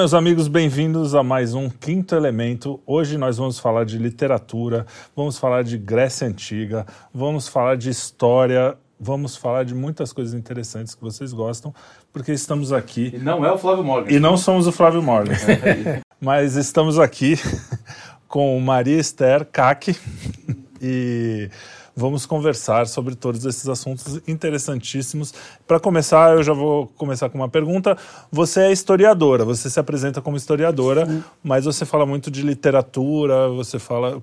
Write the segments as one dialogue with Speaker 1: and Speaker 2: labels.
Speaker 1: Meus amigos, bem-vindos a mais um Quinto Elemento. Hoje nós vamos falar de literatura, vamos falar de Grécia Antiga, vamos falar de história, vamos falar de muitas coisas interessantes que vocês gostam, porque estamos aqui.
Speaker 2: E não é o Flávio Morgan.
Speaker 1: E não somos o Flávio Morgan. mas estamos aqui com Maria Esther Cac e vamos conversar sobre todos esses assuntos interessantíssimos. Para começar, eu já vou começar com uma pergunta. Você é historiadora, você se apresenta como historiadora, Sim. mas você fala muito de literatura, você fala.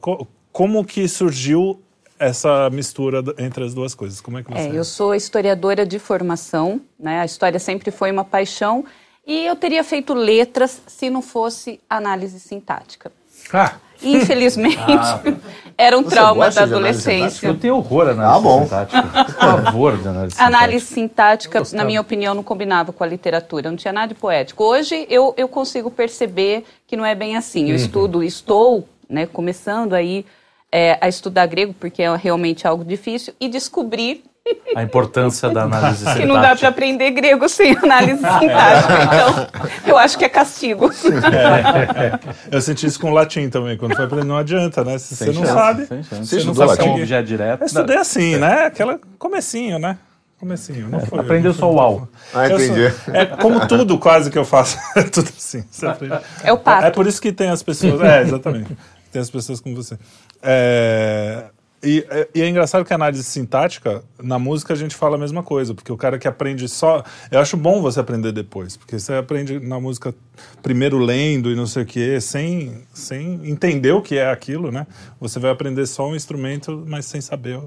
Speaker 1: Como que surgiu essa mistura entre as duas coisas? Como é que você
Speaker 3: é? Eu sou historiadora de formação, né? A história sempre foi uma paixão e eu teria feito letras se não fosse análise sintática.
Speaker 1: Ah.
Speaker 3: Infelizmente, ah, era um trauma da adolescência.
Speaker 2: Eu tenho horror à análise ah, bom. sintática. Por favor, da análise sintática.
Speaker 3: Análise sintática, na minha opinião, não combinava com a literatura, não tinha nada de poético. Hoje eu, eu consigo perceber que não é bem assim. Eu uhum. estudo, estou né, começando aí é, a estudar grego, porque é realmente algo difícil, e descobrir
Speaker 2: a importância da análise sintática.
Speaker 3: Que não dá para aprender grego sem análise sintática. Então, eu acho que é castigo.
Speaker 1: É, é. Eu senti isso com o latim também. Quando foi aprender, não adianta, né? Se você não sabe,
Speaker 2: você não sabe latim? já direto.
Speaker 1: Eu estudei assim, né? Aquela comecinho, né? Comecinho, não foi.
Speaker 2: Aprendeu só o UAU.
Speaker 1: Ah, entendi. Sou, é como tudo quase que eu faço. É tudo assim.
Speaker 3: É o pato.
Speaker 1: É por isso que tem as pessoas. É, exatamente. Tem as pessoas como você. É, e, e, é engraçado que a análise sintática, na música a gente fala a mesma coisa, porque o cara que aprende só. Eu acho bom você aprender depois, porque você aprende na música primeiro lendo e não sei o quê, sem, sem entender o que é aquilo, né? Você vai aprender só um instrumento, mas sem saber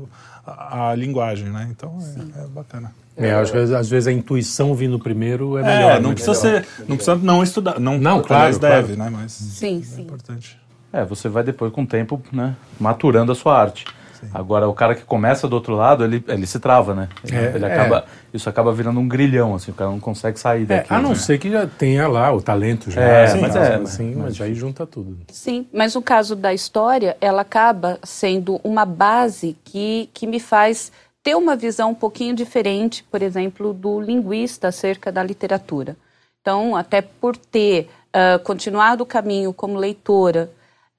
Speaker 1: a, a linguagem, né? Então é, é bacana.
Speaker 2: É, às vezes, às vezes a intuição vindo primeiro é melhor.
Speaker 1: É, não precisa ser, não precisa não estudar, não, não claro, deve, claro. né? Mas
Speaker 3: sim,
Speaker 1: é
Speaker 3: sim.
Speaker 1: importante.
Speaker 2: É, você vai depois com o tempo, né, maturando a sua arte. Agora, o cara que começa do outro lado, ele, ele se trava, né? Ele, é, ele acaba, é. Isso acaba virando um grilhão, assim, o cara não consegue sair é, daqui.
Speaker 4: É, a não né? ser que já tenha lá o talento já.
Speaker 2: É, assim, mas é.
Speaker 4: Assim, mas, mas aí junta tudo.
Speaker 3: Sim, mas no caso da história, ela acaba sendo uma base que, que me faz ter uma visão um pouquinho diferente, por exemplo, do linguista acerca da literatura. Então, até por ter uh, continuado o caminho como leitora,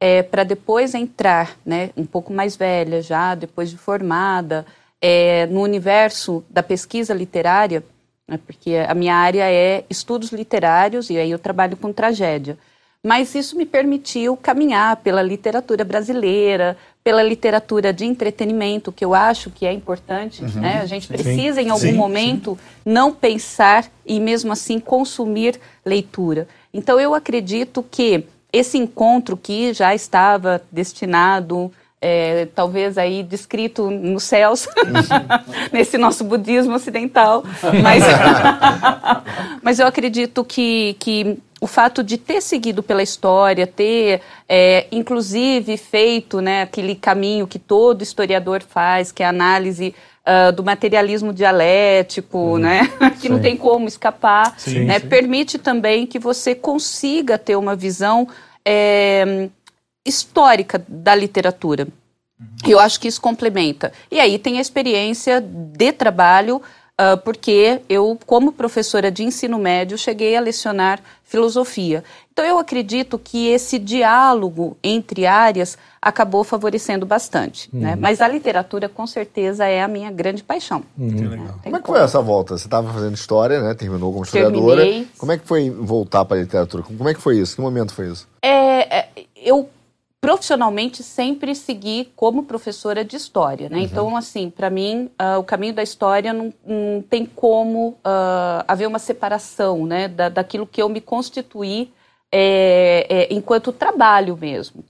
Speaker 3: é, para depois entrar, né, um pouco mais velha já, depois de formada, é, no universo da pesquisa literária, né, porque a minha área é estudos literários e aí eu trabalho com tragédia. Mas isso me permitiu caminhar pela literatura brasileira, pela literatura de entretenimento, que eu acho que é importante. Uhum, né? A gente sim, precisa, em algum sim, momento, sim. não pensar e, mesmo assim, consumir leitura. Então, eu acredito que esse encontro que já estava destinado, é, talvez aí descrito nos céus, nesse nosso budismo ocidental, mas, mas eu acredito que, que o fato de ter seguido pela história, ter é, inclusive feito né, aquele caminho que todo historiador faz, que é a análise uh, do materialismo dialético, uhum. né, que sim. não tem como escapar, sim, né, sim. permite também que você consiga ter uma visão é, histórica da literatura. Eu acho que isso complementa. E aí tem a experiência de trabalho Uh, porque eu, como professora de ensino médio, cheguei a lecionar filosofia. Então, eu acredito que esse diálogo entre áreas acabou favorecendo bastante. Uhum. Né? Mas a literatura, com certeza, é a minha grande paixão.
Speaker 5: Uhum. Né? Como é que foi essa volta? Você estava fazendo história, né? terminou como historiadora.
Speaker 3: Terminei.
Speaker 5: Como é que foi voltar para a literatura? Como é que foi isso? Que momento foi isso?
Speaker 3: É, é eu profissionalmente sempre segui como professora de história, né? Uhum. Então, assim, para mim, uh, o caminho da história não, não tem como uh, haver uma separação, né, da, daquilo que eu me constituí é, é, enquanto trabalho mesmo.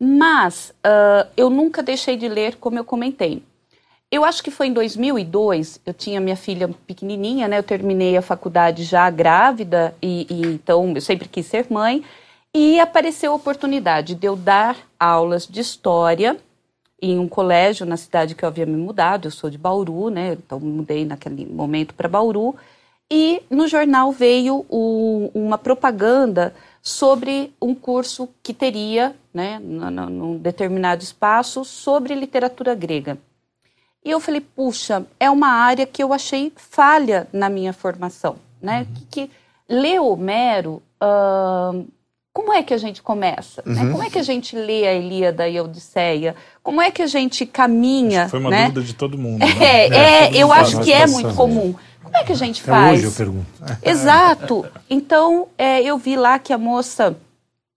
Speaker 3: Mas uh, eu nunca deixei de ler, como eu comentei. Eu acho que foi em 2002, eu tinha minha filha pequenininha, né? Eu terminei a faculdade já grávida e, e então eu sempre quis ser mãe. E apareceu a oportunidade de eu dar aulas de história em um colégio na cidade que eu havia me mudado. Eu sou de Bauru, né? Então mudei naquele momento para Bauru. E no jornal veio o, uma propaganda sobre um curso que teria, né, num determinado espaço, sobre literatura grega. E eu falei, puxa, é uma área que eu achei falha na minha formação, né? Uhum. Que, que ler Homero, uh, como é que a gente começa? Né?
Speaker 1: Uhum.
Speaker 3: Né? Como é que a gente lê a Ilíada e a Odisseia? Como é que a gente caminha?
Speaker 1: foi uma
Speaker 3: né?
Speaker 1: dúvida de todo mundo. Né?
Speaker 3: É, é, é eu acho que é muito comum. Como é que a gente
Speaker 4: Até
Speaker 3: faz?
Speaker 4: hoje eu pergunto.
Speaker 3: Exato. Então, é, eu vi lá que a moça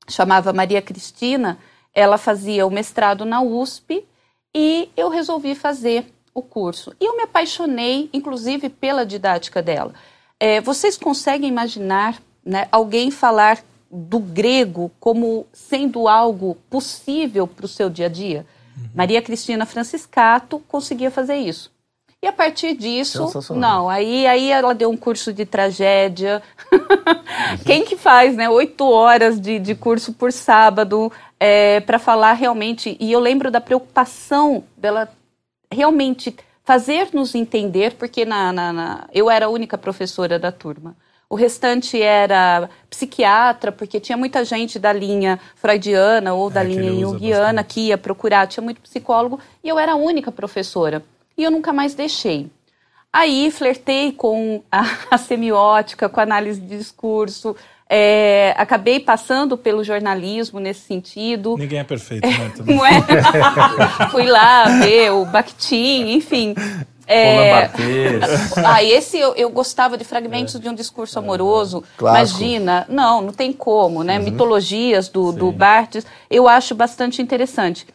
Speaker 3: chamava Maria Cristina, ela fazia o mestrado na USP e eu resolvi fazer o curso. E eu me apaixonei, inclusive, pela didática dela. É, vocês conseguem imaginar né, alguém falar do grego como sendo algo possível para o seu dia a dia? Uhum. Maria Cristina Franciscato conseguia fazer isso. E a partir disso, não, aí, aí ela deu um curso de tragédia. Quem que faz, né? Oito horas de, de curso por sábado é, para falar realmente. E eu lembro da preocupação dela realmente fazer nos entender, porque na, na, na, eu era a única professora da turma. O restante era psiquiatra, porque tinha muita gente da linha freudiana ou da é, linha junguiana que ia procurar, tinha muito psicólogo, e eu era a única professora e eu nunca mais deixei. Aí flertei com a, a semiótica, com a análise de discurso, é, acabei passando pelo jornalismo nesse sentido.
Speaker 1: Ninguém é perfeito, né?
Speaker 3: Não é? Fui lá ver o Bakhtin, enfim.
Speaker 2: É,
Speaker 3: ah, esse eu, eu, gostava de fragmentos é. de um discurso amoroso. Clássico. Imagina, não, não tem como, né? Uhum. Mitologias do, do Barthes, eu acho bastante interessante.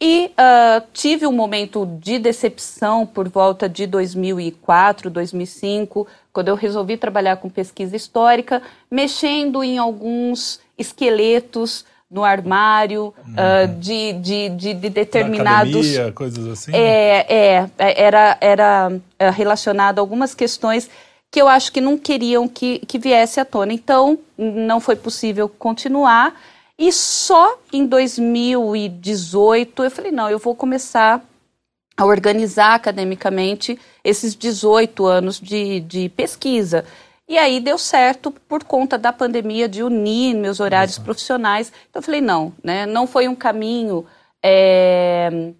Speaker 3: E uh, tive um momento de decepção por volta de 2004, 2005, quando eu resolvi trabalhar com pesquisa histórica, mexendo em alguns esqueletos no armário uh, de, de, de, de, determinados.
Speaker 1: Academia, coisas assim?
Speaker 3: É, é, é era, era é, relacionado a algumas questões que eu acho que não queriam que, que viesse à tona. Então, não foi possível continuar. E só em 2018 eu falei: não, eu vou começar a organizar academicamente esses 18 anos de, de pesquisa. E aí deu certo por conta da pandemia de unir meus horários profissionais. Então eu falei, não, né? Não foi um caminho é,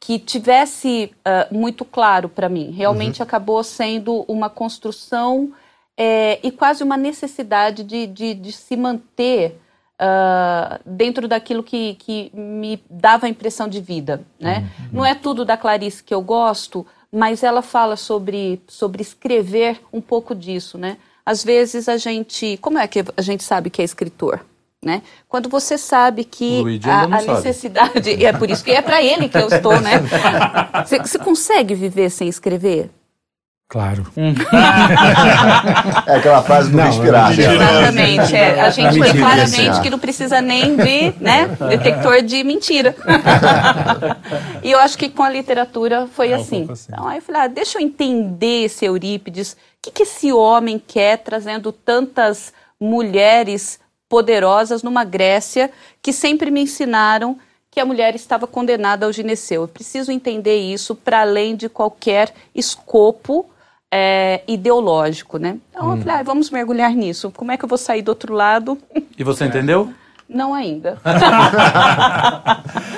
Speaker 3: que tivesse uh, muito claro para mim. Realmente uhum. acabou sendo uma construção é, e quase uma necessidade de, de, de se manter uh, dentro daquilo que, que me dava a impressão de vida, né? Uhum. Não é tudo da Clarice que eu gosto, mas ela fala sobre, sobre escrever um pouco disso, né? Às vezes a gente... Como é que a gente sabe que é escritor? Né? Quando você sabe que a, a necessidade e é por isso que é para ele que eu estou, né? Você, você consegue viver sem escrever?
Speaker 4: Claro.
Speaker 5: é aquela frase do respirar.
Speaker 3: Né? Exatamente. É. A gente vê claramente que não precisa nem de né, detector de mentira. e eu acho que com a literatura foi é um assim. assim. Então aí eu falei, ah, deixa eu entender esse Eurípides. O que, que esse homem quer trazendo tantas mulheres poderosas numa Grécia que sempre me ensinaram que a mulher estava condenada ao gineceu. Eu preciso entender isso para além de qualquer escopo é, ideológico, né? Então hum. eu falei, ah, vamos mergulhar nisso. Como é que eu vou sair do outro lado?
Speaker 2: E você entendeu?
Speaker 3: Não ainda.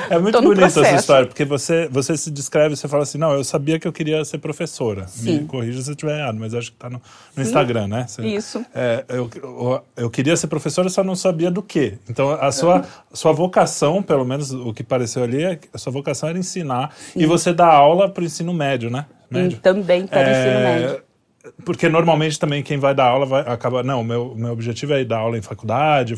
Speaker 1: é muito bonita essa história, porque você, você se descreve, você fala assim, não, eu sabia que eu queria ser professora. Sim. Me corrija se eu estiver errado, mas acho que está no, no Instagram, né? Você,
Speaker 3: Isso.
Speaker 1: É, eu, eu, eu, queria ser professora, só não sabia do quê. Então, a sua, sua vocação, pelo menos o que pareceu ali, é a sua vocação era ensinar. Sim. E você dá aula para o ensino médio, né? médio.
Speaker 3: também para o é, ensino médio.
Speaker 1: Porque normalmente também quem vai dar aula vai, acaba. Não, meu, meu objetivo é ir dar aula em faculdade.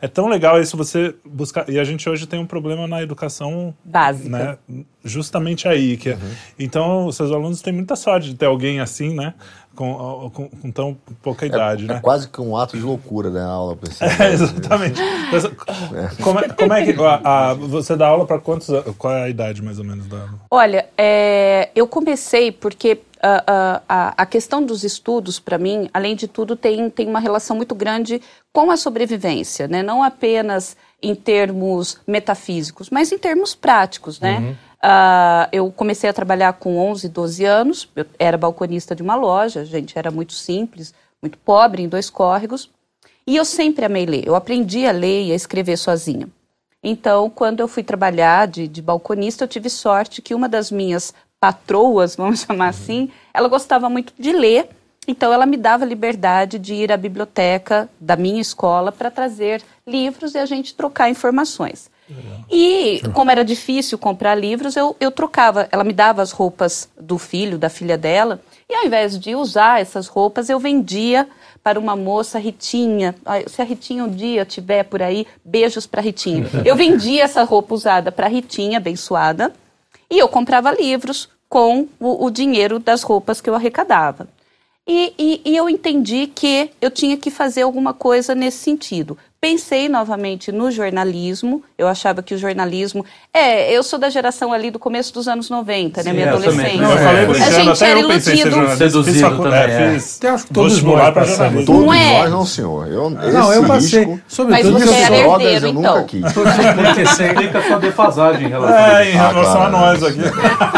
Speaker 1: É tão legal isso você buscar. E a gente hoje tem um problema na educação
Speaker 3: básica.
Speaker 1: Né, justamente aí. Que é, uhum. Então, os seus alunos têm muita sorte de ter alguém assim, né? Com, com, com, tão pouca idade,
Speaker 5: é,
Speaker 1: né?
Speaker 5: É quase que um ato de loucura, né? A aula
Speaker 1: pra é, Exatamente. é. Como, é, como é que a, a, você dá aula para quantos? Qual é a idade mais ou menos da aula?
Speaker 3: Olha, é, eu comecei porque a, a, a questão dos estudos, para mim, além de tudo, tem, tem uma relação muito grande com a sobrevivência, né? Não apenas em termos metafísicos, mas em termos práticos, né? Uhum. Uh, eu comecei a trabalhar com 11, 12 anos, eu era balconista de uma loja, gente, era muito simples, muito pobre, em dois córregos, e eu sempre amei ler, eu aprendi a ler e a escrever sozinha. Então, quando eu fui trabalhar de, de balconista, eu tive sorte que uma das minhas patroas, vamos chamar assim, ela gostava muito de ler Então ela me dava liberdade de ir à biblioteca da minha escola para trazer livros e a gente trocar informações. E como era difícil comprar livros, eu, eu trocava. Ela me dava as roupas do filho, da filha dela, e ao invés de usar essas roupas, eu vendia para uma moça Ritinha. Se a Ritinha um dia tiver por aí, beijos para Ritinha. Eu vendia essa roupa usada para Ritinha, abençoada, e eu comprava livros com o, o dinheiro das roupas que eu arrecadava. E, e, e, eu entendi que eu tinha que fazer alguma coisa nesse sentido. Pensei novamente no jornalismo. Eu achava que o jornalismo. É, eu sou da geração ali do começo dos anos 90, né? Minha adolescência.
Speaker 1: Não, eu falei brincando,
Speaker 3: a gente
Speaker 1: era
Speaker 3: iludido.
Speaker 2: Seduzido também.
Speaker 1: É, fiz
Speaker 4: Eu acho que todos nós passamos.
Speaker 5: Todos
Speaker 3: Não é.
Speaker 5: nós não, senhor. Eu,
Speaker 4: Não, eu passei.
Speaker 5: risco,
Speaker 4: Sobretudo
Speaker 3: Mas você era herdeiro,
Speaker 5: eu
Speaker 3: então.
Speaker 5: nunca quis.
Speaker 4: Porque você-
Speaker 2: Explica a sua defasagem em relação
Speaker 1: É,
Speaker 2: a
Speaker 1: em relação
Speaker 5: claro,
Speaker 1: a nós aqui.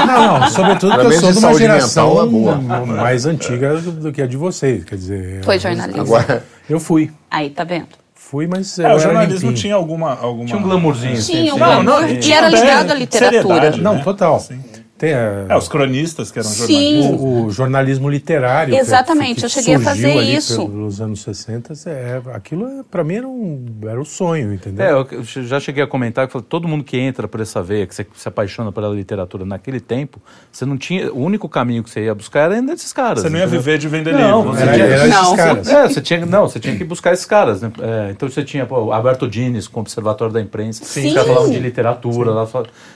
Speaker 4: Não, não, sobretudo que eu sou
Speaker 5: de
Speaker 4: uma geração
Speaker 5: é
Speaker 4: mais antiga do, que a de vocês. Quer dizer,
Speaker 3: Foi jornalismo.
Speaker 5: Agora,
Speaker 4: eu fui.
Speaker 3: Aí, tá vendo?
Speaker 4: Fui, mas
Speaker 1: É, o jornalismo
Speaker 4: limpinho.
Speaker 1: tinha alguma, alguma...
Speaker 2: Tinha um glamourzinho. assim,
Speaker 3: Tinha um
Speaker 2: assim.
Speaker 1: Não, não,
Speaker 3: glamour. E era ligado à literatura.
Speaker 1: seriedade,
Speaker 4: Não,
Speaker 1: né?
Speaker 4: total.
Speaker 1: Sim.
Speaker 4: Tem a-
Speaker 1: É, os cronistas que eram
Speaker 3: Sim.
Speaker 1: jornalistas.
Speaker 4: o, o jornalismo literário. que-
Speaker 3: Exatamente,
Speaker 4: que
Speaker 3: eu cheguei a fazer
Speaker 4: ali
Speaker 3: isso.
Speaker 4: Pelos anos 60, é, aquilo é, pra mim era um, era um sonho, entendeu?
Speaker 2: É, eu já cheguei a comentar que falei, todo mundo que entra por essa veia, que você se apaixona pela literatura naquele tempo, você não tinha. O único caminho que você ia buscar era desses caras.
Speaker 1: Você não ia
Speaker 2: entendeu?
Speaker 1: viver de vender
Speaker 2: Não,
Speaker 1: livros.
Speaker 2: você
Speaker 4: era,
Speaker 1: né?
Speaker 2: tinha-
Speaker 4: era esses
Speaker 3: Não.
Speaker 4: caras.
Speaker 2: É, você tinha, não, você tinha que buscar esses caras, né? É, então você tinha pô, o Alberto Dines com o Observatório da Imprensa,
Speaker 3: Sim.
Speaker 2: os caras falavam de literatura, lá,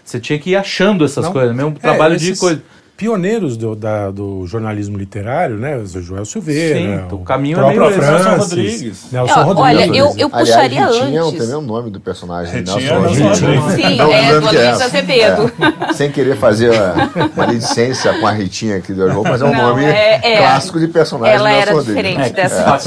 Speaker 2: você tinha que ir achando essas
Speaker 4: Não.
Speaker 2: coisas, mesmo
Speaker 4: É,
Speaker 2: trabalho de
Speaker 4: esses
Speaker 2: coisa.
Speaker 4: Pioneiros do, da- do jornalismo literário, né? O Joel Silveira.
Speaker 2: Sim, o caminho é meio esse.
Speaker 1: Nelson
Speaker 4: Francis,
Speaker 1: Rodrigues.
Speaker 4: Nelson Rodrigues.
Speaker 3: olha, eu, eu
Speaker 5: aliás,
Speaker 3: puxaria
Speaker 5: Ritinha não
Speaker 3: antes.
Speaker 5: tem nem o nome do personagem.
Speaker 1: Ritinha
Speaker 5: Nelson
Speaker 1: é Nelson
Speaker 5: Rodrigues.
Speaker 1: Rodrigues.
Speaker 3: Sim,
Speaker 5: Não,
Speaker 3: é Luiz Azevedo.
Speaker 5: É, sem querer fazer uma maledicência com a Ritinha aqui do Errol, mas é um
Speaker 3: Não,
Speaker 5: nome
Speaker 3: é- é.
Speaker 5: clássico de personagem
Speaker 3: Ela
Speaker 5: Nelson
Speaker 3: era
Speaker 5: Rodrigues.
Speaker 3: diferente dessa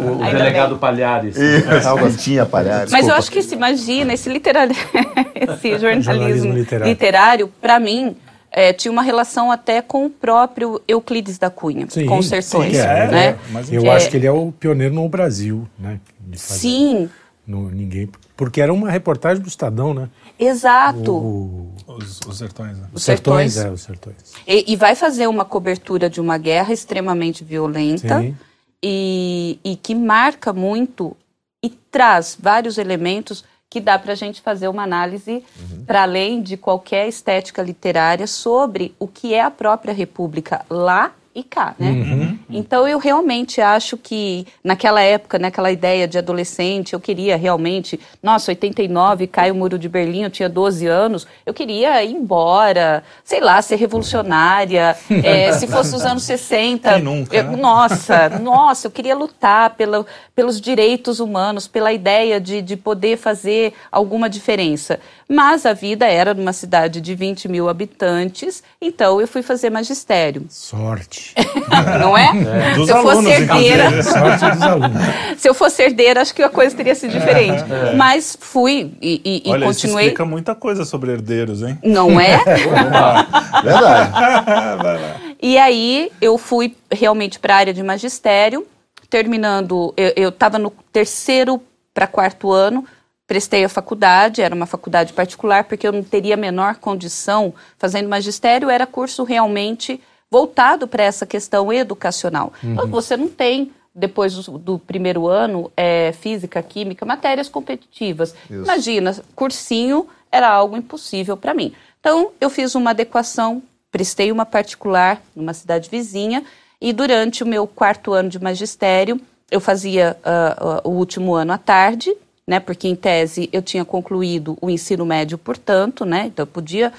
Speaker 2: o, o delegado. Palhares.
Speaker 5: Isso, Ritinha, Palhares.
Speaker 3: Mas eu acho que se imagina, esse, literar... esse jornalismo,
Speaker 4: Jornalismo literário.
Speaker 3: literário, para mim, é, tinha uma relação até com o próprio Euclides da Cunha,
Speaker 4: Sim,
Speaker 3: com os sertões.
Speaker 4: sim, é,
Speaker 3: né?
Speaker 1: é, mas
Speaker 4: Eu
Speaker 3: É.
Speaker 4: acho que ele é o pioneiro no Brasil, né? de fazer
Speaker 3: Sim,
Speaker 4: No, ninguém, porque era uma reportagem do Estadão, né?
Speaker 3: exato.
Speaker 4: O,
Speaker 1: Os, os sertões, né?
Speaker 3: Os sertões.
Speaker 4: é, os sertões.
Speaker 3: E, e vai fazer uma cobertura de uma guerra extremamente violenta e, e que marca muito e traz vários elementos que dá para a gente fazer uma análise para além de qualquer estética literária sobre o que é a própria República lá e cá, né? Então eu realmente acho que naquela época, naquela ideia de adolescente, eu queria realmente, nossa, 89 cai o muro de Berlim, eu tinha 12 anos, eu queria ir embora, sei lá, ser revolucionária, é, se fosse os anos 60,
Speaker 1: Quem nunca,
Speaker 3: eu-
Speaker 1: né?
Speaker 3: nossa, nossa, eu queria lutar pela, pelos direitos humanos, pela ideia de, de poder fazer alguma diferença. Mas a vida era numa cidade de 20 mil habitantes, então eu fui fazer magistério,
Speaker 4: Sorte.
Speaker 3: não é?
Speaker 1: Dos
Speaker 3: Se eu fosse herdeira,
Speaker 1: inclusive.
Speaker 4: Sorte dos alunos.
Speaker 3: se eu fosse herdeira, acho que a coisa teria sido diferente. Mas fui e, e- e
Speaker 1: Olha, isso
Speaker 3: continuei.
Speaker 1: explica muita coisa sobre herdeiros, hein?
Speaker 3: Não é?
Speaker 5: Verdade.
Speaker 3: E aí eu fui realmente para a área de magistério, terminando, eu estava no terceiro para quarto ano, prestei a faculdade, era uma faculdade particular, porque eu não teria a menor condição, fazendo magistério, era curso realmente voltado para essa questão educacional. Então, você não tem, depois do, do primeiro ano, é, física, química, matérias competitivas.
Speaker 5: Isso.
Speaker 3: Imagina, cursinho era algo impossível para mim. Então, eu fiz uma adequação, prestei uma particular numa cidade vizinha, e durante o meu quarto ano de magistério, eu fazia ah, ah, o último ano à tarde, né, porque em tese eu tinha concluído o ensino médio, portanto, né, então eu podia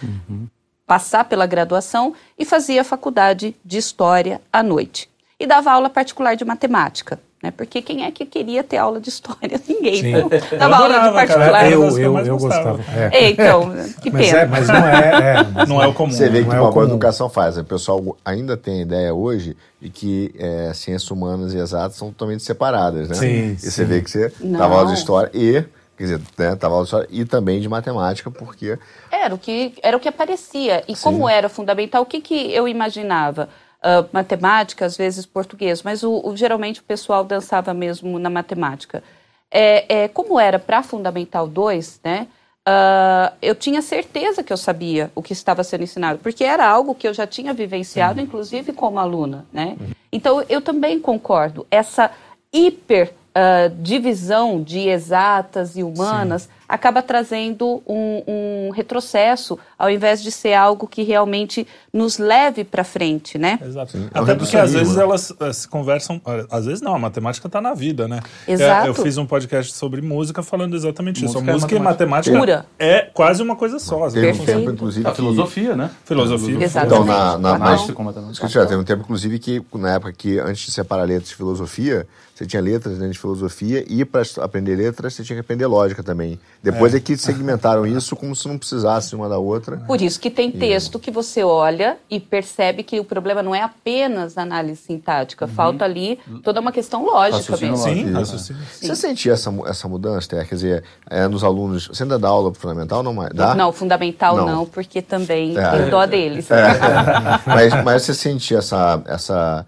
Speaker 3: passar pela graduação e fazia a faculdade de História à noite. E dava aula particular de matemática, né? Porque quem é que queria ter aula de História? Ninguém.
Speaker 4: Sim.
Speaker 3: Então, dava aula de
Speaker 1: adorava, cara.
Speaker 3: particular.
Speaker 1: Era
Speaker 4: eu
Speaker 1: eu
Speaker 4: eu, eu
Speaker 1: gostava.
Speaker 4: É.
Speaker 3: É, então, que
Speaker 4: Mas,
Speaker 3: pena.
Speaker 4: é, mas não é. é, mas
Speaker 1: Não é o comum.
Speaker 5: Você vê
Speaker 1: né?
Speaker 5: que
Speaker 4: é
Speaker 5: uma
Speaker 4: o
Speaker 5: boa educação faz. O pessoal ainda tem a ideia hoje de que é, ciências humanas e exatas são totalmente separadas, né?
Speaker 4: Sim,
Speaker 5: E você
Speaker 4: sim.
Speaker 5: vê que você
Speaker 3: Não.
Speaker 5: tava aula de história e, quer dizer, né, tava aula e também de matemática, porque
Speaker 3: Era o que, era o que aparecia. E como era fundamental, o que, que eu imaginava? Ah, matemática, às vezes português, mas o, o- geralmente o pessoal dançava mesmo na matemática. É, é, como era para Fundamental 2, né? uh, eu tinha certeza que eu sabia o que estava sendo ensinado, porque era algo que eu já tinha vivenciado, uhum. inclusive como aluna, né? Uhum. Então, eu também concordo. Essa hiper uh, divisão de exatas e humanas Sim acaba trazendo um, um, retrocesso, ao invés de ser algo que realmente nos leve para frente, né?
Speaker 1: Exato. Sim, é Até porque às vezes elas uh, se conversam, às vezes não, a matemática está na vida, né?
Speaker 3: Exato.
Speaker 1: É, eu fiz um podcast sobre música falando exatamente música isso. A música é e matemática Pura. é quase uma coisa só.
Speaker 5: Teve um tempo, inclusive.
Speaker 2: A filosofia, né?
Speaker 1: Filosofia.
Speaker 3: Exatamente.
Speaker 5: Então, na, na, na, teve um tempo, inclusive, que na época que antes de separar letras de filosofia, você tinha letras dentro de filosofia e para aprender letras você tinha que aprender lógica também. Depois é, é que segmentaram isso como se não precisasse uma da outra.
Speaker 3: Por isso que tem texto que você olha e percebe que o problema não é apenas análise sintática, uhum. falta ali toda uma questão lógica mesmo.
Speaker 1: Sim,
Speaker 5: Sim. Você sentia essa, essa mudança, Ter? Quer dizer, é, nos alunos, você ainda dá aula pro fundamental não mais? Dá?
Speaker 3: Não, fundamental não, não porque também é. tem dó deles.
Speaker 5: É. mas, mas você sentia essa, essa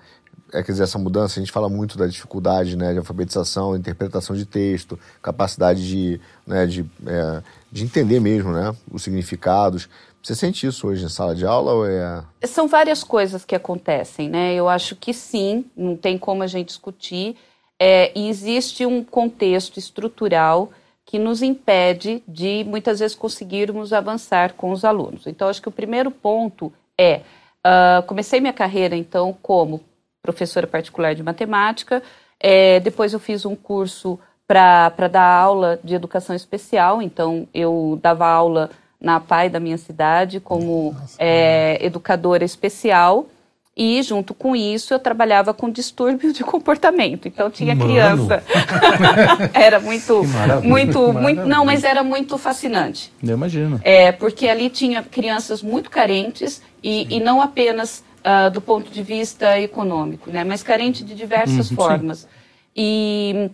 Speaker 5: é, quer dizer, essa mudança, a gente fala muito da dificuldade né, de alfabetização, interpretação de texto, capacidade de, né, de, é, de entender mesmo né, os significados. Você sente isso hoje em sala de aula ou é...
Speaker 3: São várias coisas que acontecem, né? Eu acho que sim, não tem como a gente discutir. É, e existe um contexto estrutural que nos impede de, muitas vezes, conseguirmos avançar com os alunos. Então, acho que o primeiro ponto é... Uh, comecei minha carreira, então, como professora particular de matemática. É, depois eu fiz um curso para dar aula de educação especial, então eu dava aula na PAI da minha cidade como é, educadora especial. E junto com isso eu trabalhava com distúrbio de comportamento. Então tinha Mano. criança. era muito, muito, muito, não, mas era muito fascinante.
Speaker 2: Eu imagino.
Speaker 3: É porque ali tinha crianças muito carentes e, e não apenas uh, do ponto de vista econômico, né? mas carente de diversas uhum, formas. E,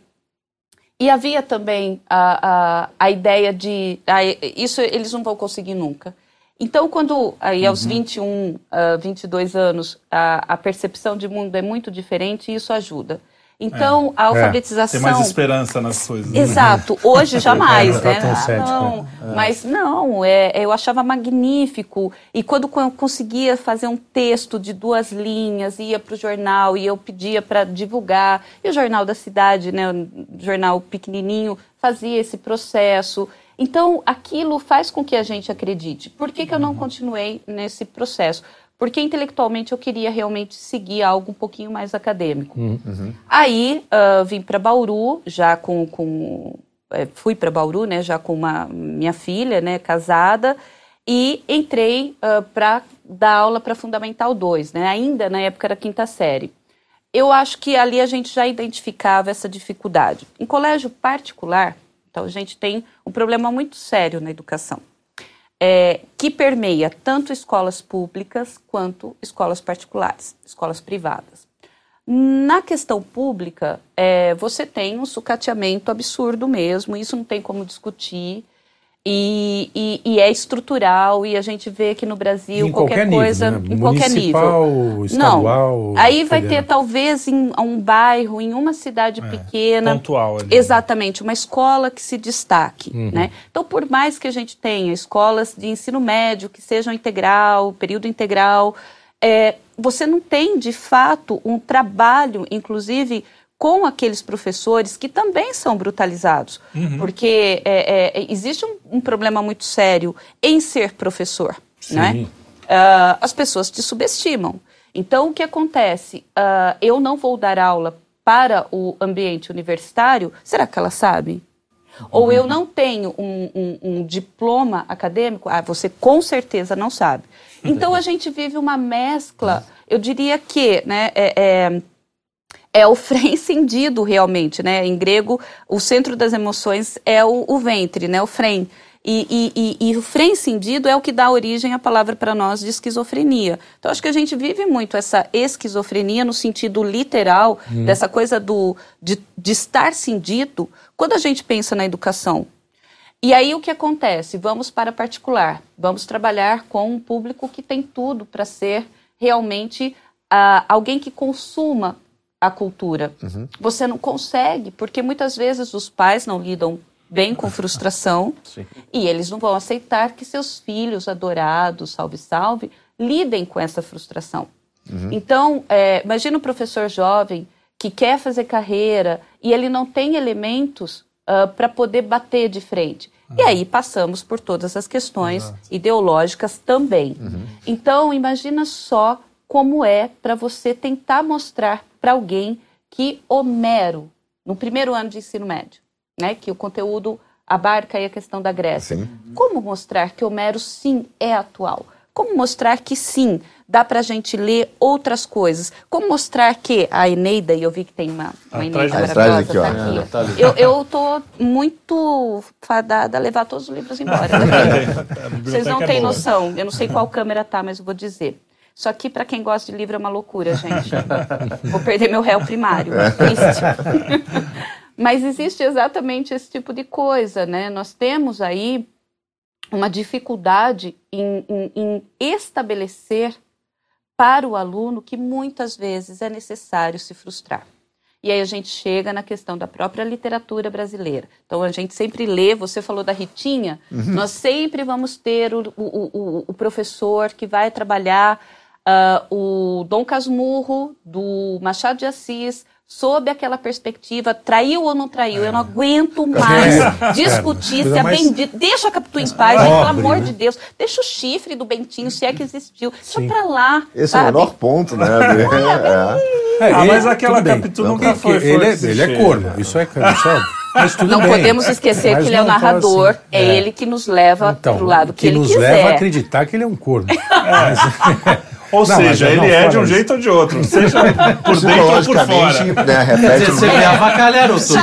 Speaker 3: e havia também a, a, a ideia de. Ah, isso eles não vão conseguir nunca. Então, quando aí aos uhum. 21, uh, 22 anos, a, a percepção de mundo é muito diferente, isso ajuda. Então, é. a alfabetização.
Speaker 1: É. Tem mais esperança nas coisas.
Speaker 3: Né? Exato. Hoje jamais, é, né? Tá ah, não, é. Mas não, é, eu achava magnífico. E quando eu conseguia fazer um texto de duas linhas, ia para o jornal e eu pedia para divulgar, e o jornal da cidade, né, o jornal pequenininho, fazia esse processo. Então, aquilo faz com que a gente acredite. Por que, que eu não continuei nesse processo? Porque intelectualmente eu queria realmente seguir algo um pouquinho mais acadêmico. Uhum. Aí uh, vim para Bauru, já com, com é, fui para Bauru, né, já com uma minha filha, né, casada, e entrei uh, para dar aula para Fundamental 2, né, ainda na época era quinta série. Eu acho que ali a gente já identificava essa dificuldade. Em colégio particular, então a gente tem um problema muito sério na educação é, que permeia tanto escolas públicas quanto escolas particulares, escolas privadas. Na questão pública, é, você tem um sucateamento absurdo mesmo, isso não tem como discutir. E, e, e, é estrutural e a gente vê que no Brasil
Speaker 4: em
Speaker 3: qualquer,
Speaker 4: qualquer
Speaker 3: coisa
Speaker 4: nível, né?
Speaker 3: em qualquer nível
Speaker 4: estadual
Speaker 3: não aí vai ter talvez em um bairro em uma cidade é, pequena
Speaker 1: pontual ali.
Speaker 3: exatamente uma escola que se destaque uhum. né então por mais que a gente tenha escolas de ensino médio que sejam integral período integral é, você não tem de fato um trabalho inclusive com aqueles professores que também são brutalizados. Uhum. Porque é, é, existe um, um, problema muito sério em ser professor. Né? Uh, as pessoas te subestimam. Então, o que acontece? Uh, eu não vou dar aula para o ambiente universitário, será que ela sabe? Uhum. Ou eu não tenho um, um, um, diploma acadêmico? Ah, você com certeza não sabe. Então a gente vive uma mescla, eu diria que né, é, é o freio incendido realmente, né? Em grego, o centro das emoções é o, o ventre, né? O frem. E, e, e, e, o freio incendido é o que dá origem à palavra para nós de esquizofrenia. Então, acho que a gente vive muito essa esquizofrenia no sentido literal, hum. dessa coisa do, de, de estar cindido, quando a gente pensa na educação. E aí o que acontece? Vamos para particular, vamos trabalhar com um público que tem tudo para ser realmente uh, alguém que consuma a cultura. Uhum. Você não consegue, porque muitas vezes os pais não lidam vêm com frustração e eles não vão aceitar que seus filhos adorados, salve, salve, lidem com essa frustração. Então, é, imagina um professor jovem que quer fazer carreira e ele não tem elementos para poder bater de frente. E aí passamos por todas as questões ideológicas também. Então, imagina só como é para você tentar mostrar para alguém que Homero, no primeiro ano de ensino médio, né, que o conteúdo abarca aí a questão da Grécia.
Speaker 5: Sim.
Speaker 3: Como mostrar que Homero sim é atual? Como mostrar que sim, dá para a gente ler outras coisas? Como mostrar que a Eneida, e eu vi que tem uma, uma Eneida maravilhosa,
Speaker 5: aqui, ó.
Speaker 3: tá aqui.
Speaker 2: É, tá.
Speaker 3: Eu, eu tô muito fadada a levar todos os livros embora. daqui. Vocês não
Speaker 1: é
Speaker 3: têm noção. Eu não sei qual câmera tá, mas eu vou dizer. Isso aqui, para quem gosta de livro, é uma loucura, gente. Vou perder meu réu primário. Triste. Mas existe exatamente esse tipo de coisa, né? Nós temos aí uma dificuldade em, em- em estabelecer para o aluno que muitas vezes é necessário se frustrar. E aí a gente chega na questão da própria literatura brasileira. Então a gente sempre lê, você falou da Ritinha, nós sempre vamos ter o, o- o- o professor que vai trabalhar ah, o Dom Casmurro, do Machado de Assis, sob aquela perspectiva, traiu ou não traiu? Eu não aguento mais discutir
Speaker 4: Coisa
Speaker 3: se é
Speaker 4: mais-
Speaker 3: bendito. Deixa a Capitu em paz, gente, pelo amor
Speaker 4: né?
Speaker 3: de Deus. Deixa o chifre do Bentinho, se é que existiu. Deixa
Speaker 4: Sim.
Speaker 3: pra lá.
Speaker 5: Esse é
Speaker 3: sabe?
Speaker 5: o menor ponto, né? É.
Speaker 4: É,
Speaker 1: Ah,
Speaker 4: ele-
Speaker 1: mas aquela. Capitu
Speaker 4: Não,
Speaker 1: nunca
Speaker 4: porque
Speaker 1: foi
Speaker 4: Ele, é, ele é corno, isso é, isso é mas tudo
Speaker 3: Não
Speaker 4: bem.
Speaker 3: podemos esquecer
Speaker 4: Mas
Speaker 3: que ele é o
Speaker 4: não
Speaker 3: narrador,
Speaker 4: assim,
Speaker 3: é, ele que nos leva
Speaker 4: então,
Speaker 3: pro lado que, ele
Speaker 4: nos
Speaker 3: quiser.
Speaker 4: leva a acreditar que ele é um corno.
Speaker 1: Ou
Speaker 4: Não,
Speaker 1: seja, ele é de um
Speaker 4: isso.
Speaker 1: jeito ou de outro, seja por dentro ou por
Speaker 5: Psicologicamente,
Speaker 1: fora.
Speaker 5: né,
Speaker 2: Quer
Speaker 5: repete
Speaker 2: dizer, você me avacalharam tudo.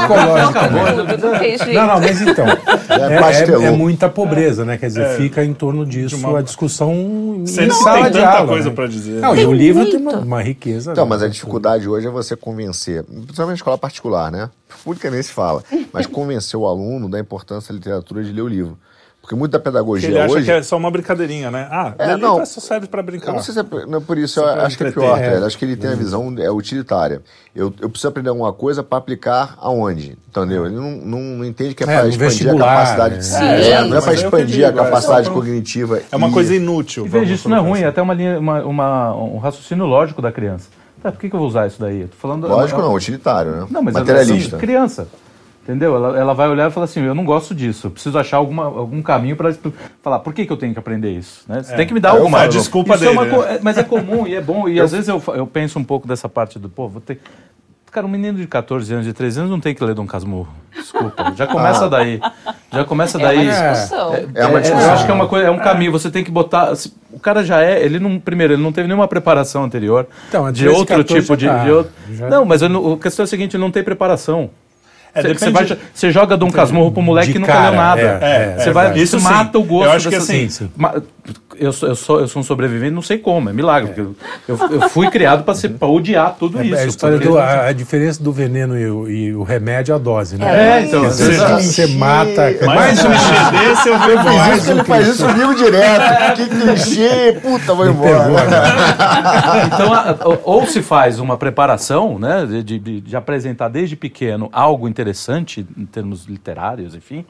Speaker 3: Não.
Speaker 4: Não, mas então.
Speaker 5: É
Speaker 4: É, é- é muita pobreza, né? Quer dizer, fica em torno disso
Speaker 1: É. uma-
Speaker 4: a discussão em
Speaker 1: Sendo que
Speaker 4: sala
Speaker 1: tem
Speaker 4: de
Speaker 1: tanta
Speaker 4: aula.
Speaker 1: coisa
Speaker 4: né?
Speaker 1: pra dizer.
Speaker 4: Não,
Speaker 1: né?
Speaker 4: e o livro
Speaker 3: muito.
Speaker 4: tem uma, uma riqueza.
Speaker 5: Então,
Speaker 4: né?
Speaker 5: mas a dificuldade hoje é você convencer, principalmente na escola particular, né? Pública nem se fala, mas convencer o aluno da importância da literatura de ler o livro. Porque muito da pedagogia
Speaker 1: ele acha
Speaker 5: hoje.
Speaker 1: que é só uma brincadeirinha, né? Ah,
Speaker 5: É, não.
Speaker 1: só serve pra brincar.
Speaker 5: Eu não sei se é, por- não por isso, eu acho que é pior,
Speaker 4: É.
Speaker 5: cara. Acho que ele tem a visão é, utilitária. Eu, eu preciso aprender alguma coisa para aplicar aonde, entendeu? Ele não, não, não entende que é,
Speaker 4: É,
Speaker 5: para expandir a capacidade.
Speaker 4: né?
Speaker 3: Sim,
Speaker 5: É, não é para expandir a
Speaker 1: digo, só
Speaker 5: capacidade cognitiva.
Speaker 1: É uma
Speaker 5: e-
Speaker 1: coisa inútil.
Speaker 2: E veja, isso não é ruim, é até uma linha, uma, uma- um raciocínio lógico da criança. Tá, por que, que eu vou usar isso daí? Eu tô falando,
Speaker 5: Lógico não, utilitário, né?
Speaker 2: Não, mas
Speaker 5: Materialista.
Speaker 2: Assim, criança. Entendeu? Ela, ela vai olhar e falar assim: eu não gosto disso, eu preciso achar alguma, algum caminho para falar por que, que eu tenho que aprender isso. Né? Você tem que me dar
Speaker 5: É, eu
Speaker 2: alguma
Speaker 5: falo,
Speaker 1: desculpa
Speaker 2: isso é uma
Speaker 1: dele,
Speaker 2: co-
Speaker 1: né?
Speaker 2: é- Mas é comum e é bom. E às vezes eu, eu penso um pouco dessa parte do pô, vou ter. Cara, um menino de 14 anos, de 13 anos, não tem que ler Dom Casmurro. Desculpa. Já começa
Speaker 5: Ah.
Speaker 2: daí. Já começa
Speaker 3: É uma
Speaker 2: daí.
Speaker 3: discussão.
Speaker 5: É uma
Speaker 2: É,
Speaker 5: discussão.
Speaker 2: eu acho que é uma coisa, é um caminho. Você tem que botar. se- O cara já é. Ele não. Primeiro, ele não teve nenhuma preparação anterior.
Speaker 4: Então, a
Speaker 2: de
Speaker 4: 13,
Speaker 2: outro
Speaker 4: 14
Speaker 2: tipo de.
Speaker 4: já tá.
Speaker 2: de outro-
Speaker 4: Já-
Speaker 2: Não, mas eu a questão é a seguinte: ele não tem preparação.
Speaker 1: É,
Speaker 2: Você,
Speaker 1: depende-
Speaker 2: vai- você joga Dom Casmurro pro moleque
Speaker 4: De
Speaker 2: que nunca
Speaker 4: cara,
Speaker 2: leu nada.
Speaker 4: é,
Speaker 1: é,
Speaker 2: você
Speaker 1: é
Speaker 2: vai, isso mata o gosto.
Speaker 1: Eu acho que assim-
Speaker 4: Sim, sim.
Speaker 2: Ma- Eu sou, eu, sou, eu sou um sobrevivente, não sei como, é milagre. porque Eu, eu, fui criado para odiar tudo isso.
Speaker 4: É a história
Speaker 2: porque-
Speaker 4: do, a, a diferença do veneno e o, e o remédio é a dose, né?
Speaker 2: É, então,
Speaker 4: vezes
Speaker 2: exato.
Speaker 4: você mata.
Speaker 1: Mais um clichê desse eu
Speaker 5: fez
Speaker 1: embora.
Speaker 5: isso, ele faz isso comigo direto. que clichê, puta, vou embora.
Speaker 4: pegou?
Speaker 2: Então, a- ou- ou se faz uma preparação, né, de, de, de apresentar desde pequeno algo interessante em termos literários, enfim,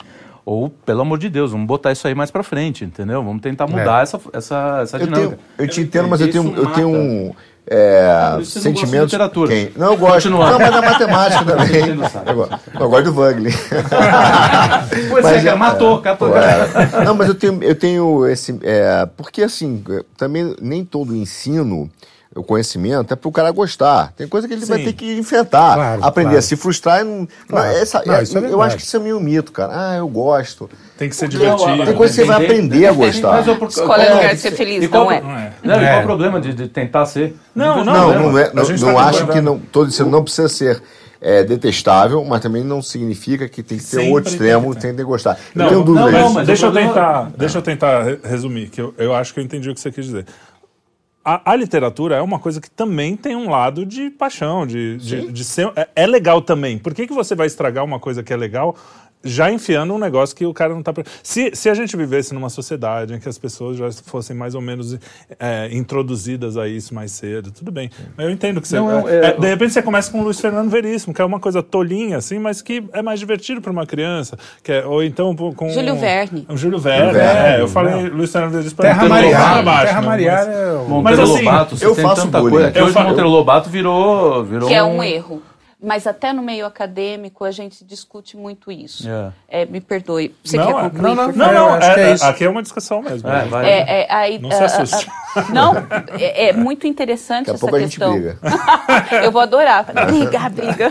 Speaker 2: ou, pelo amor de Deus, vamos botar isso aí mais pra frente, entendeu? Vamos tentar mudar essa, essa, essa
Speaker 5: Eu,
Speaker 2: dinâmica.
Speaker 5: tenho, eu te entendo, mas eu tenho, eu tenho um. É,
Speaker 2: você não gosta de
Speaker 5: sentimentos.
Speaker 2: literatura.
Speaker 5: Quem? Não, eu gosto.
Speaker 2: Continua.
Speaker 5: Não, mas da matemática também.
Speaker 2: Enchendo o saco.
Speaker 5: Eu gosto, eu gosto do Wagner.
Speaker 2: Pois é,
Speaker 5: Mas
Speaker 2: cara, matou, catou.
Speaker 5: Pô, é. Não, mas eu tenho, eu tenho esse. é, porque assim, é, também nem todo ensino, o conhecimento, é para o cara gostar. Tem coisa que ele vai
Speaker 1: Sim.
Speaker 5: ter que enfrentar.
Speaker 4: Claro,
Speaker 5: aprender
Speaker 4: claro.
Speaker 5: a se frustrar. e Não,
Speaker 4: Claro.
Speaker 5: não, essa-
Speaker 4: Não,
Speaker 5: é-
Speaker 4: isso é
Speaker 5: eu acho que isso é meio mito, cara. Ah, eu gosto.
Speaker 1: Tem que ser
Speaker 2: Não,
Speaker 1: divertido.
Speaker 5: Tem coisa que você vai aprender a gostar.
Speaker 2: Mas eu- por-
Speaker 3: Escola é
Speaker 2: qual-
Speaker 3: lugar de ser feliz,
Speaker 2: e qual-
Speaker 3: não é?
Speaker 1: Não é.
Speaker 2: Não, e qual
Speaker 4: É.
Speaker 2: o problema de, de tentar ser?
Speaker 1: Não,
Speaker 5: Não,
Speaker 1: problema.
Speaker 5: não, é, não, não
Speaker 1: tá
Speaker 5: acho que não, todo ensino não precisa ser é, detestável, mas também não significa que tem que ter
Speaker 1: Sempre
Speaker 5: outro extremo,
Speaker 1: tem
Speaker 5: tem
Speaker 1: que
Speaker 5: gostar.
Speaker 1: Não,
Speaker 5: eu tenho dúvida
Speaker 2: não, não,
Speaker 5: disso.
Speaker 2: mas
Speaker 1: deixa eu tentar, deixa eu tentar re- resumir, que eu, eu acho que eu entendi o que você quis dizer. A, a literatura é uma coisa que também tem um lado de paixão, de, de, de ser. É, é legal também. Por que, que você vai estragar uma coisa que é legal já enfiando um negócio que o cara não está... Se, se a gente vivesse numa sociedade em que as pessoas já fossem mais ou menos é, introduzidas a isso mais cedo, tudo bem. Mas eu entendo que você...
Speaker 2: Não, eu-
Speaker 1: é,
Speaker 2: é-
Speaker 1: é, de repente você começa com o Luiz Fernando Veríssimo, que é uma coisa tolinha, assim, mas que é mais divertido para uma criança. Que é, ou então com...
Speaker 3: Júlio Verne.
Speaker 1: O Júlio Verne,
Speaker 5: Júlio Verne,
Speaker 1: é, eu falei Luiz Fernando Veríssimo para
Speaker 4: Terra.
Speaker 1: Lobato abaixo,
Speaker 4: Terra
Speaker 1: não, mas-
Speaker 4: é o-
Speaker 2: Monteiro
Speaker 1: Mas, assim,
Speaker 2: Lobato, você
Speaker 5: eu
Speaker 2: tem
Speaker 5: faço
Speaker 2: tanta
Speaker 5: bullying.
Speaker 2: coisa. Que
Speaker 1: Eu
Speaker 2: hoje
Speaker 1: fa-
Speaker 2: o Monteiro Lobato virou, virou
Speaker 3: Que é um erro. Mas até no meio acadêmico a gente discute muito isso.
Speaker 2: É.
Speaker 3: É, me perdoe. Você
Speaker 1: Não,
Speaker 3: quer
Speaker 1: é-
Speaker 3: concluir,
Speaker 4: não, não,
Speaker 1: Não, não, é-
Speaker 4: é
Speaker 1: aqui é uma discussão mesmo.
Speaker 2: É.
Speaker 3: É, é, aí,
Speaker 1: Não se
Speaker 3: ah,
Speaker 1: assuste.
Speaker 3: ah, ah, não, é, é muito interessante
Speaker 5: Daqui a
Speaker 3: essa
Speaker 5: pouco a gente
Speaker 3: questão.
Speaker 5: briga.
Speaker 3: eu vou adorar. Briga, briga.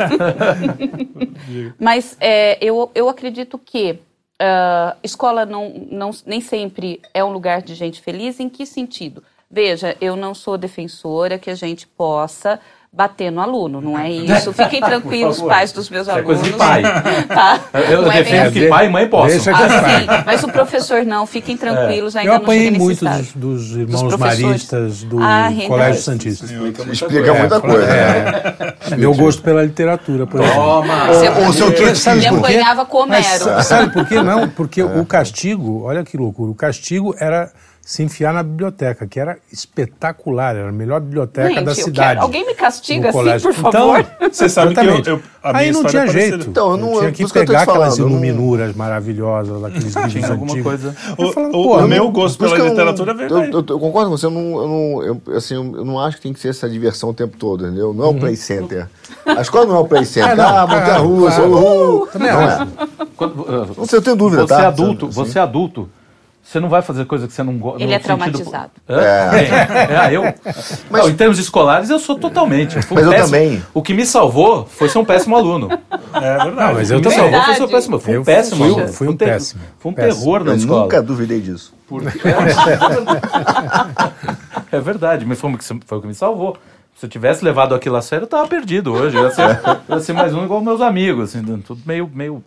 Speaker 3: Mas é, eu, eu acredito que ah, escola não, não, nem sempre é um lugar de gente feliz. Em que sentido? Veja, eu não sou defensora que a gente possa bater no aluno, não é isso. Fiquem tranquilos, pais dos meus
Speaker 2: Isso é
Speaker 3: alunos.
Speaker 2: coisa de pai.
Speaker 3: Tá?
Speaker 2: Eu
Speaker 3: Não é
Speaker 2: defendo
Speaker 3: assim.
Speaker 2: que pai e mãe possam.
Speaker 4: Deixa que-
Speaker 3: Ah, sim, mas o professor não, fiquem tranquilos, ainda
Speaker 4: Eu apanhei muito dos, dos irmãos
Speaker 3: professores.
Speaker 4: maristas do
Speaker 3: Ah,
Speaker 4: Colégio. Santista.
Speaker 5: Explica muita coisa, né?
Speaker 4: Meu gosto pela literatura, por exemplo.
Speaker 2: Toma!
Speaker 3: Você,
Speaker 5: Ou- ou seu
Speaker 3: ele
Speaker 5: trotismo.
Speaker 3: apanhava com
Speaker 4: Mas
Speaker 3: Homero.
Speaker 4: sabe por quê? Não, porque o castigo, olha que loucura, o castigo era se enfiar na biblioteca, que era espetacular, era a melhor biblioteca
Speaker 3: Gente,
Speaker 4: da cidade.
Speaker 3: quero- Alguém me castiga assim, por favor?
Speaker 4: Então,
Speaker 1: Você sabe que eu-
Speaker 4: exatamente.
Speaker 1: eu- a minha
Speaker 4: Aí não tinha
Speaker 1: é parecida.
Speaker 4: jeito.
Speaker 5: Então, eu não-
Speaker 4: tinha
Speaker 5: eu-
Speaker 4: que
Speaker 5: por isso que
Speaker 4: pegar aquelas
Speaker 5: falando, eu não-
Speaker 4: iluminuras maravilhosas, daqueles livros
Speaker 2: Tinha alguma
Speaker 4: antigos.
Speaker 2: coisa.
Speaker 1: O,
Speaker 4: falava,
Speaker 1: o- o
Speaker 4: eu
Speaker 1: meu
Speaker 4: não-
Speaker 1: gosto pela
Speaker 5: que
Speaker 1: literatura veio
Speaker 5: eu,
Speaker 1: daí.
Speaker 5: eu, eu concordo com você, eu não, eu, não, eu, assim, eu não acho que tem que ser essa diversão o tempo todo, entendeu? Não é o play center. A escola não é o play center.
Speaker 4: É,
Speaker 5: ah, montanha
Speaker 4: claro,
Speaker 5: russa,
Speaker 4: claro.
Speaker 5: uhul.
Speaker 4: Também
Speaker 5: Não é.
Speaker 2: Uh,
Speaker 5: Não sei, eu tenho dúvida,
Speaker 2: você
Speaker 5: tá?
Speaker 2: é adulto, você é adulto. Você não vai fazer coisa que você não gosta.
Speaker 3: Ele é traumatizado.
Speaker 2: É, eu. Não, em termos escolares, eu sou totalmente. eu fui um
Speaker 5: Mas eu
Speaker 2: péssimo-
Speaker 5: também.
Speaker 2: O que me salvou foi ser um péssimo aluno.
Speaker 1: É verdade.
Speaker 4: Não, mas
Speaker 2: O
Speaker 4: eu
Speaker 2: que me
Speaker 4: também.
Speaker 2: salvou foi ser um péssimo. Eu fui um
Speaker 4: Eu
Speaker 2: péssimo
Speaker 4: fui-
Speaker 2: aluno.
Speaker 4: fui um
Speaker 2: ter-
Speaker 4: péssimo.
Speaker 2: Foi um
Speaker 4: Péssimo.
Speaker 2: terror na
Speaker 5: Eu
Speaker 2: escola.
Speaker 5: nunca duvidei disso.
Speaker 2: Porque... é verdade, mas foi, o que- foi o que me salvou. Se eu tivesse levado aquilo a sério, eu tava perdido hoje. Eu ia ser, eu ia ser mais um igual meus amigos, assim, tudo meio, meio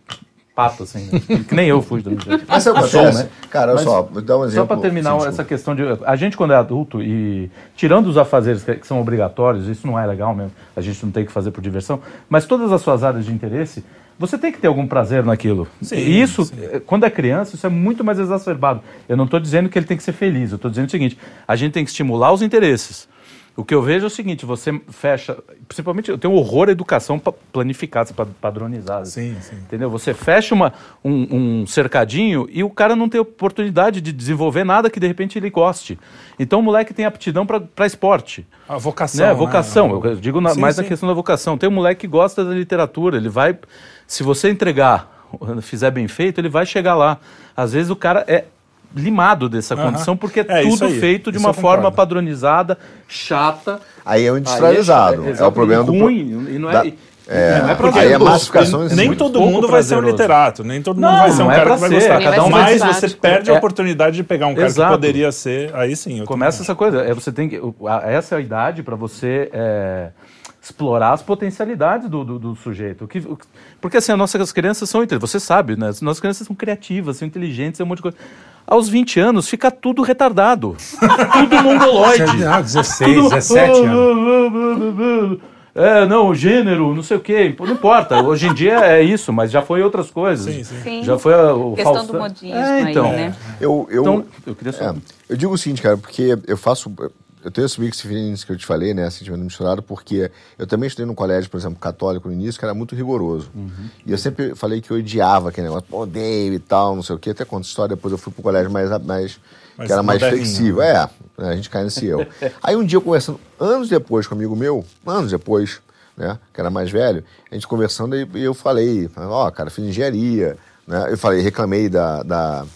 Speaker 2: pato, assim. né? Que nem eu fui do jeito.
Speaker 5: Mas sabe o que
Speaker 2: Sou,
Speaker 5: acontece?
Speaker 2: né?
Speaker 5: Cara, olha
Speaker 2: Mas
Speaker 5: só, vou dar um exemplo.
Speaker 2: Só para terminar
Speaker 5: Sim,
Speaker 2: essa questão de. A gente, quando é adulto, e tirando os afazeres que, que são obrigatórios, isso não é legal mesmo, a gente não tem que fazer por diversão, mas todas as suas áreas de interesse, você tem que ter algum prazer naquilo.
Speaker 1: Sim,
Speaker 2: e isso,
Speaker 1: sim.
Speaker 2: eh, quando é criança, isso é muito mais exacerbado. Eu não estou dizendo que ele tem que ser feliz, eu estou dizendo o seguinte: a gente tem que estimular os interesses. O que eu vejo é o seguinte: você fecha. Principalmente, eu tenho horror à educação planificada, pa- padronizada.
Speaker 1: Sim, sim.
Speaker 2: Entendeu? Você fecha uma, um, um cercadinho e o cara não tem oportunidade de desenvolver nada que de repente ele goste. Então o moleque tem aptidão para esporte.
Speaker 1: A vocação.
Speaker 2: Né?
Speaker 1: né?
Speaker 2: Vocação, eu digo na-
Speaker 1: Sim,
Speaker 2: mais
Speaker 1: sim.
Speaker 2: a questão da vocação. Tem um moleque que gosta da literatura, ele vai. Se você entregar, fizer bem feito, ele vai chegar lá. Às vezes o cara é limado dessa condição porque é,
Speaker 1: É,
Speaker 2: tudo
Speaker 1: aí.
Speaker 2: feito de
Speaker 1: Isso
Speaker 2: uma forma padronizada, chata.
Speaker 5: Aí é o
Speaker 2: Aí
Speaker 5: industrializado. É,
Speaker 2: chato,
Speaker 5: o problema do.
Speaker 2: ruim, e não é,
Speaker 5: da-
Speaker 2: e-
Speaker 5: é,
Speaker 2: não é
Speaker 5: porque
Speaker 2: prazeroso.
Speaker 5: aí a massificação
Speaker 1: E nem
Speaker 2: muito
Speaker 1: todo mundo vai ser um
Speaker 2: prazeroso.
Speaker 1: literato, nem todo mundo
Speaker 2: Não,
Speaker 1: vai ser um
Speaker 2: é
Speaker 1: cara
Speaker 2: pra
Speaker 1: que vai
Speaker 2: ser,
Speaker 1: gostar.
Speaker 3: cada um
Speaker 1: Mas
Speaker 3: vai
Speaker 1: você perde a
Speaker 2: É.
Speaker 1: oportunidade de pegar um cara
Speaker 2: Exato.
Speaker 1: que poderia ser. Aí sim. eu
Speaker 2: Começa
Speaker 1: também
Speaker 2: essa coisa. É, você tem que, a- essa é a idade para você é, explorar as potencialidades do, do, do sujeito. O que, o que- porque assim, as nossas crianças são, você sabe, né? As nossas crianças são criativas, são inteligentes, é um monte de coisa. Aos 20 anos fica tudo retardado. tudo mongoloide.
Speaker 4: Ah, 16, 17 anos.
Speaker 2: É, não, o gênero, não sei o quê. Não importa. Hoje em dia é isso, mas já foi outras coisas.
Speaker 1: Sim, sim.
Speaker 3: Sim.
Speaker 2: Já foi a, o
Speaker 3: Questão do modismo
Speaker 2: É,
Speaker 3: aí,
Speaker 2: então.
Speaker 3: né?
Speaker 5: Eu, eu,
Speaker 2: Então, eu queria só...
Speaker 5: É, eu digo o seguinte, cara, porque eu faço. Eu tenho esse mix feelings que eu te falei, né? Sentimento misturado, porque eu também estudei num colégio, por exemplo, católico no início, que era muito rigoroso. E eu sempre falei que eu odiava aquele negócio, pô, odeio e tal, não sei o quê. Até conta história, depois eu fui pro colégio mais. mais que era mais flexível. É, a gente cai nesse erro. Aí um dia eu conversando, anos depois com um amigo meu, anos depois, né? Que era mais velho, a gente conversando e e eu falei, ó, cara, fiz engenharia, né? Eu falei, reclamei da, da,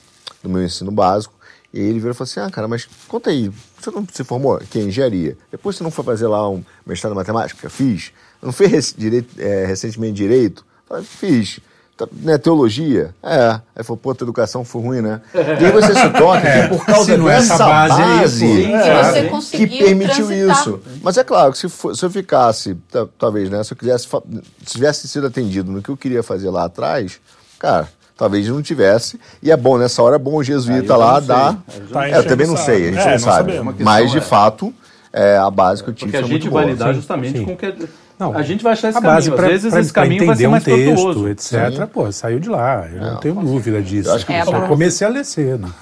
Speaker 5: do meu ensino básico. E ele virou e falou assim: Ah, cara, mas conta aí, você não se formou? Que é engenharia. Depois você não foi fazer lá um mestrado em matemática? Fiz. Não fez rec- direito, é, recentemente direito? Fiz. Tá, né, teologia? É. Aí falou, pô, tua educação foi ruim, né? E aí você se toca que por causa
Speaker 4: Se não é
Speaker 5: dessa
Speaker 4: essa base aí,
Speaker 5: base,
Speaker 4: pô.
Speaker 3: Que você
Speaker 5: que permitiu
Speaker 3: transitar.
Speaker 5: isso. Mas é claro que se, for- se eu ficasse, ta- talvez, né? Se eu quisesse, se tivesse sido atendido no que eu queria fazer lá atrás, cara, talvez não tivesse. E é bom, nessa hora é bom o jesuíta
Speaker 2: eu
Speaker 5: lá
Speaker 2: não sei.
Speaker 5: dar.
Speaker 2: Eu
Speaker 1: Tá
Speaker 5: É, eu também não sei, a gente.
Speaker 1: É,
Speaker 5: não
Speaker 1: não
Speaker 5: sabe.
Speaker 1: sabemos.
Speaker 5: Mas, de
Speaker 2: é-
Speaker 5: fato, é, a base que eu tive
Speaker 2: Porque a gente validar
Speaker 4: Sim,
Speaker 2: justamente
Speaker 4: sim.
Speaker 2: com o que é,
Speaker 4: Não,
Speaker 2: A gente vai achar esse
Speaker 4: a base
Speaker 2: caminho.
Speaker 4: pra-
Speaker 2: Às vezes
Speaker 4: pra-
Speaker 2: esse
Speaker 4: pra
Speaker 2: caminho vai ser
Speaker 4: um
Speaker 2: mais
Speaker 4: texto,
Speaker 2: tortuoso.
Speaker 4: etc.
Speaker 5: Sim.
Speaker 4: Pô, saiu de lá. Eu não, tenho dúvida disso.
Speaker 5: Eu acho que
Speaker 3: É,
Speaker 4: Só
Speaker 3: bom.
Speaker 4: comecei a ler cedo.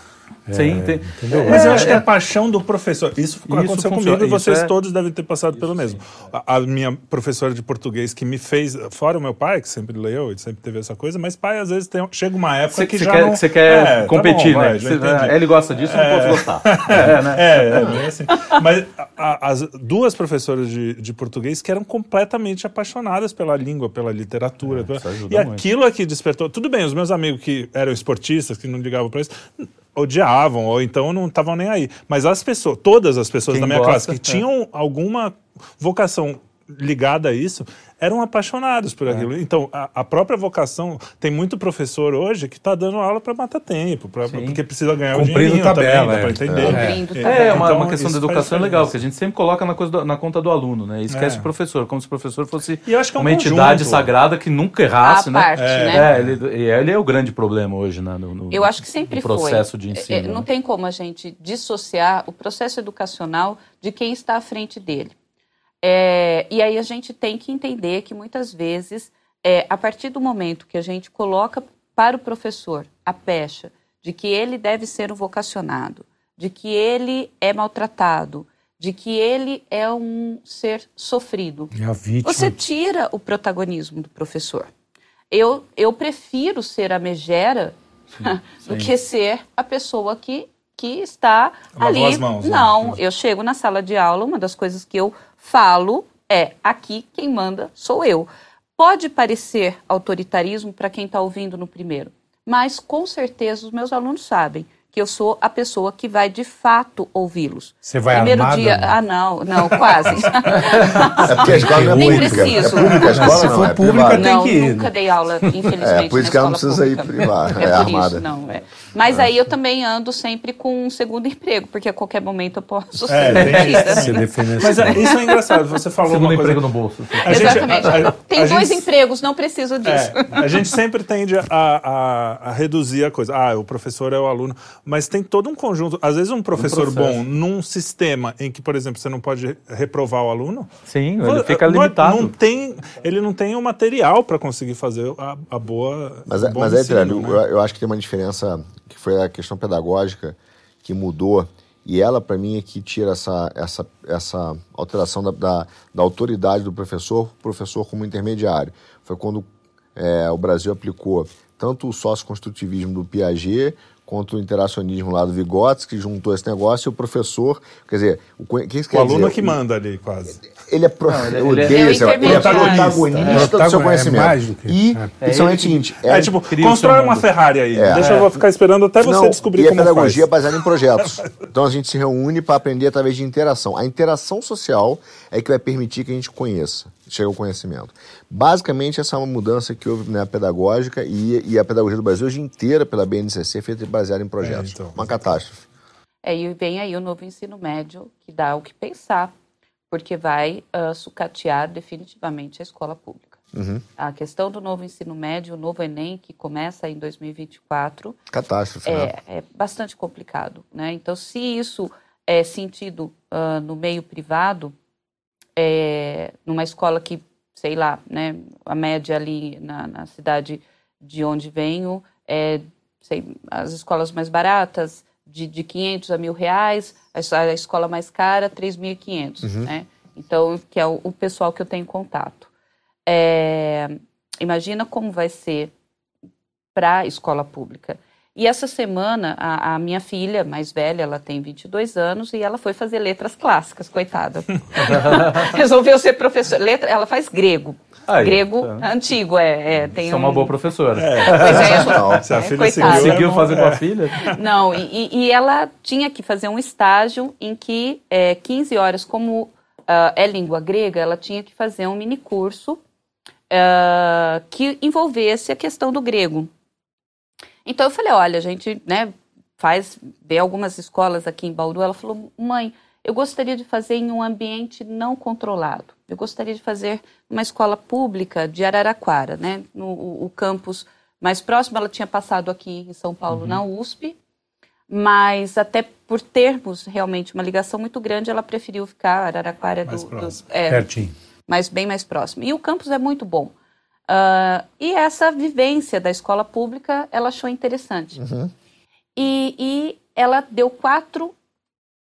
Speaker 2: Sim, tem.
Speaker 4: entendeu?
Speaker 1: Mas eu
Speaker 2: É,
Speaker 1: acho que
Speaker 2: é.
Speaker 1: é a paixão do professor. Isso, aconteceu
Speaker 2: funciona,
Speaker 1: comigo e
Speaker 2: isso
Speaker 1: vocês
Speaker 2: é-
Speaker 1: todos devem ter passado pelo mesmo. A, a minha professora de português que me fez, fora o meu pai, que sempre leu e sempre teve essa coisa, mas pai às vezes tem, chega uma época
Speaker 2: Você,
Speaker 1: que
Speaker 2: você
Speaker 1: já
Speaker 2: quer,
Speaker 1: não...
Speaker 2: você quer
Speaker 1: É, tá
Speaker 2: competir,
Speaker 1: bom,
Speaker 2: né?
Speaker 1: vai,
Speaker 2: ele gosta disso, não posso gostar. É, né?
Speaker 1: É, é, bem assim. Mas a- as duas professoras de, de português que eram completamente apaixonadas pela língua, pela literatura. pela-
Speaker 2: isso
Speaker 1: E
Speaker 2: muito.
Speaker 1: aquilo aqui despertou. Tudo bem, os meus amigos que eram esportistas, que não ligavam para isso, odiavam, ou então não estavam nem aí. Mas as pessoas, todas as pessoas
Speaker 2: Quem
Speaker 1: da minha
Speaker 2: gosta,
Speaker 1: classe que
Speaker 2: é.
Speaker 1: tinham alguma vocação ligada a isso, eram apaixonados
Speaker 2: É.
Speaker 1: por aquilo. Então, a, a própria vocação, tem muito professor hoje que está dando aula para matar tempo, pra, porque precisa ganhar o
Speaker 4: Cumprindo
Speaker 1: dinheirinho
Speaker 4: tabela,
Speaker 1: também,
Speaker 4: é.
Speaker 1: para entender.
Speaker 3: Cumprindo
Speaker 2: É,
Speaker 3: tabela.
Speaker 2: uma,
Speaker 1: Então,
Speaker 2: uma questão da educação
Speaker 1: diferença.
Speaker 2: legal, que a gente sempre coloca na, coisa do- na conta do aluno, né? E esquece
Speaker 1: É.
Speaker 2: o professor, como se o professor fosse
Speaker 1: E eu acho que é um
Speaker 2: uma entidade sagrada que nunca errasse,
Speaker 3: À
Speaker 2: né?
Speaker 3: parte,
Speaker 2: é,
Speaker 3: né?
Speaker 2: É, ele, e ele é o grande problema hoje né, no, no-
Speaker 3: Eu acho que sempre
Speaker 2: no processo
Speaker 3: foi.
Speaker 2: de
Speaker 3: É,
Speaker 2: ensino.
Speaker 3: é, não
Speaker 2: né?
Speaker 3: tem como a gente dissociar o processo educacional de quem está à frente dele. É, e aí a gente tem que entender que muitas vezes, é, a partir do momento que a gente coloca para o professor a pecha de que ele deve ser um vocacionado, de que ele é maltratado, de que ele é um ser sofrido,
Speaker 4: É
Speaker 3: você tira o protagonismo do professor. Eu, eu prefiro ser a megera do que ser a pessoa que, que está
Speaker 1: Lavou
Speaker 3: ali.
Speaker 1: as mãos, né?
Speaker 3: Não, eu chego na sala de aula, uma das coisas que eu falo é: aqui quem manda sou eu. Pode parecer autoritarismo para quem está ouvindo no primeiro, mas com certeza os meus alunos sabem que eu sou a pessoa que vai de fato ouvi-los.
Speaker 4: Você vai
Speaker 3: Primeiro
Speaker 4: armada,
Speaker 3: dia,
Speaker 4: não?
Speaker 3: ah não, não, quase.
Speaker 5: É porque a escola não é
Speaker 3: Nem
Speaker 5: pública.
Speaker 3: preciso.
Speaker 5: É pública a escola,
Speaker 4: Se
Speaker 5: não,
Speaker 4: for
Speaker 5: é
Speaker 4: pública,
Speaker 5: privada.
Speaker 4: tem
Speaker 3: não,
Speaker 4: que ir,
Speaker 3: nunca
Speaker 4: né?
Speaker 3: dei aula, infelizmente.
Speaker 5: É, por isso
Speaker 3: na
Speaker 5: que ela não
Speaker 3: escola
Speaker 5: precisa ir
Speaker 3: pública.
Speaker 5: privar,
Speaker 3: É,
Speaker 5: é
Speaker 3: por
Speaker 5: armada.
Speaker 3: isso, não. É. Mas aí eu também ando sempre com um segundo emprego, porque a qualquer momento eu posso ser
Speaker 1: É.
Speaker 4: Você defende
Speaker 1: Mas é, isso é engraçado, você falou
Speaker 2: Segundo
Speaker 1: uma coisa...
Speaker 2: emprego no bolso.
Speaker 1: A gente-
Speaker 3: Exatamente.
Speaker 1: a- a-
Speaker 3: Tem
Speaker 1: a
Speaker 3: dois
Speaker 1: gente-
Speaker 3: empregos, não preciso disso.
Speaker 1: É, a gente sempre tende a, a- a reduzir a coisa. Ah, o professor é o aluno. Mas tem todo um conjunto. Às vezes, um professor
Speaker 2: processo.
Speaker 1: bom num sistema em que, por exemplo, você não pode reprovar o aluno.
Speaker 2: Sim, ele fica
Speaker 1: não-
Speaker 2: limitado.
Speaker 1: Não tem, ele não tem o material para conseguir fazer a, a boa.
Speaker 5: Mas,
Speaker 1: o
Speaker 5: é- mas é,
Speaker 1: ensino,
Speaker 5: Trélio,
Speaker 1: né?
Speaker 5: eu, eu acho que tem uma diferença que foi a questão pedagógica que mudou. E ela, para mim, é que tira essa, essa, essa alteração da, da, da autoridade do professor, professor como intermediário. Foi quando é, o Brasil aplicou tanto o sócio-construtivismo do Piaget quanto o interacionismo lá do Vygotsky, que juntou esse negócio, e o professor, quer dizer, o,
Speaker 1: O aluno
Speaker 5: dizer?
Speaker 1: é que manda ali, quase.
Speaker 5: Ele é, pro...
Speaker 2: ele-
Speaker 5: eu
Speaker 2: ele é-
Speaker 5: odeio
Speaker 3: É o
Speaker 5: esse negócio. Ele é protagonista
Speaker 4: É,
Speaker 5: do seu
Speaker 4: é
Speaker 5: conhecimento.
Speaker 4: mais do que-
Speaker 5: E,
Speaker 4: é.
Speaker 5: principalmente o seguinte,
Speaker 1: É, tipo, constrói uma. Ferrari aí.
Speaker 5: É.
Speaker 1: Deixa eu vou ficar esperando até você
Speaker 5: Não,
Speaker 1: descobrir
Speaker 5: e
Speaker 1: como
Speaker 5: a pedagogia é
Speaker 1: faz.
Speaker 5: baseada em projetos. Então a gente se reúne para aprender através de interação. A interação social é que vai permitir que a gente conheça, chegue ao conhecimento. Basicamente, essa é uma mudança que houve na pedagógica e, e a pedagogia do Brasil hoje inteira pela BNCC é feita e baseada em projetos.
Speaker 1: É, então.
Speaker 5: uma catástrofe.
Speaker 3: É, e vem aí o novo ensino médio, que dá o que pensar, porque vai ah, sucatear definitivamente a escola pública.
Speaker 5: Uhum.
Speaker 3: A questão do novo ensino médio, o novo Enem, que começa em 2024,
Speaker 5: Catástrofe, né?
Speaker 3: é, é bastante complicado. Né? Então, se isso é sentido ah, no meio privado, é, numa escola que, sei lá, né, a média ali na, na cidade de onde venho, é, sei, as escolas mais baratas, de, de 500 a mil reais, a, a escola mais cara, 3.500, né? Então, que é o, o pessoal que eu tenho contato. É, imagina como vai ser para a escola pública. E essa semana, a, a minha filha mais velha, ela tem 22 anos e ela foi fazer letras clássicas, coitada. Resolveu ser professora. Letra, ela faz grego.
Speaker 2: Aí,
Speaker 3: grego
Speaker 2: tá.
Speaker 3: antigo, é. é tem
Speaker 2: Você é
Speaker 3: um...
Speaker 2: uma boa professora.
Speaker 3: Pois é,
Speaker 5: Não,
Speaker 1: se a
Speaker 3: é,
Speaker 1: filha
Speaker 3: coitada.
Speaker 1: seguiu,
Speaker 2: Conseguiu
Speaker 1: não-
Speaker 2: fazer com
Speaker 1: é.
Speaker 2: a filha?
Speaker 3: Não, e, e- ela tinha que fazer um estágio em que é, 15 horas, como ah, é língua grega, ela tinha que fazer um mini curso ah, que envolvesse a questão do grego. Então eu falei, olha, a gente né, faz, vê algumas escolas aqui em Bauru. Ela falou, mãe, eu gostaria de fazer em um ambiente não controlado. Eu gostaria de fazer uma escola pública de Araraquara, né? No o, o campus mais próximo, ela tinha passado aqui em São Paulo, na USP, mas até por termos realmente uma ligação muito grande, ela preferiu ficar Araraquara
Speaker 1: Mais
Speaker 3: do, do, é,
Speaker 4: Pertinho.
Speaker 3: mas bem mais próximo. E o campus é muito bom. Uh, e essa vivência da escola pública, ela achou interessante.
Speaker 5: Uhum.
Speaker 3: E, e ela deu quatro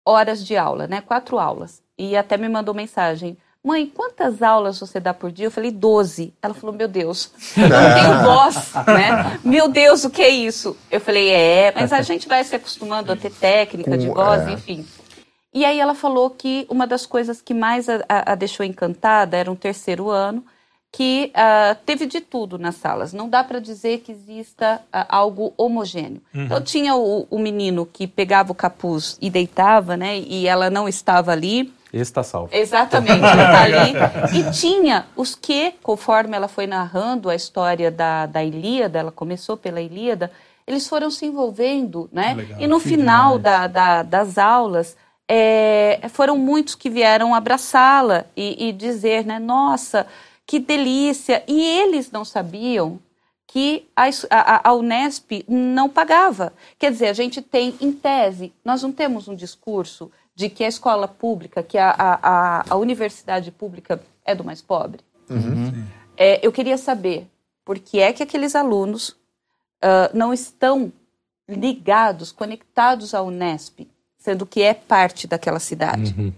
Speaker 3: horas de aula, né? Quatro aulas. E até me mandou mensagem. Mãe, quantas aulas você dá por dia? Eu falei, 12. Ela falou, meu Deus, eu não tenho voz, né? Meu Deus, o que é isso? Eu falei, é, mas a gente vai se acostumando a ter técnica de voz,
Speaker 5: é.
Speaker 3: enfim. E aí ela falou que uma das coisas que mais a, a, a deixou encantada era um terceiro ano, que uh, teve de tudo nas salas. Não dá para dizer que exista uh, algo homogêneo.
Speaker 1: Uhum.
Speaker 3: Então tinha o, o, menino que pegava o capuz e deitava, né? E ela não estava ali.
Speaker 2: Esse está salvo.
Speaker 3: Exatamente, está ali. E tinha os que, conforme ela foi narrando a história da, da Ilíada, ela começou pela Ilíada, eles foram se envolvendo, né?
Speaker 1: Legal,
Speaker 3: e no final da, da, das aulas, é, foram muitos que vieram abraçá-la e, e dizer, né? Nossa, que delícia! E eles não sabiam que a, a, a, Unesp não pagava. Quer dizer, a gente tem, em tese, nós não temos um discurso de que a escola pública, que a, a, a universidade pública é do mais pobre.
Speaker 5: Uhum.
Speaker 3: É, eu queria saber por que é que aqueles alunos uh, não estão ligados, conectados à Unesp, sendo que é parte daquela cidade.
Speaker 4: Uhum.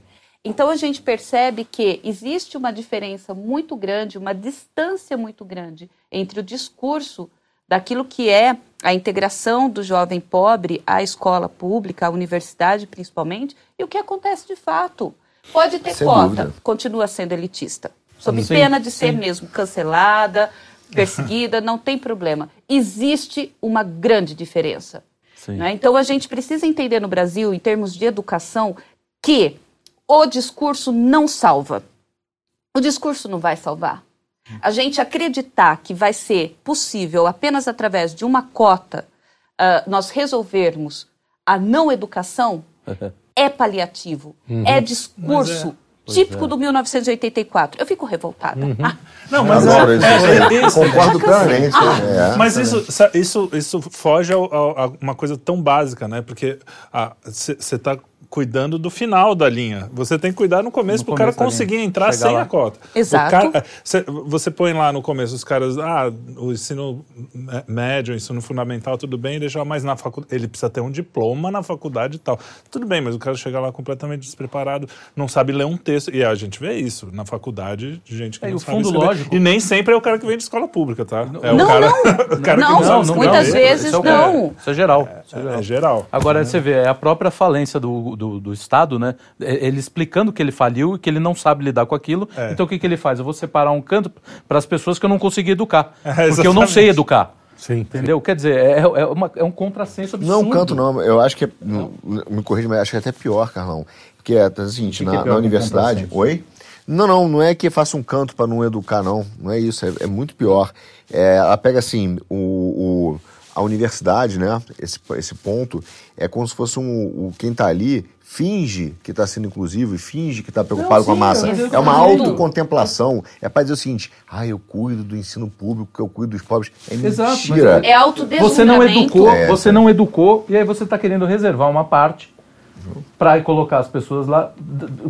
Speaker 3: Então a gente percebe que existe uma diferença muito grande, uma distância muito grande entre o discurso daquilo que é a integração do jovem pobre à escola pública, à universidade principalmente, e o que acontece de fato. Pode ter
Speaker 5: Sem
Speaker 3: cota,
Speaker 5: dúvida.
Speaker 3: continua sendo elitista, sob
Speaker 2: Sim,
Speaker 3: pena de ser
Speaker 2: sim.
Speaker 3: mesmo cancelada, perseguida, não tem problema. Existe uma grande diferença. Né? Então a gente precisa entender no Brasil, em termos de educação, que o discurso não salva. O discurso não vai salvar. A gente acreditar que vai ser possível apenas através de uma cota ah, nós resolvermos a não educação é paliativo, é discurso típico do 1984. Eu fico revoltada. Ah,
Speaker 1: Não, mas
Speaker 5: Adoro
Speaker 1: é,
Speaker 5: isso.
Speaker 1: é, é isso.
Speaker 5: Concordo plenamente. né? É.
Speaker 1: Mas isso, isso, isso foge a uma coisa tão básica, né? Porque você está cuidando do final da linha. Você tem que cuidar no começo para o cara conseguir
Speaker 2: linha.
Speaker 1: entrar
Speaker 2: Chegar
Speaker 1: sem
Speaker 2: lá.
Speaker 1: a cota.
Speaker 3: Exato.
Speaker 1: O cara- cê- você põe lá no começo os caras, ah, o ensino é, médio, o ensino fundamental, tudo bem, deixa mas na faculdade. Ele precisa ter um diploma na faculdade e tal. Tudo bem, mas o cara chega lá completamente despreparado, não sabe ler um texto. E a gente vê isso na faculdade, de gente que
Speaker 2: É,
Speaker 1: não
Speaker 2: o
Speaker 1: sabe
Speaker 2: fundo
Speaker 1: escrever.
Speaker 2: lógico-
Speaker 1: E nem sempre é o cara que vem de escola pública, tá? É
Speaker 3: Não,
Speaker 1: o cara,
Speaker 3: não.
Speaker 1: o cara
Speaker 3: Não,
Speaker 1: que não sabe
Speaker 3: muitas
Speaker 1: escrever.
Speaker 3: vezes
Speaker 2: Isso é o-
Speaker 3: não.
Speaker 2: Isso é geral. Isso é geral.
Speaker 1: É geral.
Speaker 2: Agora, você vê, é a própria falência do, do, do Estado, né? É- Ele explicando que ele faliu e que ele não sabe lidar com aquilo.
Speaker 1: É.
Speaker 2: Então, o que, que ele faz? Eu vou separar um canto para as pessoas que eu não consegui educar.
Speaker 1: É,
Speaker 2: porque eu não sei educar.
Speaker 4: Sim.
Speaker 2: Entendeu? Quer dizer, é, é, uma- é um contrassenso absurdo.
Speaker 5: Não é um canto, não. Eu acho que é. não, Me corrija, mas acho que é até pior, Carlão. Porque é o seguinte,
Speaker 2: que
Speaker 5: na,
Speaker 2: é pior
Speaker 5: na
Speaker 2: que
Speaker 5: universidade. Oi? Não, não, não é que faça um canto para não educar, não. Não é isso, é, é muito pior. É, ela pega assim, o, o- a universidade, né? Esse, esse ponto, é como se fosse um. O, quem tá ali finge que está sendo inclusivo e finge que está preocupado
Speaker 2: Não,
Speaker 5: com a
Speaker 2: sim,
Speaker 5: massa. É uma autocontemplação. É para dizer o seguinte: ah, eu cuido do ensino público, eu cuido dos pobres. É
Speaker 2: Exato,
Speaker 5: mentira.
Speaker 3: É autodeslumbramento.
Speaker 2: Você não educou,
Speaker 5: É,
Speaker 2: você
Speaker 5: sim.
Speaker 2: não educou, e aí você está querendo reservar uma parte para colocar as pessoas lá,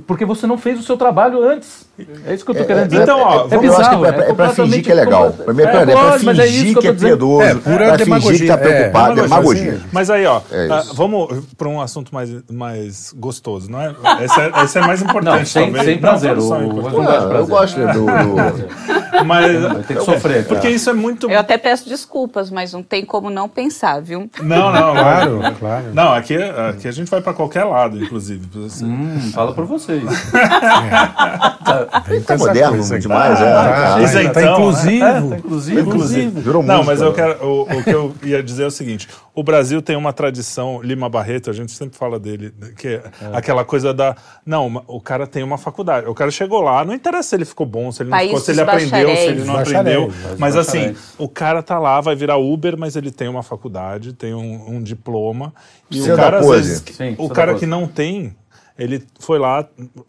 Speaker 2: porque você não fez o seu trabalho antes. É isso que eu tô querendo dizer.
Speaker 1: então, ó,
Speaker 2: é,
Speaker 5: que
Speaker 2: bizarro,
Speaker 5: é, pra- é pra fingir que é legal. é, pra, é
Speaker 2: mas é
Speaker 5: fingir que é piedoso.
Speaker 4: É, pura
Speaker 5: pra fingir que tá.
Speaker 4: É,
Speaker 5: preocupado. É,
Speaker 4: demagogia.
Speaker 1: Mas aí, ó,
Speaker 5: É isso.
Speaker 1: vamos para um assunto mais, mais gostoso, não é? Esse é, esse é mais importante
Speaker 2: Não, sem,
Speaker 1: talvez.
Speaker 2: sem prazer. o- não gosto de
Speaker 5: Ah, eu gosto do. do-
Speaker 1: Mas
Speaker 2: Tem que sofrer.
Speaker 1: porque isso é muito
Speaker 3: Eu até peço desculpas, mas não tem como não pensar, viu?
Speaker 1: Não, não,
Speaker 4: Claro, claro.
Speaker 1: Não, aqui, aqui a gente vai para qualquer lado, inclusive.
Speaker 2: Hum, fala por vocês.
Speaker 5: Tá
Speaker 4: essa
Speaker 5: moderno
Speaker 4: coisa
Speaker 5: demais, é.
Speaker 4: Tá,
Speaker 5: Tá,
Speaker 4: tá,
Speaker 1: isentão,
Speaker 4: tá
Speaker 1: né?
Speaker 4: inclusivo.
Speaker 2: É, tá inclusive.
Speaker 1: Inclusive.
Speaker 5: Virou
Speaker 1: Não,
Speaker 5: música,
Speaker 1: mas eu
Speaker 5: né?
Speaker 1: quero. O, o que eu ia dizer é o seguinte: o Brasil tem uma tradição, Lima Barreto, a gente sempre fala dele, que é, aquela coisa da. Não, o cara tem uma faculdade. O cara chegou lá, não interessa se ele ficou bom, se ele não
Speaker 3: País
Speaker 1: ficou, se ele aprendeu, se ele não aprendeu.
Speaker 4: mas
Speaker 1: Mas assim, o cara tá lá, vai virar Uber, mas ele tem uma faculdade, tem um, um diploma. E o
Speaker 5: da
Speaker 1: cara, às vezes,
Speaker 2: Sim,
Speaker 1: o cara que não tem, ele foi lá.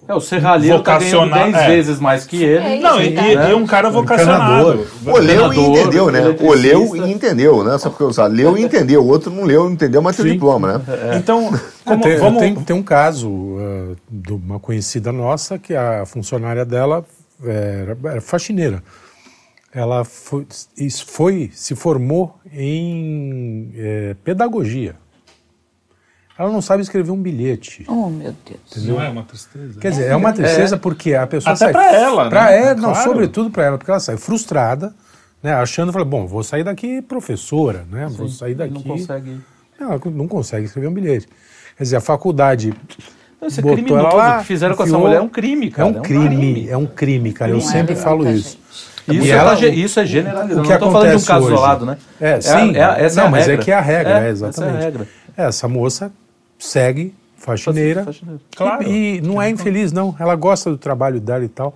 Speaker 2: É, o serralheiro tá ganhando
Speaker 1: Vocacional-
Speaker 2: 10
Speaker 1: é.
Speaker 2: vezes mais que ele.
Speaker 3: É
Speaker 1: Não, e,
Speaker 2: Né?
Speaker 1: e um cara vocacionado.
Speaker 4: encanador.
Speaker 5: Pô, leu e entendeu, né? O
Speaker 2: eletricista.
Speaker 5: leu e entendeu, né? Só porque eu sabe, leu e entendeu. O outro não leu, não entendeu, mas tem diploma, né?
Speaker 1: Então, como,
Speaker 4: tem,
Speaker 1: vamos.
Speaker 4: tem, tem um caso uh, de uma conhecida nossa que a funcionária dela era, era faxineira. Ela foi, foi, se formou em é, pedagogia. Ela não sabe escrever um bilhete.
Speaker 3: Oh, meu Deus.
Speaker 1: Não é uma tristeza?
Speaker 4: Quer dizer, é uma tristeza porque a pessoa
Speaker 1: Até
Speaker 4: sai.
Speaker 1: pra ela,
Speaker 4: pra
Speaker 1: né?
Speaker 4: ela, não,
Speaker 1: Claro.
Speaker 4: sobretudo para ela, porque ela sai frustrada, né, achando, fala, bom, vou sair daqui professora, né, vou sair daqui.
Speaker 2: Não consegue.
Speaker 4: Ela não consegue escrever um bilhete. Quer dizer, a faculdade
Speaker 2: é
Speaker 4: botou
Speaker 2: criminoso.
Speaker 4: ela lá,
Speaker 2: que fizeram com essa
Speaker 4: enfiou-
Speaker 2: mulher é um crime, cara.
Speaker 4: É um crime, é um crime, cara. Eu
Speaker 3: Não é
Speaker 4: sempre
Speaker 3: legal
Speaker 4: falo isso.
Speaker 2: Isso,
Speaker 4: E
Speaker 2: é,
Speaker 4: ela-
Speaker 2: ge- isso é generalizado.
Speaker 4: o
Speaker 2: Não
Speaker 4: que
Speaker 2: estou falando de um caso
Speaker 4: hoje?
Speaker 2: isolado, né?
Speaker 4: É, sim.
Speaker 2: É, é, essa
Speaker 4: não,
Speaker 2: é a
Speaker 4: mas
Speaker 2: regra.
Speaker 4: é que é a regra,
Speaker 2: É,
Speaker 4: é,
Speaker 2: essa é a
Speaker 4: exatamente.
Speaker 2: regra.
Speaker 4: Essa moça segue faxineira.
Speaker 2: Faxineira.
Speaker 1: Claro.
Speaker 4: E, e não é infeliz, não. Ela gosta do trabalho dela e tal.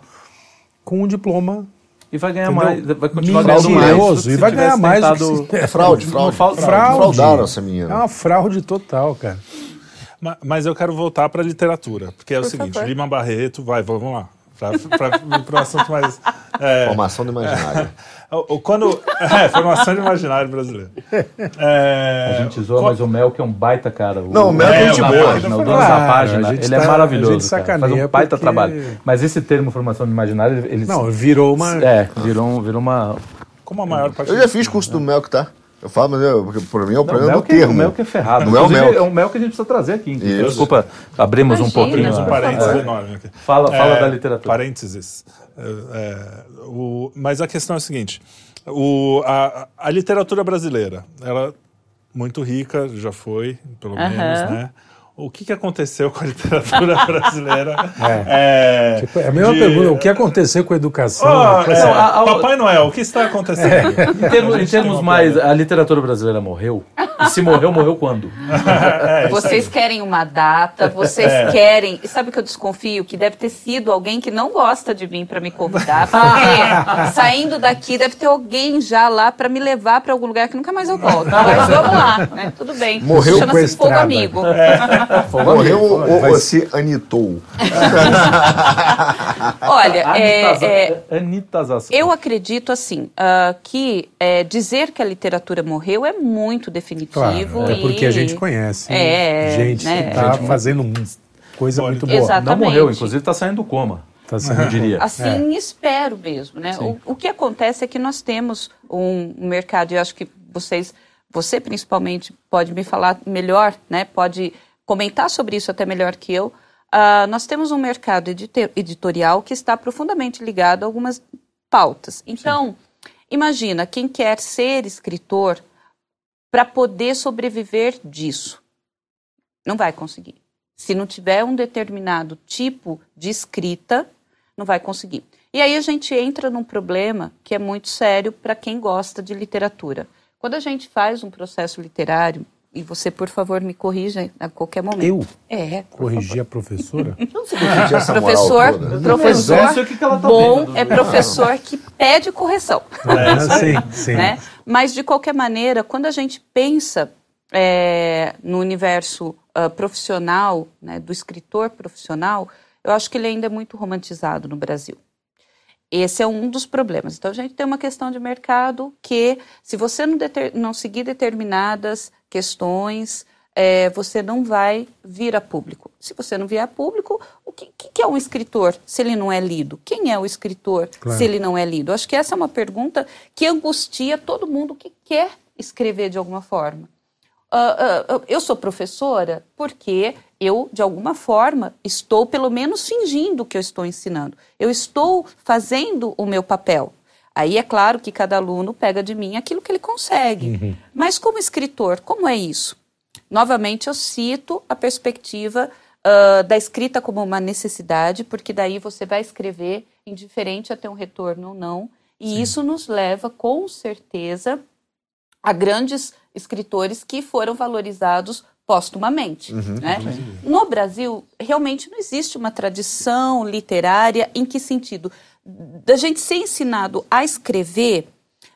Speaker 4: Com um diploma.
Speaker 2: E vai ganhar
Speaker 4: Entendeu?
Speaker 2: mais, vai continuar ganhando mais.
Speaker 4: E vai ganhar mais do que
Speaker 2: tentado-
Speaker 4: se-
Speaker 5: É fraude, fraude.
Speaker 2: fal-
Speaker 4: Fraude.
Speaker 5: Fraudaram essa menina.
Speaker 4: É uma fraude total, cara.
Speaker 1: Ma- Mas eu quero voltar para a literatura, porque é o
Speaker 3: Por
Speaker 1: seguinte,
Speaker 3: favor.
Speaker 1: Lima Barreto, vai, vamos lá, para o assunto mais... é,
Speaker 5: Formação do imaginário.
Speaker 1: quando, é, formação de imaginário brasileiro. É,
Speaker 2: A gente zoa,
Speaker 1: co-
Speaker 2: mas o Mel que é um baita cara. O,
Speaker 5: Não, o Mel
Speaker 1: é
Speaker 2: dono
Speaker 1: gente boa.
Speaker 2: página, o dono da página, ele é
Speaker 4: tá- a
Speaker 2: maravilhoso. cara. Faz um baita
Speaker 4: porque-
Speaker 2: trabalho. Mas esse termo formação de imaginário, ele
Speaker 4: Não, virou uma.
Speaker 2: é, virou, um- virou uma.
Speaker 1: como a maior parte...
Speaker 5: Eu já fiz curso do Melk, tá? Eu falo, mas eu, porque por mim é o
Speaker 2: Não, o
Speaker 5: problema do
Speaker 2: que, o
Speaker 5: termo.
Speaker 2: Mel que é ferrado.
Speaker 5: Não é o Mel.
Speaker 2: É um Mel que a gente precisa trazer aqui. Desculpa, abrimos um
Speaker 3: Imagina,
Speaker 2: pouquinho.
Speaker 1: Temos um parênteses
Speaker 3: favor.
Speaker 1: enorme aqui.
Speaker 2: Fala- fala da literatura.
Speaker 1: Parênteses. É, é, o- mas a questão é a seguinte: o, a, a literatura brasileira, ela muito rica, já foi, pelo
Speaker 3: Aham.
Speaker 1: menos, né? O que, que aconteceu com a literatura brasileira? É,
Speaker 4: Tipo, é a mesma
Speaker 1: de-
Speaker 4: pergunta: o que aconteceu com a educação?
Speaker 1: Ó,
Speaker 4: Com
Speaker 1: é,
Speaker 4: essa-
Speaker 2: a- a-
Speaker 1: Papai Noel, o que está acontecendo?
Speaker 2: Em termos,
Speaker 1: A
Speaker 2: em termos mais,
Speaker 1: piada.
Speaker 2: a literatura brasileira morreu? E se morreu, morreu quando?
Speaker 1: É,
Speaker 3: Vocês
Speaker 1: aí.
Speaker 3: querem uma data, vocês
Speaker 1: É.
Speaker 3: querem. E sabe o que eu desconfio? Que deve ter sido alguém que não gosta de mim para me convidar, porque saindo daqui deve ter alguém já lá para me levar para algum lugar que nunca mais eu volto. Mas vamos lá, né? Tudo bem.
Speaker 5: Morreu
Speaker 3: Chama-se fogo
Speaker 4: sequestrada.
Speaker 3: amigo.
Speaker 5: Morreu ou, ou
Speaker 4: Vai-
Speaker 5: se anitou?
Speaker 3: Olha, é, é, eu acredito assim ah, que é, dizer que a literatura morreu é muito definitivo.
Speaker 4: Claro, é
Speaker 3: e-
Speaker 4: porque a gente conhece
Speaker 3: É,
Speaker 4: gente
Speaker 3: né?
Speaker 4: que tá
Speaker 3: Gente-
Speaker 4: fazendo coisa muito boa.
Speaker 3: Exato.
Speaker 2: Não
Speaker 3: Exatamente.
Speaker 2: morreu, inclusive está saindo do coma.
Speaker 4: Tá sendo
Speaker 2: Eu diria.
Speaker 3: Assim, espero mesmo, né? O, o que acontece é que nós temos um, um mercado, e eu acho que vocês, você principalmente, pode me falar melhor, né? Pode comentar sobre isso até melhor que eu. Ah, nós temos um mercado editorial que está profundamente ligado a algumas pautas. Então, imagina quem quer ser escritor para poder sobreviver disso. Não vai conseguir. Se não tiver um determinado tipo de escrita, não vai conseguir. E aí a gente entra num problema que é muito sério para quem gosta de literatura. Quando a gente faz um processo literário, e você, por favor, me corrija a qualquer momento.
Speaker 4: Eu
Speaker 3: É,
Speaker 4: corrigir a professora?
Speaker 5: Tinha essa moral
Speaker 3: Professor,
Speaker 5: toda.
Speaker 3: Professor
Speaker 2: sei o que que ela tá
Speaker 3: bom
Speaker 2: vendo.
Speaker 3: é professor que pede correção.
Speaker 4: É, sim, sim.
Speaker 3: né? Mas, de qualquer maneira, quando a gente pensa é, no universo ah, profissional, né, do escritor profissional, eu acho que ele ainda é muito romantizado no Brasil. Esse é um dos problemas. Então, a gente tem uma questão de mercado que, se você não, deter- não seguir determinadas questões, é, você não vai vir a público. Se você não vier a público, o que, que- é um escritor se ele não é lido? Quem é o escritor
Speaker 4: Claro.
Speaker 3: se ele não é lido? Acho que essa é uma pergunta que angustia todo mundo que quer escrever de alguma forma. Ah, ah, eu sou professora porque eu, de alguma forma, estou pelo menos fingindo que eu estou ensinando. Eu estou fazendo o meu papel. Aí é claro que cada aluno pega de mim aquilo que ele consegue. Mas como escritor, como é isso? Novamente, eu cito a perspectiva ah, da escrita como uma necessidade, porque daí você vai escrever indiferente a ter um retorno ou não. E isso nos leva, com certeza, a grandes escritores que foram valorizados póstumamente. né? No Brasil, realmente não existe uma tradição literária em que sentido? Da gente ser ensinado a escrever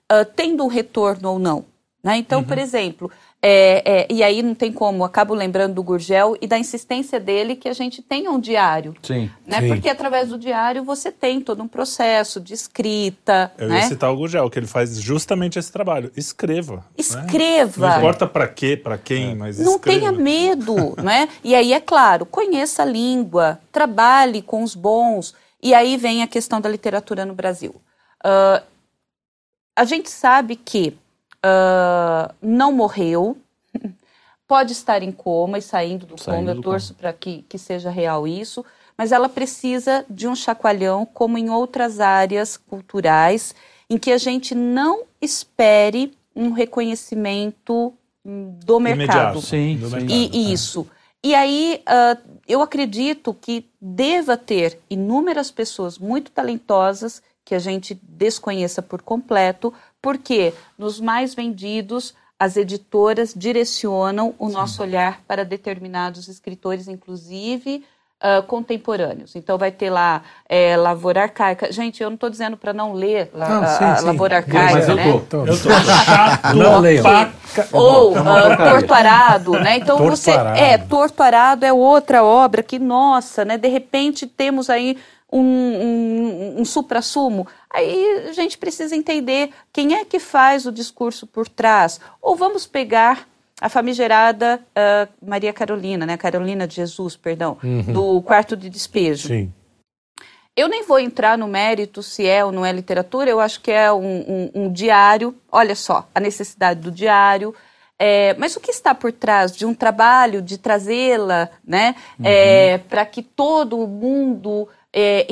Speaker 3: ah, tendo um retorno ou não. Né? Então, por exemplo, é, é, e aí não tem como, acabo lembrando do Gurgel e da insistência dele que a gente tenha um diário.
Speaker 2: Sim.
Speaker 3: Né?
Speaker 4: Sim.
Speaker 3: Porque através do diário você tem todo um processo de escrita.
Speaker 1: Eu
Speaker 3: né?
Speaker 1: ia citar o Gugel, que ele faz justamente esse trabalho. Escreva. né?
Speaker 3: Escreva.
Speaker 1: Não importa pra quê, pra quem, mas
Speaker 3: Não
Speaker 1: escreva.
Speaker 3: tenha medo, né? E aí, é claro, conheça a língua, trabalhe com os bons. E aí vem a questão da literatura no Brasil. Uh, a gente sabe que uh, não morreu, pode estar em coma e saindo do saindo coma, eu torço para que, que seja real isso, mas ela precisa de um chacoalhão, como em outras áreas culturais, em que a gente não espere um reconhecimento hum, do mercado.
Speaker 2: Sim, do
Speaker 3: mercado. E, e isso. E aí, uh, eu acredito que deva ter inúmeras pessoas muito talentosas que a gente desconheça por completo, porque nos mais vendidos as editoras direcionam o Sim. nosso olhar para determinados escritores, inclusive uh, contemporâneos. Então vai ter lá é, Lavoura Arcaica. Gente, eu não estou dizendo para não ler la, não, sim, a, sim. Lavoura Arcaica,
Speaker 2: Mas eu
Speaker 3: né?
Speaker 2: tô. Eu tô chato.
Speaker 3: não leio. Ou uh, Torto Arado, né? Então torto você... Arado. É, Torto Arado é outra obra que, nossa, né? De repente temos aí um, um, um supra-sumo. Aí a gente precisa entender quem é que faz o discurso por trás. Ou vamos pegar a famigerada uh, Maria Carolina, né? Carolina de Jesus, perdão, uhum. do quarto de despejo.
Speaker 4: Sim.
Speaker 3: Eu nem vou entrar no mérito se é ou não é literatura, eu acho que é um, um, um diário. Olha só, a necessidade do diário. É, mas o que está por trás de um trabalho de trazê-la né, uhum. é, para que todo mundo é,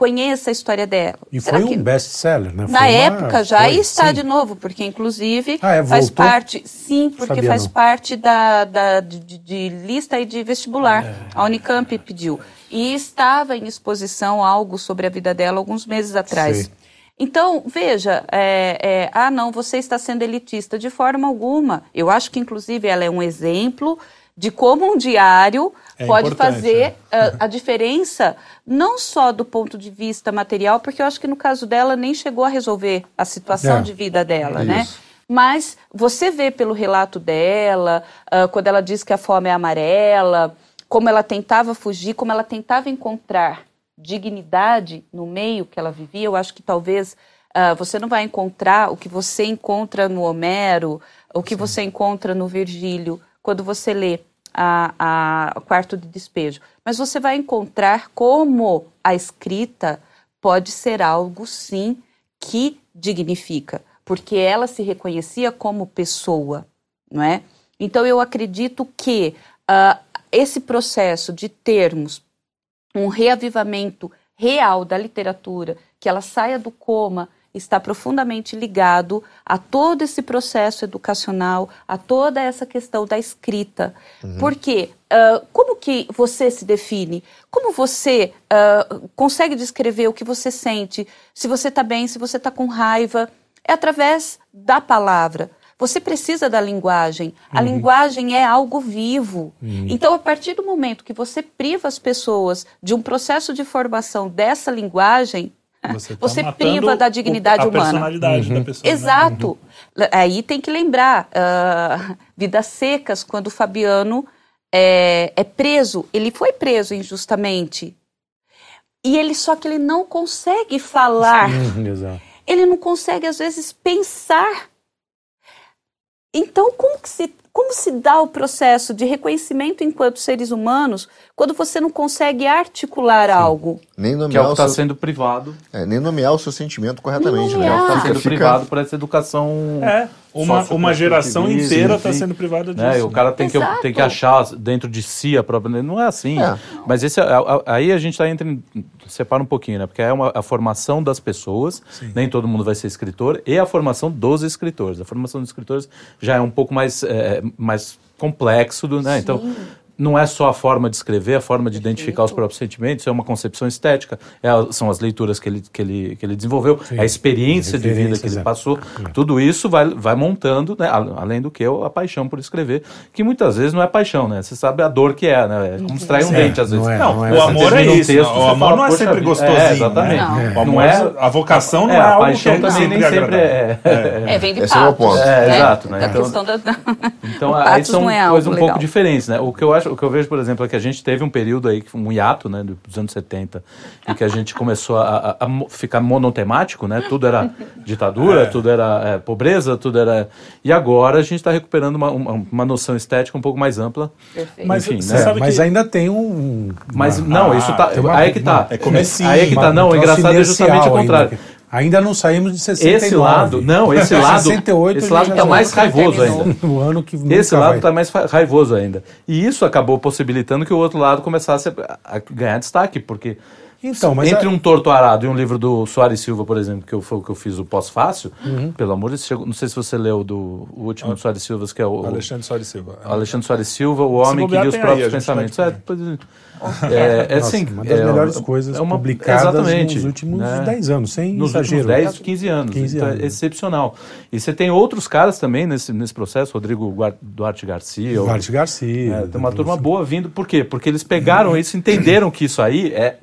Speaker 3: conheça a história dela.
Speaker 4: E Será foi que... um best-seller, né?
Speaker 3: Foi Na uma... época já foi, está sim. de novo, porque inclusive ah, é, faz parte, sim, porque Sabia faz não. parte da, da de, de, lista e de vestibular. É. A Unicamp pediu. E estava em exposição algo sobre a vida dela alguns meses atrás. Sim. Então, veja, é, é, ah, não, você está sendo elitista de forma alguma. Eu acho que, inclusive, ela é um exemplo de como um diário é pode fazer a, é. a, diferença, não só do ponto de vista material, porque eu acho que no caso dela nem chegou a resolver a situação é. de vida dela, né? Mas você vê pelo relato dela, uh, quando ela diz que a fome é amarela, como ela tentava fugir, como ela tentava encontrar dignidade no meio que ela vivia, eu acho que talvez uh, você não vai encontrar o que você encontra no Homero, o que Sim. você encontra no Virgílio, quando você lê a, a quarto de despejo. Mas você vai encontrar como a escrita pode ser algo, sim, que dignifica, porque ela se reconhecia como pessoa, não é? Então eu acredito que uh, esse processo de termos um reavivamento real da literatura, que ela saia do coma está profundamente ligado a todo esse processo educacional, a toda essa questão da escrita. Uhum. Porque uh, como que você se define? Como você uh, consegue descrever o que você sente? Se você está bem, se você está com raiva? É através da palavra. Você precisa da linguagem. A uhum. linguagem é algo vivo. Uhum. Então, a partir do momento que você priva as pessoas de um processo de formação dessa linguagem, você, tá você priva da dignidade
Speaker 1: o, a
Speaker 3: humana.
Speaker 1: personalidade uhum. da pessoa. Né?
Speaker 3: Exato. Né? Uhum. Aí tem que lembrar, uh, Vidas Secas, quando o Fabiano é, é, preso, ele foi preso injustamente. E ele só que ele não consegue falar.
Speaker 4: Sim,
Speaker 3: ele não consegue, às vezes, pensar. Então, como que se como se dá o processo de reconhecimento enquanto seres humanos quando você não consegue articular Sim. algo?
Speaker 2: Nem nomear que é o que está seu... sendo privado.
Speaker 5: É, nem nomear o seu sentimento corretamente.
Speaker 2: Né?
Speaker 5: É
Speaker 2: o que está sendo fica... privado por essa educação.
Speaker 1: É, uma, uma geração inteira está sendo privada disso.
Speaker 2: Né? O cara tem que, tem que achar dentro de si a própria. Não é assim. É. Mas esse, aí a gente está entre. Separa um pouquinho, né? Porque é uma, a formação das pessoas, Sim. nem todo mundo vai ser escritor, e a formação dos escritores. A formação dos escritores já é um pouco mais. É, mais complexo, do, né? Então, não é só a forma de escrever, a forma de identificar os próprios sentimentos, é uma concepção estética, é, são as leituras que ele, que ele, que ele desenvolveu, Sim. a experiência de vida que ele é. passou, é. tudo isso vai, vai montando, né, além do que a paixão por escrever, que muitas vezes não é paixão, né? Você sabe a dor que é, né? É como extrair um dente, às vezes.
Speaker 1: Não, é, não, não é, o amor é isso, texto, o amor não é sempre gostosinho. É, exatamente. Né? O amor, é, a vocação não é,
Speaker 2: a paixão também nem sempre é.
Speaker 3: É, vem de patos.
Speaker 2: É, exato, né? Então, então aí são coisas um pouco diferentes, né? O que eu acho o que eu vejo, por exemplo, é que a gente teve um período aí, um hiato, né, dos anos 70, em que a gente começou a, a- a ficar monotemático, né? Tudo era ditadura, tudo era é, pobreza, tudo era... E agora a gente está recuperando uma, uma, uma noção estética um pouco mais ampla.
Speaker 3: Perfeito.
Speaker 1: Mas
Speaker 2: Enfim,
Speaker 1: você
Speaker 2: né?
Speaker 1: sabe
Speaker 4: mas
Speaker 1: que...
Speaker 4: ainda tem um.
Speaker 2: Mas
Speaker 4: uma-
Speaker 2: não, isso tá...
Speaker 4: uma-
Speaker 2: aí é que tá.
Speaker 1: É comecinho.
Speaker 2: Aí é que tá.
Speaker 4: uma-
Speaker 2: Não, o
Speaker 4: troço
Speaker 2: engraçado é justamente o contrário.
Speaker 4: Ainda, Ainda não saímos de 69.
Speaker 2: Esse lado, não, esse lado,
Speaker 4: 68
Speaker 2: esse lado
Speaker 4: já
Speaker 2: tá mais raivoso ainda.
Speaker 4: No ano que
Speaker 2: Esse lado está mais raivoso ainda. E isso acabou possibilitando que o outro lado começasse a, a ganhar destaque, porque
Speaker 4: Então, mas
Speaker 2: entre
Speaker 4: a-
Speaker 2: um torto arado e um livro do Soares Silva, por exemplo, que eu, foi o que eu fiz o pós-fácil,
Speaker 4: Uhum.
Speaker 2: pelo amor de Deus, chegou- não sei se você leu do, o último do Soares Silva, que é o, o
Speaker 1: Alexandre Soares Silva.
Speaker 2: Alexandre Soares Silva, o homem que lia os próprios
Speaker 1: aí,
Speaker 2: pensamentos. É, depois- é, é
Speaker 4: Nossa,
Speaker 2: assim,
Speaker 4: uma das
Speaker 2: é,
Speaker 4: melhores
Speaker 2: é
Speaker 4: coisas
Speaker 2: uma-
Speaker 4: publicadas
Speaker 2: exatamente,
Speaker 4: nos últimos
Speaker 2: né?
Speaker 4: 10 anos, sem
Speaker 2: nos
Speaker 4: exagero.
Speaker 2: últimos 10, 15 anos.
Speaker 4: 15
Speaker 2: então,
Speaker 4: anos.
Speaker 2: É excepcional. E você tem outros caras também nesse, nesse processo, Rodrigo Guar- Duarte Garcia.
Speaker 4: Duarte Garcia.
Speaker 2: é, tem uma turma boa vindo. Por quê? Porque eles pegaram isso, entenderam que isso aí é.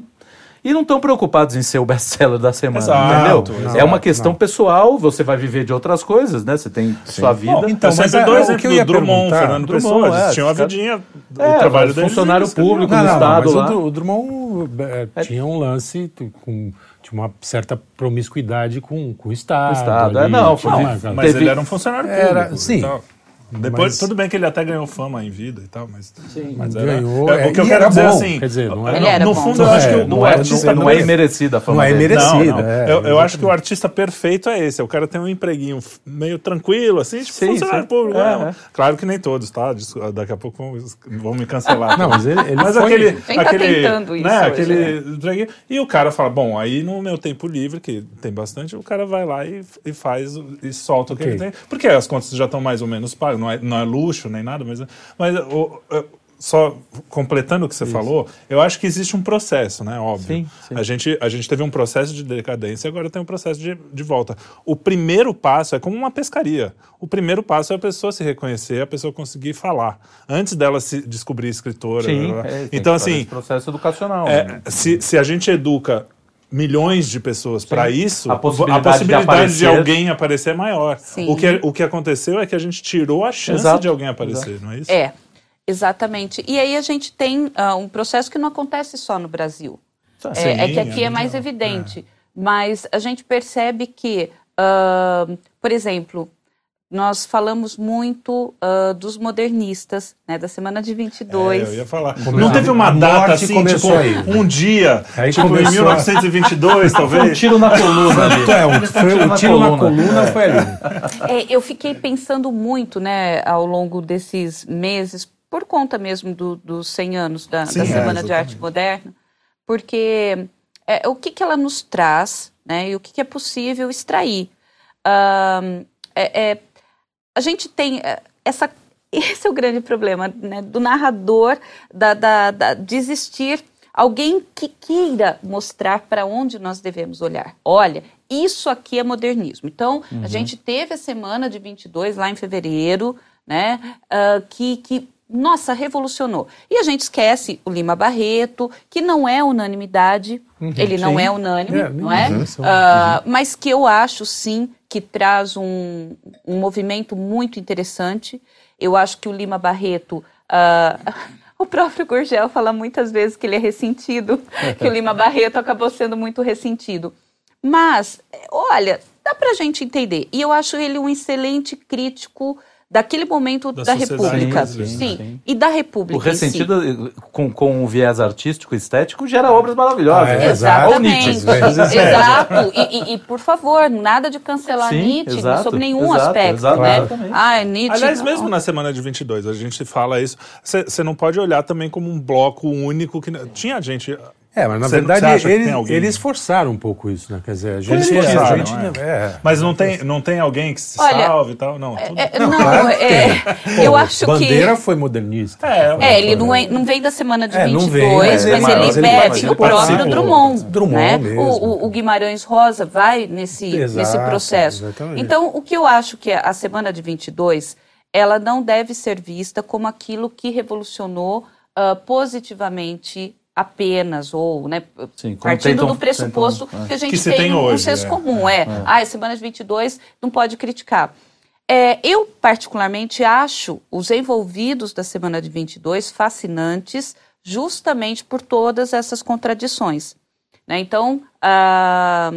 Speaker 2: E não estão preocupados em ser o best-seller da semana,
Speaker 1: Exato,
Speaker 2: entendeu?
Speaker 1: exato,
Speaker 2: é uma questão pessoal, você vai viver de outras coisas, né? Você tem sua vida.
Speaker 1: Bom,
Speaker 4: Então, mas é-
Speaker 1: dou
Speaker 4: é o que eu
Speaker 1: do
Speaker 4: ia
Speaker 1: Drummond. Fernando
Speaker 2: Drummond,
Speaker 1: Pessoa,
Speaker 2: é,
Speaker 1: eles tinham a vidinha, o
Speaker 2: É,
Speaker 1: trabalho
Speaker 2: mas
Speaker 1: deles.
Speaker 2: funcionário
Speaker 1: escreviam.
Speaker 2: público,
Speaker 4: Não,
Speaker 2: no
Speaker 4: não,
Speaker 2: Estado
Speaker 4: mas o
Speaker 2: lá.
Speaker 4: O Drummond é, tinha um lance com tinha uma certa promiscuidade com, com o Estado.
Speaker 2: O Estado,
Speaker 4: ali,
Speaker 2: é, não, não,
Speaker 4: uma-
Speaker 1: Mas
Speaker 2: Teve-
Speaker 1: ele era um funcionário
Speaker 4: Era-
Speaker 1: público.
Speaker 4: sim.
Speaker 1: e tal. Depois,
Speaker 4: Mas-
Speaker 1: tudo bem que ele até ganhou fama em vida e tal, mas, mas era,
Speaker 4: Ganhou,
Speaker 1: é, o que eu quero
Speaker 4: era
Speaker 1: dizer
Speaker 4: bom,
Speaker 1: assim.
Speaker 4: quer dizer, não
Speaker 3: Ele era
Speaker 1: no
Speaker 3: bom.
Speaker 1: fundo, eu acho que o,
Speaker 2: não,
Speaker 1: o
Speaker 2: é,
Speaker 1: artista
Speaker 2: não, não é imerecida a fama
Speaker 4: Não é
Speaker 1: não.
Speaker 4: é,
Speaker 1: eu, eu acho que o artista perfeito é esse. O cara tem um empreguinho meio tranquilo, assim, tipo
Speaker 2: Sim,
Speaker 1: funcionário
Speaker 2: sim.
Speaker 1: público.
Speaker 2: É,
Speaker 1: né?
Speaker 2: é.
Speaker 1: Claro que nem todos, tá? Daqui a pouco vão, vão me cancelar.
Speaker 4: Não, mas ele- ele
Speaker 1: mas
Speaker 4: foi-
Speaker 1: aquele,
Speaker 3: Quem tá
Speaker 1: aquele,
Speaker 3: tentando isso
Speaker 1: né,
Speaker 3: hoje,
Speaker 1: aquele empreguinho. E o cara fala, bom, aí no meu tempo livre, que tem bastante, o cara vai lá e, e faz, e solta o que ele tem. Porque as contas já estão mais ou menos pagas, não é, não é luxo nem nada, mas, mas o- só completando o que você falou, eu acho que existe um processo, né? Óbvio.
Speaker 2: Sim, sim.
Speaker 1: A, gente, a gente teve um processo de decadência, agora tem um processo de, de volta. O primeiro passo é como uma pescaria. O primeiro passo é a pessoa se reconhecer, a pessoa conseguir falar. Antes dela se descobrir escritora.
Speaker 2: Sim, é,
Speaker 1: então, assim,
Speaker 2: processo educacional.
Speaker 1: é,
Speaker 2: né?
Speaker 1: se, se a gente educa milhões de pessoas para isso,
Speaker 2: A possibilidade de
Speaker 1: possibilidade de,
Speaker 2: aparecer-
Speaker 1: alguém aparecer é maior.
Speaker 3: Sim.
Speaker 1: O que, o que aconteceu é que a gente tirou a chance
Speaker 2: Exato,
Speaker 1: de alguém aparecer, não é isso?
Speaker 3: É, exatamente. E aí a gente tem ah, um processo que não acontece só no Brasil.
Speaker 1: Sim,
Speaker 3: É, é que aqui
Speaker 1: é
Speaker 3: é mais evidente. Mas a gente percebe que, ah, por exemplo, nós falamos muito ah, dos modernistas, né, da semana de 22.
Speaker 1: É, eu ia falar.
Speaker 4: Come-
Speaker 1: Não teve uma
Speaker 4: a
Speaker 1: data assim,
Speaker 4: começou
Speaker 1: tipo,
Speaker 4: aí.
Speaker 1: um dia,
Speaker 4: Aí
Speaker 1: tipo em
Speaker 4: começou a-
Speaker 1: 1922,
Speaker 2: Foi um
Speaker 1: talvez.
Speaker 2: tiro na coluna ali.
Speaker 4: É, um- foi,
Speaker 2: na
Speaker 4: tiro na
Speaker 2: coluna.
Speaker 4: coluna foi ali.
Speaker 3: É, eu fiquei pensando muito, né, ao longo desses meses, por conta mesmo do- dos 100 anos da,
Speaker 1: Sim,
Speaker 3: da
Speaker 1: é,
Speaker 3: Semana de. Arte Moderna, porque é, o que, que ela nos traz, né, e o que, que é possível extrair. É- é, a gente tem é, essa. Esse é o grande problema, né, do narrador, da, da, da, de existir alguém que queira mostrar para onde nós devemos olhar. Olha, isso aqui é modernismo. Então, a gente teve a semana de 22 lá em fevereiro, né, ah, que, que, nossa, revolucionou. E a gente esquece o Lima Barreto, que não é unanimidade, ele não
Speaker 4: sim.
Speaker 3: é unânime,
Speaker 4: É,
Speaker 3: não é?
Speaker 4: uhum, são-
Speaker 3: Ah, mas que eu acho, sim, que traz um, um movimento muito interessante. Eu acho que o Lima Barreto. ah, o próprio Gurgel fala muitas vezes que ele é ressentido, que o Lima Barreto acabou sendo muito ressentido. Mas, olha, dá pra gente entender. E eu acho ele um excelente crítico daquele momento
Speaker 1: Da
Speaker 3: da, República.
Speaker 1: brasileira.
Speaker 3: Sim,
Speaker 2: Sim.
Speaker 3: e da República.
Speaker 2: O
Speaker 3: em si.
Speaker 2: ressentido, com, com um viés artístico e estético, gera obras maravilhosas.
Speaker 4: Ah, é,
Speaker 2: né?
Speaker 4: exato.
Speaker 2: Ou Nietzsche.
Speaker 3: Exatamente. Exato. E, e- e, por favor, nada de cancelar
Speaker 2: Sim,
Speaker 3: Nietzsche
Speaker 2: exato,
Speaker 3: sob nenhum
Speaker 2: exato,
Speaker 3: aspecto,
Speaker 2: exato,
Speaker 3: né?
Speaker 2: exatamente.
Speaker 3: Ah, Nietzsche.
Speaker 1: Aliás,
Speaker 3: não.
Speaker 1: mesmo na semana de 22, a gente fala isso. Você não pode olhar também como um bloco único que tinha gente.
Speaker 4: É, mas na
Speaker 1: Você-
Speaker 4: verdade
Speaker 1: você acha que
Speaker 4: eles,
Speaker 1: tem alguém?
Speaker 4: eles forçaram um pouco isso, né? Quer dizer, a gente,
Speaker 1: Eles
Speaker 4: a
Speaker 1: forçaram,
Speaker 4: gente
Speaker 1: é.
Speaker 4: é.
Speaker 1: Mas não tem, não tem alguém que se
Speaker 3: Olha,
Speaker 1: salve e tal? Não. tudo-
Speaker 3: É, não,
Speaker 4: que
Speaker 3: é,
Speaker 4: Pô,
Speaker 3: eu acho
Speaker 4: Bandeira
Speaker 3: que.
Speaker 4: foi modernista.
Speaker 1: É,
Speaker 3: É, ele não, é- não vem da semana de
Speaker 4: É, não
Speaker 3: 22,
Speaker 4: vem,
Speaker 3: mas,
Speaker 4: mas
Speaker 3: ele,
Speaker 4: ele- mas ele-
Speaker 3: bebe
Speaker 4: mas
Speaker 3: o próprio. Drummond.
Speaker 4: Drummond
Speaker 3: né?
Speaker 4: mesmo.
Speaker 3: O, o- o Guimarães Rosa vai nesse,
Speaker 4: Exato,
Speaker 3: nesse processo.
Speaker 4: exatamente.
Speaker 3: Então, o que eu acho que a semana de 22, ela não deve ser vista como aquilo que revolucionou ah, positivamente apenas, ou né,
Speaker 2: Sim,
Speaker 3: partindo
Speaker 2: tentam-
Speaker 3: do pressuposto
Speaker 2: tentam, é.
Speaker 3: que a gente
Speaker 1: Que
Speaker 3: tem,
Speaker 1: tem
Speaker 3: um
Speaker 1: hoje,
Speaker 3: senso
Speaker 1: é.
Speaker 3: comum. É, ah, semana de 22 não pode criticar. É, eu, particularmente, acho os envolvidos da semana de 22 fascinantes, justamente por todas essas contradições. Né? Então, ah,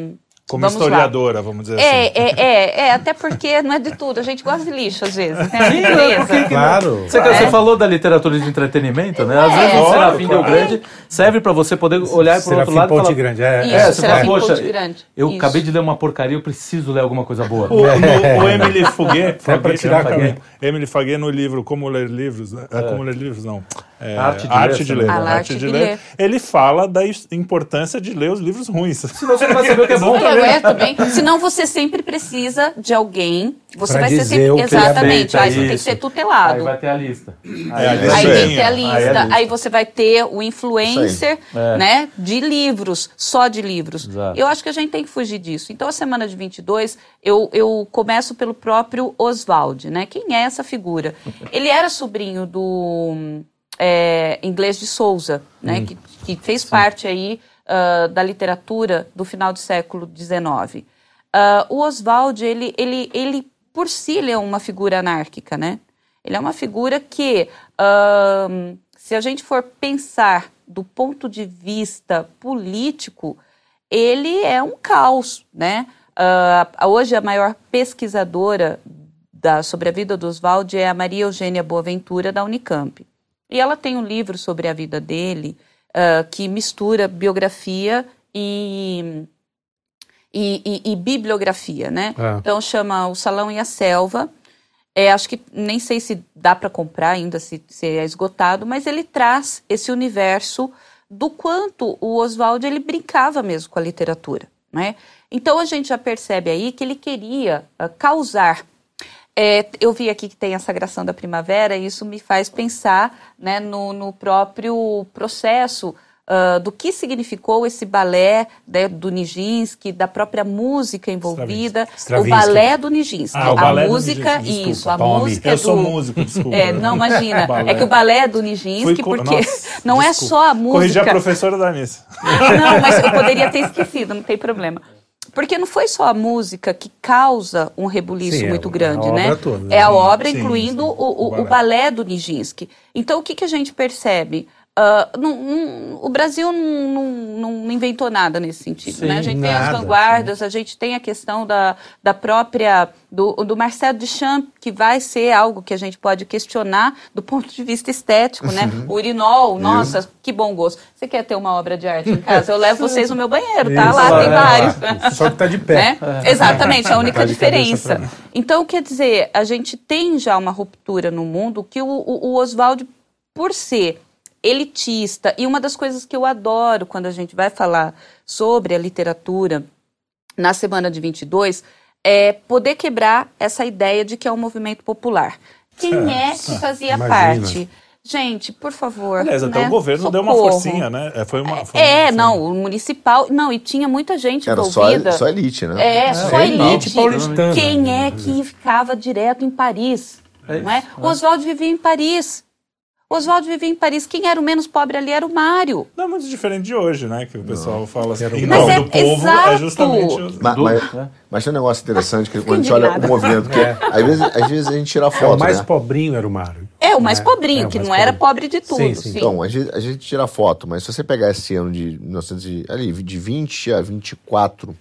Speaker 1: Como
Speaker 3: vamos lá.
Speaker 1: historiadora, vamos dizer
Speaker 3: É,
Speaker 1: assim.
Speaker 3: é, é, é, até porque não é de tudo. A gente gosta de lixo às vezes. Né?
Speaker 2: Sim, não?
Speaker 4: Claro.
Speaker 2: Você, você falou da literatura de entretenimento, né? Às
Speaker 3: É.
Speaker 2: vezes o
Speaker 1: Claro,
Speaker 2: Serafim Del
Speaker 1: claro.
Speaker 2: Grande serve para você poder olhar para o outro lado e
Speaker 4: Ponte
Speaker 2: falar...
Speaker 4: Grande. É,
Speaker 3: Isso,
Speaker 2: É, você fala, poxa,
Speaker 3: Ponte Grande.
Speaker 2: eu
Speaker 3: Isso.
Speaker 2: acabei de ler uma porcaria, eu preciso ler alguma coisa boa.
Speaker 1: O, no- o Emily Faguet,
Speaker 4: tirar
Speaker 1: Faguet. Emily Faguet no livro Como Ler Livros, né? é. Como Ler Livros, não. É,
Speaker 2: Arte de
Speaker 1: Arte
Speaker 2: Ler,
Speaker 1: de
Speaker 2: né?
Speaker 1: Ler.
Speaker 3: Ah,
Speaker 1: Arte
Speaker 3: Arte
Speaker 1: de Ler.
Speaker 3: Ler.
Speaker 1: Ele fala da importância de ler os livros ruins.
Speaker 2: Senão você não vai saber o que é bom.
Speaker 3: É, é, também. Senão você sempre precisa de alguém. Você
Speaker 4: Pra
Speaker 3: vai ser sempre.
Speaker 4: que ele
Speaker 3: Exatamente. Aí você tem que ser tutelado.
Speaker 2: Aí vai ter a lista.
Speaker 1: É, a
Speaker 3: Aí
Speaker 1: listinha.
Speaker 3: tem que ter a
Speaker 1: Aí
Speaker 3: lista.
Speaker 2: Aí é a
Speaker 3: Aí,
Speaker 2: lista.
Speaker 3: você vai ter o influencer,
Speaker 2: É.
Speaker 3: né? De livros, só de livros.
Speaker 2: Exato.
Speaker 3: Eu acho que a gente tem que fugir disso. Então, a semana de 22, eu, eu começo pelo próprio Oswald, né? Quem é essa figura? Ele era sobrinho do é, Inglês de Souza, né? Que, que fez parte aí ah, da literatura do final do século XIX. Ah, o Oswald, ele, ele, ele, por si, ele é uma figura anárquica, né? Ele é uma figura que, ahn, se a gente for pensar do ponto de vista político, ele é um caos, né? Ah, hoje a maior pesquisadora da- sobre a vida do Oswald é a Maria Eugênia Boaventura, da Unicamp. E ela tem um livro sobre a vida dele ah, que mistura biografia e, e, e- e bibliografia, né?
Speaker 4: Ah.
Speaker 3: Então chama O Salão e a Selva. É, acho que nem sei se dá para comprar ainda, se, se é esgotado, mas ele traz esse universo do quanto o Oswald ele brincava mesmo com a literatura, né? Então a gente já percebe aí que ele queria ah, causar é, eu vi aqui que tem a Sagração da Primavera e isso me faz pensar né, no, no próprio processo ah, do que significou esse balé né, do Nijinsky, da própria música envolvida,
Speaker 4: Stravinsky.
Speaker 3: o balé do Nijinsky.
Speaker 1: Ah,
Speaker 3: a
Speaker 1: balé do
Speaker 3: música,
Speaker 1: Nijinsky, desculpa,
Speaker 3: isso, a
Speaker 4: Palme.
Speaker 3: música
Speaker 1: Eu sou
Speaker 3: do...
Speaker 1: músico, desculpa.
Speaker 3: É, não, imagina. É que o balé é do Nijinsky, porque
Speaker 1: Nossa,
Speaker 3: não é
Speaker 1: desculpa.
Speaker 3: só a
Speaker 1: Corrigi
Speaker 3: música.
Speaker 1: a professora da Anissa.
Speaker 3: Não, mas eu poderia ter esquecido, não tem problema. Porque não foi só a música que causa um rebuliço
Speaker 4: Sim, é
Speaker 3: muito
Speaker 4: a
Speaker 3: grande,
Speaker 4: obra
Speaker 3: né?
Speaker 4: toda,
Speaker 3: é a
Speaker 4: sim.
Speaker 3: obra, incluindo
Speaker 1: sim.
Speaker 3: O, o-
Speaker 1: O balé
Speaker 3: do Nijinsky. Então, o que, que a gente percebe? Não- não- o Brasil não, inventou nada nesse sentido,
Speaker 2: Sim,
Speaker 3: né? A gente tem as
Speaker 4: nada,
Speaker 3: vanguardas, a gente tem a questão da, da própria... Do, do Marcel Duchamp, que vai ser algo que a gente pode questionar do ponto de vista estético, né? O urinol, nossa, que bom gosto. Você quer ter uma obra de arte em casa? Eu levo vocês no meu banheiro, tá?
Speaker 4: Isso,
Speaker 3: Lá tem
Speaker 2: é,
Speaker 3: vários.
Speaker 4: Só que tá de pé.
Speaker 3: Né? Exatamente, é a única
Speaker 4: Tá de cabeça
Speaker 3: diferença. Então, quer dizer, a gente tem já uma ruptura no mundo que o, o, o Oswald, por ser elitista, e uma das coisas que eu adoro quando a gente vai falar sobre a literatura na semana de 22 é poder quebrar essa ideia de que é um movimento popular. Quem é que fazia
Speaker 4: Imagina.
Speaker 3: parte? Gente, por favor.
Speaker 1: Aliás, até
Speaker 3: né?
Speaker 1: o governo deu uma
Speaker 3: Socorro.
Speaker 1: forcinha, né? É, Foi uma, foi
Speaker 3: É,
Speaker 1: uma-
Speaker 3: não, o municipal. Não, e tinha muita gente
Speaker 5: Era só,
Speaker 3: envolvida.
Speaker 5: só elite, né?
Speaker 3: É, só
Speaker 4: é
Speaker 3: elite.
Speaker 4: elite paulistana.
Speaker 3: Quem é que ficava direto em Paris?
Speaker 2: É
Speaker 3: não é?
Speaker 2: isso,
Speaker 3: O Oswaldo vivia em Paris. Oswaldo vivia em Paris. Quem era o menos pobre ali era o Mário.
Speaker 1: Não é muito diferente de hoje, né? Que o pessoal fala assim,
Speaker 4: Era
Speaker 1: nome
Speaker 3: Mas é
Speaker 1: do povo,
Speaker 3: exato.
Speaker 1: é justamente... o-
Speaker 5: Ma-
Speaker 2: Do-
Speaker 5: mas,
Speaker 2: né?
Speaker 5: mas tem um negócio interessante que quando a gente olha o movimento, que às, vezes, às vezes a gente tira
Speaker 4: É, o
Speaker 5: foto,
Speaker 4: mais
Speaker 5: né?
Speaker 4: pobrinho era o Mário.
Speaker 3: É, o mais
Speaker 4: É,
Speaker 3: pobrinho,
Speaker 4: é, o
Speaker 3: que
Speaker 4: mais
Speaker 3: não era
Speaker 4: pobrinho.
Speaker 3: pobre de tudo.
Speaker 4: Sim,
Speaker 3: Sim,
Speaker 4: sim.
Speaker 5: Então, a gente, a gente tira foto, mas se você pegar esse ano de 1900 e- ali, de 20 a 24,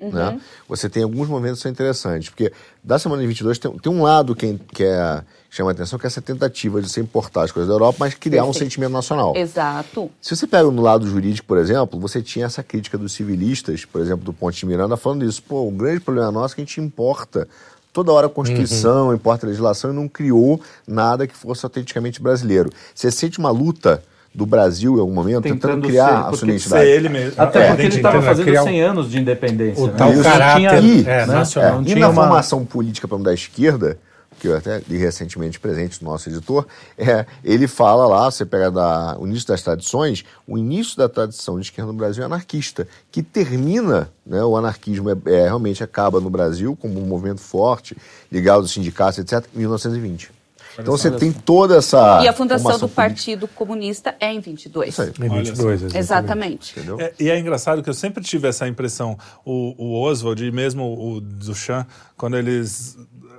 Speaker 3: Uhum.
Speaker 5: né, você tem alguns momentos que são interessantes. Porque da semana de 22 tem, tem um lado que, que é, chama a atenção, que é essa tentativa de você importar as coisas da Europa, mas criar um
Speaker 3: Perfeito.
Speaker 5: sentimento nacional.
Speaker 3: Exato.
Speaker 5: Se você pega no lado jurídico, por exemplo, você tinha essa crítica dos civilistas, por exemplo, do Ponte de Miranda, falando isso. Pô, o grande problema nosso é que a gente importa toda hora a Constituição, importa a legislação e não criou nada que fosse autenticamente brasileiro. Você sente uma luta do Brasil em algum momento tentando,
Speaker 2: Tentando
Speaker 5: criar
Speaker 2: ser,
Speaker 5: a
Speaker 2: porque
Speaker 5: sua identidade.
Speaker 1: Ser ele mesmo.
Speaker 2: Até
Speaker 1: É,
Speaker 2: porque ele estava fazendo
Speaker 4: criar um-
Speaker 2: 100 anos de independência.
Speaker 4: O
Speaker 2: né?
Speaker 4: tal
Speaker 5: Isso.
Speaker 4: caráter
Speaker 5: E-
Speaker 4: é,
Speaker 2: né?
Speaker 4: nacional.
Speaker 5: É,
Speaker 4: Não
Speaker 5: e
Speaker 4: tinha
Speaker 5: na
Speaker 4: uma...
Speaker 5: formação política para da esquerda, que eu até li recentemente presente do nosso editor, é, ele fala lá, você pega da, o início das tradições, o início da tradição de esquerda no Brasil é anarquista, que termina, né, o anarquismo é, é, realmente acaba no Brasil como um movimento forte, ligado aos sindicatos, etc., em 1920. Então você tem toda essa.
Speaker 3: e a fundação do
Speaker 5: política.
Speaker 3: Partido Comunista é em 22.
Speaker 5: Isso aí.
Speaker 4: Em 22, exatamente.
Speaker 3: Exatamente.
Speaker 5: Entendeu?
Speaker 1: É, e é engraçado que eu sempre tive essa impressão, o, o Oswald e mesmo o Duchamp, quando eles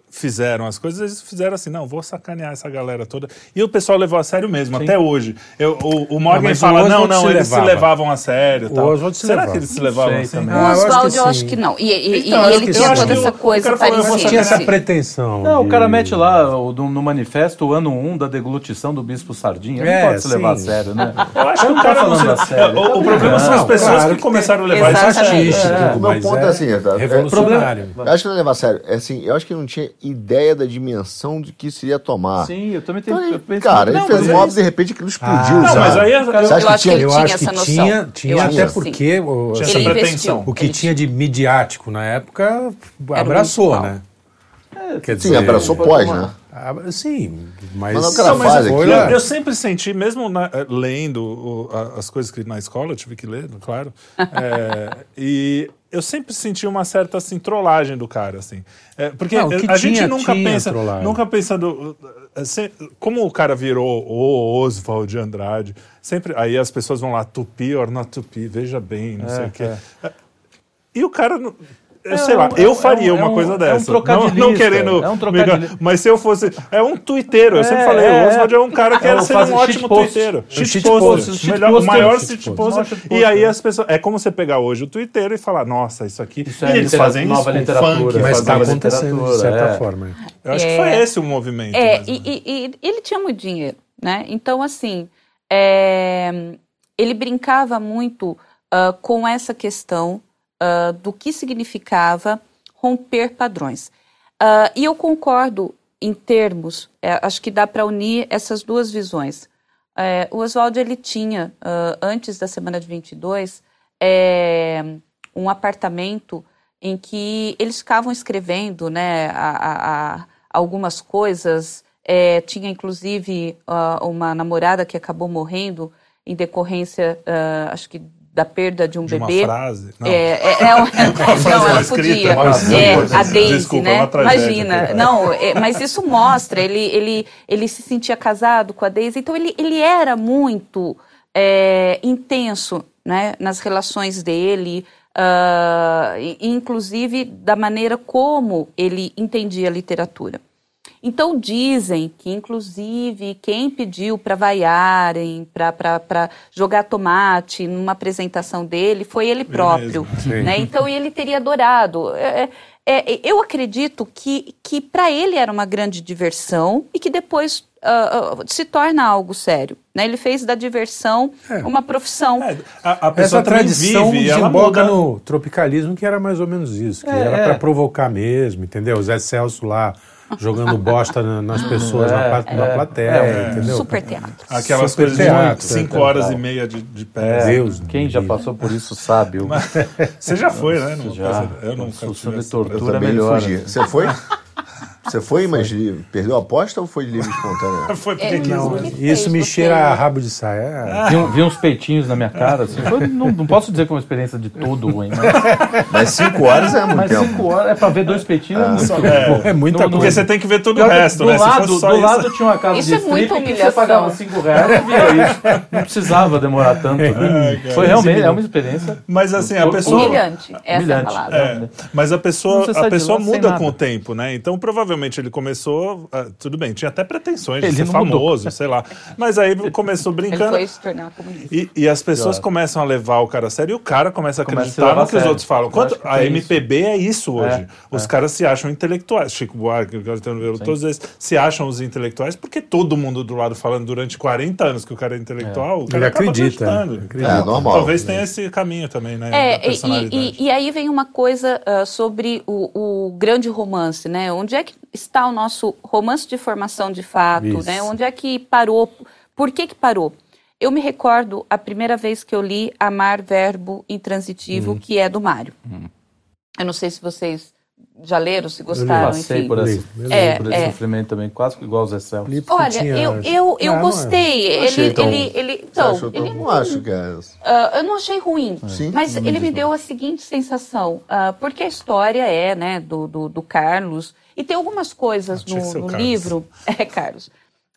Speaker 1: fizeram as coisas, eles fizeram assim, não, vou sacanear essa galera toda. E o pessoal levou a sério mesmo, até hoje. Eu, o, o Morgan
Speaker 4: mas o
Speaker 1: fala, não,
Speaker 4: Oswald
Speaker 1: não,
Speaker 4: se
Speaker 1: eles se
Speaker 4: levava.
Speaker 1: levavam a sério.
Speaker 4: O
Speaker 1: tal.
Speaker 4: Oswald se
Speaker 1: Será
Speaker 4: levava.
Speaker 1: que eles se levavam
Speaker 2: sei
Speaker 1: assim?
Speaker 2: também.
Speaker 3: O
Speaker 4: eu acho que
Speaker 3: Oswald, eu acho
Speaker 4: sim.
Speaker 3: que não. E, e-
Speaker 1: Então,
Speaker 3: e ele tinha toda
Speaker 1: o-
Speaker 3: essa
Speaker 1: o
Speaker 3: coisa parecida.
Speaker 4: Tinha essa
Speaker 3: assim.
Speaker 4: pretensão.
Speaker 2: Não, o cara mete lá o- no, no manifesto o ano 1 da deglutição do Bispo Sardinha.
Speaker 4: É,
Speaker 2: não pode se levar a
Speaker 4: sim.
Speaker 2: sério, né?
Speaker 1: Eu acho que o
Speaker 2: Não tá
Speaker 1: cara não
Speaker 2: falando a
Speaker 1: se...
Speaker 2: sério.
Speaker 1: É, o, o problema são as
Speaker 4: Não,
Speaker 1: pessoas que começaram a levar isso a sério.
Speaker 4: Artístico,
Speaker 5: O meu
Speaker 4: mas
Speaker 5: ponto é assim? É-
Speaker 4: revolucionário.
Speaker 5: Eu acho que não é levar a sério. É assim, eu acho que não tinha ideia da dimensão de que isso iria tomar.
Speaker 2: Sim, eu também tenho.
Speaker 5: Então,
Speaker 2: eu
Speaker 5: ele-
Speaker 2: penso-
Speaker 5: cara, ele
Speaker 2: Não,
Speaker 5: fez
Speaker 2: mas
Speaker 5: um
Speaker 2: é
Speaker 5: óbvio de repente aquilo explodiu.
Speaker 4: Ah,
Speaker 1: Não,
Speaker 5: sabe?
Speaker 1: mas aí...
Speaker 3: Eu,
Speaker 5: Você
Speaker 3: eu
Speaker 5: acha
Speaker 3: acho que
Speaker 5: tinha-
Speaker 3: ele
Speaker 4: Eu
Speaker 3: tinha
Speaker 4: acho
Speaker 3: essa
Speaker 4: que
Speaker 3: noção.
Speaker 4: tinha, tinha
Speaker 3: Eu
Speaker 4: até
Speaker 3: sim.
Speaker 4: porque o,
Speaker 1: Tinha
Speaker 3: Ele
Speaker 1: essa
Speaker 3: investiu.
Speaker 1: pretensão.
Speaker 4: o que
Speaker 3: Ele
Speaker 4: tinha de midiático na época abraçou,
Speaker 3: municipal.
Speaker 4: né? Quer
Speaker 5: Sim, abraçou pós, né?
Speaker 4: Sim, mas,
Speaker 5: Mas cara
Speaker 1: Não, mas
Speaker 5: faz
Speaker 1: eu, eu- eu sempre senti, mesmo na- eh, lendo o- a- as coisas que na escola, eu tive que ler, claro, é, e eu sempre senti uma certa assim, trollagem do cara, assim. É, porque
Speaker 4: Não,
Speaker 1: a gente
Speaker 4: tinha-
Speaker 1: nunca
Speaker 4: tinha
Speaker 1: pensa,
Speaker 4: trollagem.
Speaker 1: nunca pensando, uh, se- como o cara virou o Oswald de Andrade, sempre, aí as pessoas vão lá, tupi or not tupi, veja bem, não sei o quê. E o cara... Eu
Speaker 2: É
Speaker 1: sei lá,
Speaker 2: é
Speaker 1: eu faria
Speaker 2: é um-
Speaker 1: uma
Speaker 2: é um-
Speaker 1: coisa
Speaker 2: é um
Speaker 1: dessa. não, não querendo.
Speaker 2: é um trocadilho.
Speaker 1: mas se eu fosse. É um tuiteiro, eu sempre falei,
Speaker 2: é,
Speaker 1: o Oswald é um cara que
Speaker 2: é
Speaker 1: era ser um ótimo
Speaker 2: shitpost.
Speaker 1: tuiteiro.
Speaker 2: É o
Speaker 1: maior.
Speaker 2: Shitposter,
Speaker 1: E aí
Speaker 2: é.
Speaker 1: as pessoas. É como você pegar hoje o tuiteiro e falar, nossa, isso aqui.
Speaker 2: Isso
Speaker 1: e
Speaker 2: é
Speaker 1: eles
Speaker 2: litera-
Speaker 1: fazem isso
Speaker 2: nova literatura.
Speaker 1: funk.
Speaker 4: mas
Speaker 2: fazia
Speaker 4: acontecendo de certa
Speaker 2: é.
Speaker 4: forma.
Speaker 1: Eu acho que foi esse o movimento.
Speaker 3: É, e, e- e ele tinha muito dinheiro, né? Então, assim, é, ele brincava muito ah, com essa questão ah, do que significava romper padrões. Ah, e eu concordo em termos, é, acho que dá para unir essas duas visões. É, o Oswaldo, ele tinha, ah, antes da semana de 22, é, um apartamento em que eles ficavam escrevendo né, a- a- a- algumas coisas. É, tinha, inclusive, ah, uma namorada que acabou morrendo em decorrência, ah, acho que, da perda de um
Speaker 1: De uma
Speaker 3: bebê.
Speaker 1: frase. Não.
Speaker 3: É, é, é
Speaker 1: frase
Speaker 3: não, ela
Speaker 1: escrita,
Speaker 3: podia.
Speaker 1: mas-
Speaker 3: É, a Daisy,
Speaker 1: é
Speaker 3: né?
Speaker 1: uma.
Speaker 3: Imagina. Não, é, mas isso mostra, ele, ele, ele se sentia casado com a Daisy, então ele, ele era muito é, intenso né, nas relações dele, e- inclusive da maneira como ele entendia a literatura. Então dizem que, inclusive, quem pediu para vaiarem, para jogar tomate numa apresentação dele, foi ele próprio. Né? Então ele teria adorado. É, é, é, eu acredito que, que para ele era uma grande diversão e que depois ah, ah, se torna algo sério. Né? Ele fez da diversão
Speaker 4: É.
Speaker 3: uma profissão.
Speaker 1: É, a, a pessoa
Speaker 4: Essa tradição
Speaker 1: vive,
Speaker 4: desemboca no tropicalismo, que era mais ou menos isso, que
Speaker 2: É,
Speaker 4: era
Speaker 2: é.
Speaker 4: para provocar mesmo, entendeu? O Zé Celso lá jogando bosta na- nas pessoas na,
Speaker 2: É,
Speaker 4: na
Speaker 2: é.
Speaker 4: plateia,
Speaker 2: É,
Speaker 4: entendeu?
Speaker 3: Super teatro.
Speaker 1: Aquelas
Speaker 4: Super
Speaker 1: coisas de
Speaker 4: teatro,
Speaker 1: cinco
Speaker 2: é,
Speaker 1: horas e meia de, de pé.
Speaker 2: É,
Speaker 4: Deus
Speaker 2: quem já
Speaker 4: me
Speaker 2: passou por isso sabe. o-
Speaker 1: Você já foi, né? Numa
Speaker 2: Já.
Speaker 1: coisa- Eu nunca tive
Speaker 2: de tortura melhor.
Speaker 5: fugi. Você foi? Você foi, mas perdeu a aposta ou foi de livre espontânea?
Speaker 1: Foi porque
Speaker 3: É,
Speaker 1: quis,
Speaker 3: não,
Speaker 1: né?
Speaker 3: que fez
Speaker 4: Isso me cheira
Speaker 3: né?
Speaker 4: a rabo de saia.
Speaker 2: Vi, um- vi uns peitinhos na minha cara. Assim, foi- não, não posso dizer que foi uma experiência de tudo ruim, mas,
Speaker 5: Mas cinco horas é muito
Speaker 2: mas
Speaker 5: tempo.
Speaker 2: cinco horas é pra ver dois peitinhos. é muito
Speaker 1: é,
Speaker 4: É muita
Speaker 2: Não- não-
Speaker 1: Porque você tem que ver todo o resto,
Speaker 2: do
Speaker 1: né?
Speaker 2: Lado, do
Speaker 1: isso-
Speaker 2: lado tinha uma casa
Speaker 3: Isso
Speaker 2: de
Speaker 3: é
Speaker 2: strip que você pagava 5 reais e via isso. Não precisava demorar tanto. Né?
Speaker 1: cara.
Speaker 2: Foi realmente é uma experiência
Speaker 1: Mas assim, a pessoa.
Speaker 3: Humilhante, essa é a
Speaker 2: Humilhante.
Speaker 3: palavra.
Speaker 1: É, mas a
Speaker 2: Não
Speaker 1: pessoa, a pessoa muda com o tempo, né? Então, provavelmente ele começou. ah, tudo bem, tinha até pretensões de
Speaker 2: Ele
Speaker 1: ser
Speaker 2: não mudou.
Speaker 1: famoso, sei lá. Mas aí começou
Speaker 3: Ele
Speaker 1: brincando.
Speaker 3: foi se tornar comunista.
Speaker 1: E, e as pessoas
Speaker 2: Pior.
Speaker 1: começar a levar o cara a sério e o cara começa a
Speaker 2: Começa a
Speaker 1: acreditar
Speaker 2: levar
Speaker 1: no
Speaker 2: a
Speaker 1: que os outros falam. Quanto a MPB é isso hoje.
Speaker 2: É,
Speaker 1: os caras se acham intelectuais. Chico Buarque, todos eles se acham os intelectuais porque todo mundo do lado falando durante 40 anos que o cara é intelectual, o cara
Speaker 4: Ele
Speaker 1: acaba
Speaker 4: acredita, né?
Speaker 5: É, normal.
Speaker 1: Talvez tenha esse caminho também, né?
Speaker 3: É, e- e, e, aí vem uma coisa ah, sobre o, o grande romance, né? Onde é que está o nosso romance de formação de fato, né? Onde é que parou? Por que que parou? Eu me recordo a primeira vez que eu li Amar Verbo Intransitivo,
Speaker 4: Uhum.
Speaker 3: que é do Mário. Eu não sei se vocês já leram, se
Speaker 2: Eu
Speaker 3: gostaram,
Speaker 2: passei
Speaker 3: enfim.
Speaker 2: por esse,
Speaker 4: Li,
Speaker 3: É,
Speaker 2: por esse
Speaker 3: é.
Speaker 2: sofrimento também, quase igual o Zé
Speaker 3: Olha,
Speaker 4: tinha-
Speaker 3: eu, eu, eu
Speaker 4: Ah, não é.
Speaker 3: gostei.
Speaker 5: Achei
Speaker 3: Ele,
Speaker 5: tão-
Speaker 3: ele, ele, então,
Speaker 5: achou
Speaker 3: ele
Speaker 5: eu não acho que é.
Speaker 3: Ah, eu não achei ruim,
Speaker 5: Sim.
Speaker 3: mas ele me deu a seguinte sensação, ah, porque a história é, né, do, do, do Carlos, e tem algumas coisas no, no livro, é, Carlos,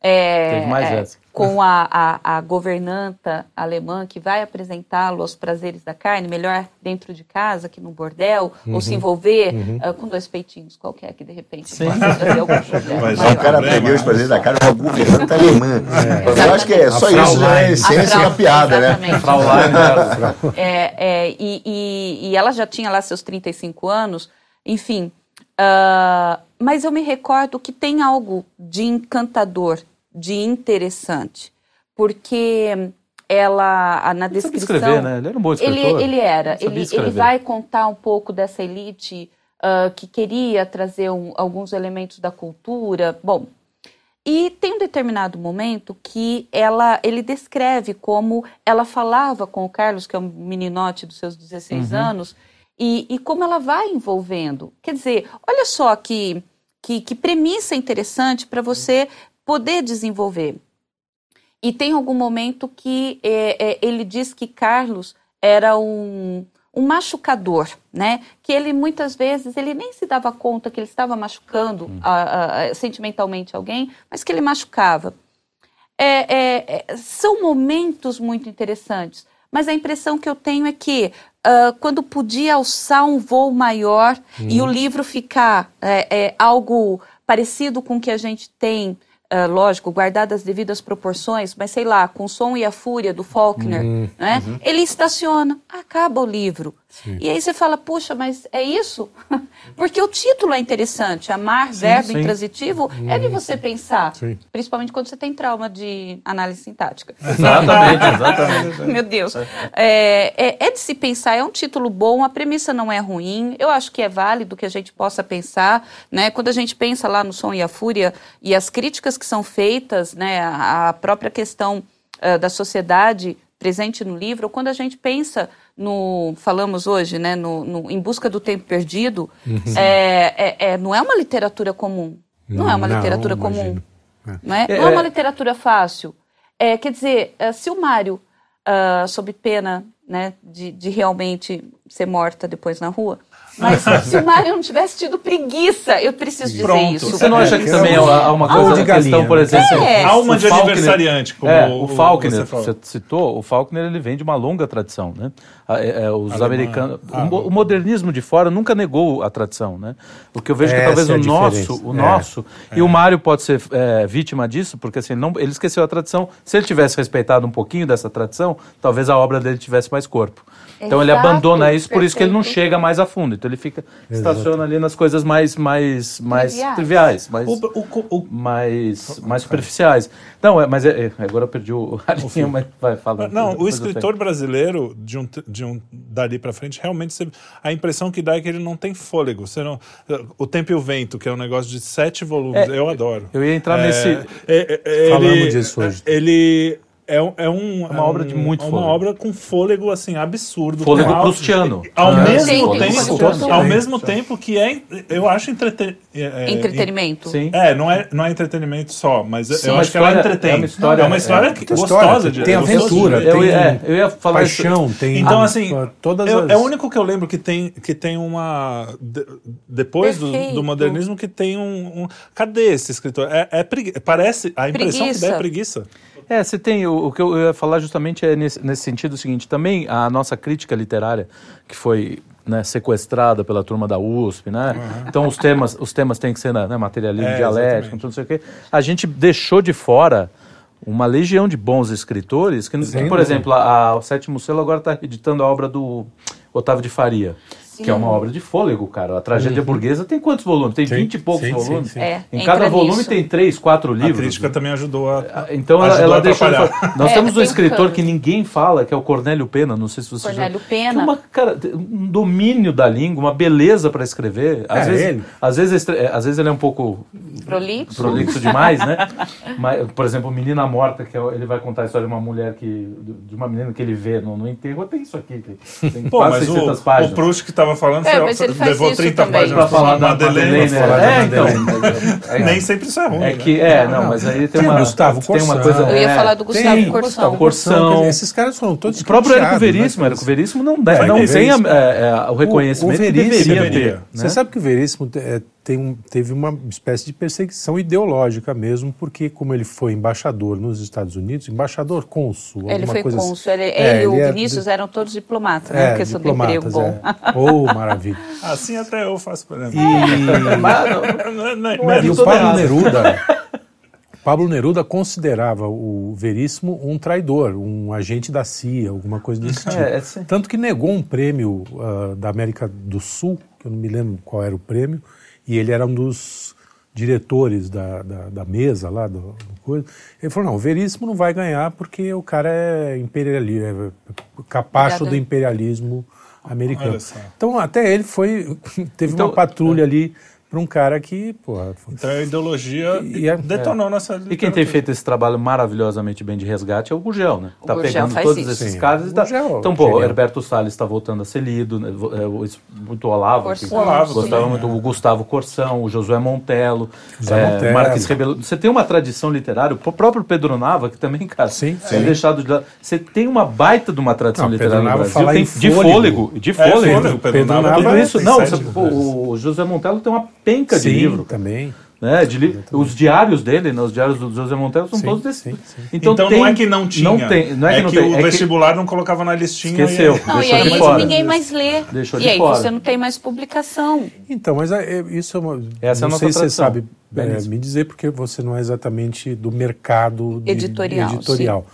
Speaker 3: É,
Speaker 2: Teve mais
Speaker 3: é,
Speaker 2: essa.
Speaker 3: com a, a, a governanta alemã que vai apresentá-lo aos prazeres da carne, melhor dentro de casa que no bordel, ou
Speaker 2: Uhum.
Speaker 3: se envolver ah, com dois peitinhos qualquer que de repente
Speaker 2: Sim.
Speaker 3: possa trazer algum problema.
Speaker 1: Mas
Speaker 3: maior.
Speaker 5: o cara perdeu os prazeres da cara com a governanta alemã. Eu acho que é só
Speaker 4: A
Speaker 5: isso, já é essência
Speaker 3: A
Speaker 5: da piada, né?
Speaker 3: exatamente.
Speaker 2: Fraulein, né?
Speaker 3: É, é, e, e- e ela já tinha lá seus 35 anos, enfim. Ah, mas eu me recordo que tem algo de encantador, de interessante, porque ela, na
Speaker 2: Ele
Speaker 3: descrição...
Speaker 2: escrever, né? Ele era um bom escritor.
Speaker 3: Ele, ele era. Ele, ele vai contar um pouco dessa elite ah, que queria trazer um- alguns elementos da cultura. Bom, e tem um determinado momento que ela, ele descreve como ela falava com o Carlos, que é um meninote dos seus 16 anos, e, e como ela vai envolvendo. Quer dizer, olha só que, que, que premissa interessante para você poder desenvolver. E tem algum momento que é, é, ele diz que Carlos era um, um machucador, né? Que ele muitas vezes ele nem se dava conta que ele estava machucando a- a- sentimentalmente alguém, mas que ele machucava. É, é, é, são momentos muito interessantes, mas a impressão que eu tenho é que ah, quando podia alçar um voo maior e o livro ficar é, é, algo parecido com o que a gente tem, ah, lógico, guardadas as devidas proporções, mas sei lá, com o som e a fúria do Faulkner, né? ele estaciona, acaba o livro. E aí você fala, puxa, mas é isso? Porque o título é interessante, amar, verbo
Speaker 2: sim.
Speaker 3: intransitivo, é de você pensar,
Speaker 4: Sim.
Speaker 3: principalmente quando você tem trauma de análise sintática.
Speaker 2: Exatamente, exatamente.
Speaker 3: Meu Deus. É, é- é de se pensar, é um título bom, a premissa não é ruim, eu acho que é válido que a gente possa pensar, né? Quando a gente pensa lá no Som e a Fúria e as críticas que são feitas, né? A, própria questão ah, da sociedade presente no livro, ou quando a gente pensa no, falamos hoje, né? No, no Em Busca do Tempo Perdido, é, é- é- não é uma literatura comum. Não, é uma
Speaker 4: Não,
Speaker 3: literatura
Speaker 4: imagino.
Speaker 3: comum. Não é,
Speaker 2: É,
Speaker 3: não é uma
Speaker 2: é-
Speaker 3: literatura fácil. É, quer dizer, se o Mário, ah, sob pena né, de, de realmente ser morta depois na rua, mas se o Mário não tivesse tido preguiça, eu preciso dizer
Speaker 1: Pronto.
Speaker 3: isso.
Speaker 2: Você não acha que também há uma coisa,
Speaker 4: de
Speaker 2: questão, por exemplo...
Speaker 3: É.
Speaker 1: Alma
Speaker 2: o
Speaker 1: de
Speaker 2: Faulkner-
Speaker 1: aniversariante, como
Speaker 2: é,
Speaker 1: o-
Speaker 2: o Faulkner,
Speaker 1: você falou.
Speaker 2: você citou, o Faulkner ele vem de uma longa tradição, né? É, é, os
Speaker 1: Alemã.
Speaker 2: americanos,
Speaker 1: Ah.
Speaker 2: o, o modernismo de fora nunca negou a tradição, né? O que eu vejo que
Speaker 4: Essa
Speaker 2: talvez
Speaker 4: é a
Speaker 2: o nosso, o
Speaker 4: É.
Speaker 2: nosso, e o Mário pode ser é, vítima disso, porque assim, não, ele esqueceu a tradição. Se ele tivesse respeitado um pouquinho dessa tradição, talvez a obra dele tivesse mais corpo. Então ele
Speaker 3: Exato,
Speaker 2: abandona isso, por isso que ele não chega mais a fundo. Então ele fica estaciona ali nas coisas mais mais mais
Speaker 3: Triviais.
Speaker 2: triviais, mais
Speaker 1: O, o- o-
Speaker 2: mais, mais superficiais. Não, é, mas é, é, agora eu perdi o a linha, mas vai falando.
Speaker 1: Não, o escritor brasileiro, de um, te- de um dali pra frente, realmente você- a impressão que dá é que ele não tem fôlego. Você não, o Tempo e o Vento, que é um negócio de sete volumes,
Speaker 2: É,
Speaker 1: eu adoro.
Speaker 2: eu ia entrar
Speaker 1: É,
Speaker 2: nesse-
Speaker 1: é, é,
Speaker 4: Falamos disso hoje.
Speaker 1: Ele é, um- é um,
Speaker 2: uma obra de muito
Speaker 1: é uma
Speaker 2: fôlego.
Speaker 1: obra com fôlego assim absurdo.
Speaker 2: Fôlego
Speaker 1: com
Speaker 2: prustiano.
Speaker 1: Ao
Speaker 2: É,
Speaker 1: mesmo
Speaker 3: sim,
Speaker 1: tempo,
Speaker 3: sim,
Speaker 1: ao
Speaker 4: sim.
Speaker 1: mesmo tempo que é, eu acho entreten, é, é,
Speaker 3: Entretenimento.
Speaker 2: Sim.
Speaker 1: É, não é, não é entretenimento só, mas
Speaker 2: Sim.
Speaker 1: eu
Speaker 2: Uma
Speaker 1: acho que ela entretém.
Speaker 2: é uma história-
Speaker 1: é uma história
Speaker 2: é,
Speaker 1: gostosa
Speaker 4: história,
Speaker 1: de
Speaker 4: tem
Speaker 1: é
Speaker 4: aventura.
Speaker 2: Eu,
Speaker 4: tem
Speaker 2: ia- é, eu ia falar isso.
Speaker 4: paixão, tem
Speaker 1: Então, assim,
Speaker 4: todas
Speaker 1: eu-
Speaker 4: as...
Speaker 1: é o único que eu lembro que tem, que tem uma. de- depois do, do modernismo, que tem um. um- cadê esse escritor? É, é pregui- Parece. A impressão que dá é preguiça.
Speaker 2: É, você tem. O, o que eu ia falar justamente é nesse, nesse sentido o seguinte: também a nossa crítica literária, que foi né, sequestrada pela turma da USP, né? Então os temas, os temas têm que ser né, materialismo
Speaker 1: É,
Speaker 2: dialético, tudo sei o quê. A gente deixou de fora uma legião de bons escritores, que,
Speaker 4: Sem
Speaker 2: por exemplo, a, a- o Sétimo Selo agora está editando a obra do Otávio de Faria. Que é uma obra de fôlego, cara. A tragédia burguesa tem quantos volumes? Tem
Speaker 4: Sim,
Speaker 2: 20 e poucos
Speaker 4: sim, sim,
Speaker 2: volumes.
Speaker 4: sim.
Speaker 3: É,
Speaker 2: Em cada volume
Speaker 3: nisso.
Speaker 2: tem três, quatro
Speaker 1: A
Speaker 2: livros.
Speaker 1: crítica também ajudou a.
Speaker 2: Então ela,
Speaker 1: ajudou
Speaker 2: ela
Speaker 1: a
Speaker 2: deixou. Nós
Speaker 3: É,
Speaker 2: temos um
Speaker 3: um
Speaker 2: escritor que ninguém fala, que é o Cornélio Pena, não sei se você
Speaker 3: Cornélio
Speaker 2: já...
Speaker 3: Pena.
Speaker 2: Que é uma, cara, um domínio da língua, uma beleza para escrever. Às,
Speaker 4: É,
Speaker 2: vezes,
Speaker 4: ele.
Speaker 2: às, vezes, é, às vezes ele é um pouco
Speaker 3: Prolixo.
Speaker 2: prolixo demais, né? Mas, por exemplo, Menina Morta, que é ele vai contar a história de uma mulher que. de uma menina que ele vê no, no enterro. Tem isso aqui, tem, tem
Speaker 1: Pô,
Speaker 2: quase
Speaker 1: mas
Speaker 2: 600
Speaker 1: o,
Speaker 2: páginas.
Speaker 1: o Proust que estava falando
Speaker 3: É,
Speaker 1: foi-
Speaker 3: faz
Speaker 1: levou
Speaker 3: isso
Speaker 1: 30
Speaker 3: também.
Speaker 1: páginas
Speaker 2: Pra falar da
Speaker 1: Madeleine.
Speaker 2: Madeleine.
Speaker 4: falar da
Speaker 2: É, então.
Speaker 4: Madeleine.
Speaker 2: É,
Speaker 1: Nem sempre isso é ruim.
Speaker 2: É
Speaker 1: né?
Speaker 2: que, é, não, mas aí tem
Speaker 4: Tem
Speaker 2: uma.
Speaker 4: o Gustavo
Speaker 2: tem uma
Speaker 4: Corsão.
Speaker 2: coisa.
Speaker 3: Eu ia
Speaker 2: é,
Speaker 3: falar do Gustavo
Speaker 2: tem,
Speaker 3: Corsão.
Speaker 2: Corsão.
Speaker 4: Esses caras foram todos
Speaker 2: O próprio Érico Veríssimo,
Speaker 4: né?
Speaker 2: Érico Veríssimo não, não tem
Speaker 1: Veríssimo.
Speaker 2: é, é, o reconhecimento
Speaker 4: o
Speaker 2: que
Speaker 4: Veríssimo,
Speaker 2: deveria
Speaker 1: deveria,
Speaker 2: ter.
Speaker 4: Você
Speaker 2: né?
Speaker 4: sabe que o Veríssimo é, um- teve uma espécie de perseguição ideológica mesmo, porque como ele foi embaixador nos Estados Unidos, embaixador cônsul,
Speaker 3: Ele
Speaker 4: alguma
Speaker 3: foi
Speaker 4: coisa assim.
Speaker 3: cônsul, ele,
Speaker 4: É,
Speaker 3: ele e o
Speaker 4: ele é
Speaker 3: Vinícius
Speaker 4: de-
Speaker 3: eram todos diplomatas, né?
Speaker 4: É,
Speaker 3: Questão do emprego
Speaker 4: diplomatas,
Speaker 3: bom.
Speaker 4: é. Oh, maravilha.
Speaker 1: Assim até eu faço, por exemplo.
Speaker 4: E,
Speaker 1: é- é-
Speaker 2: é
Speaker 4: e o Pablo. Neruda, Pablo Neruda considerava o Veríssimo um traidor, um agente da CIA, alguma coisa desse tipo.
Speaker 2: É, é sim.
Speaker 4: Tanto que negou um prêmio ah, da América do Sul, que eu não me lembro qual era o prêmio, e ele era um dos diretores da, da, da mesa lá, do, do coisa. Ele falou, não, o Veríssimo não vai ganhar porque o cara é imperialista, é capacho
Speaker 3: Obrigada.
Speaker 4: do imperialismo americano. Então até ele foi, teve
Speaker 2: Então,
Speaker 4: uma patrulha ali para um cara que, porra,
Speaker 1: Então a ideologia
Speaker 4: E é-
Speaker 1: detonou nessa
Speaker 2: E quem tem feito esse trabalho maravilhosamente bem de resgate é o Gurgel, né?
Speaker 3: O
Speaker 2: Tá pegando
Speaker 3: faz
Speaker 2: todos
Speaker 3: isso.
Speaker 2: esses
Speaker 4: Sim,
Speaker 2: casos e tá...
Speaker 4: Gurgel,
Speaker 2: Então, pô, o. Herberto Salles está voltando a ser lido, né? É, muito Olavo, que
Speaker 3: Corsão,
Speaker 1: Olavo
Speaker 2: gostava
Speaker 1: também,
Speaker 2: muito,
Speaker 1: né?
Speaker 2: o Gustavo Corsão, o Josué Montelo,
Speaker 4: José
Speaker 2: é,
Speaker 4: Montelo.
Speaker 2: Marques Rebelo. Você tem uma tradição literária, o próprio Pedro Nava, que também, cara,
Speaker 4: Sim,
Speaker 2: é
Speaker 4: sim.
Speaker 2: deixado de lado. Você tem uma baita de uma tradição
Speaker 4: Não,
Speaker 2: literária
Speaker 4: Pedro
Speaker 2: no Brasil,
Speaker 4: falar
Speaker 2: tem
Speaker 4: em
Speaker 2: de
Speaker 4: fôlego.
Speaker 2: fôlego, de
Speaker 1: É,
Speaker 2: fôlego.
Speaker 1: fôlego, Pedro
Speaker 4: Pedro
Speaker 1: Nava
Speaker 4: Nava
Speaker 2: Tudo
Speaker 1: tem
Speaker 2: isso, não, o José Montelo tem uma penca de
Speaker 4: sim,
Speaker 2: livro.
Speaker 4: também.
Speaker 2: né, de li- os diários dele, né, os diários do José Montelo são
Speaker 4: Sim,
Speaker 2: todos desses.
Speaker 4: sim, sim.
Speaker 1: Então,
Speaker 2: tem-
Speaker 1: não é que não tinha.
Speaker 2: Não tem, não é, que não tem,
Speaker 1: o
Speaker 2: é que
Speaker 1: vestibular não colocava na listinha.
Speaker 2: Esqueceu.
Speaker 1: e-
Speaker 3: Não, e aí
Speaker 2: de fora.
Speaker 3: ninguém mais lê.
Speaker 2: Deixou
Speaker 3: e
Speaker 2: de
Speaker 3: aí
Speaker 2: fora.
Speaker 3: você não tem mais publicação.
Speaker 4: Então, mas é, é, isso é uma.
Speaker 2: Essa é a
Speaker 4: não
Speaker 2: nossa
Speaker 4: sei se você sabe é, me dizer, porque você não é exatamente do mercado de-
Speaker 3: Editorial,
Speaker 4: editorial.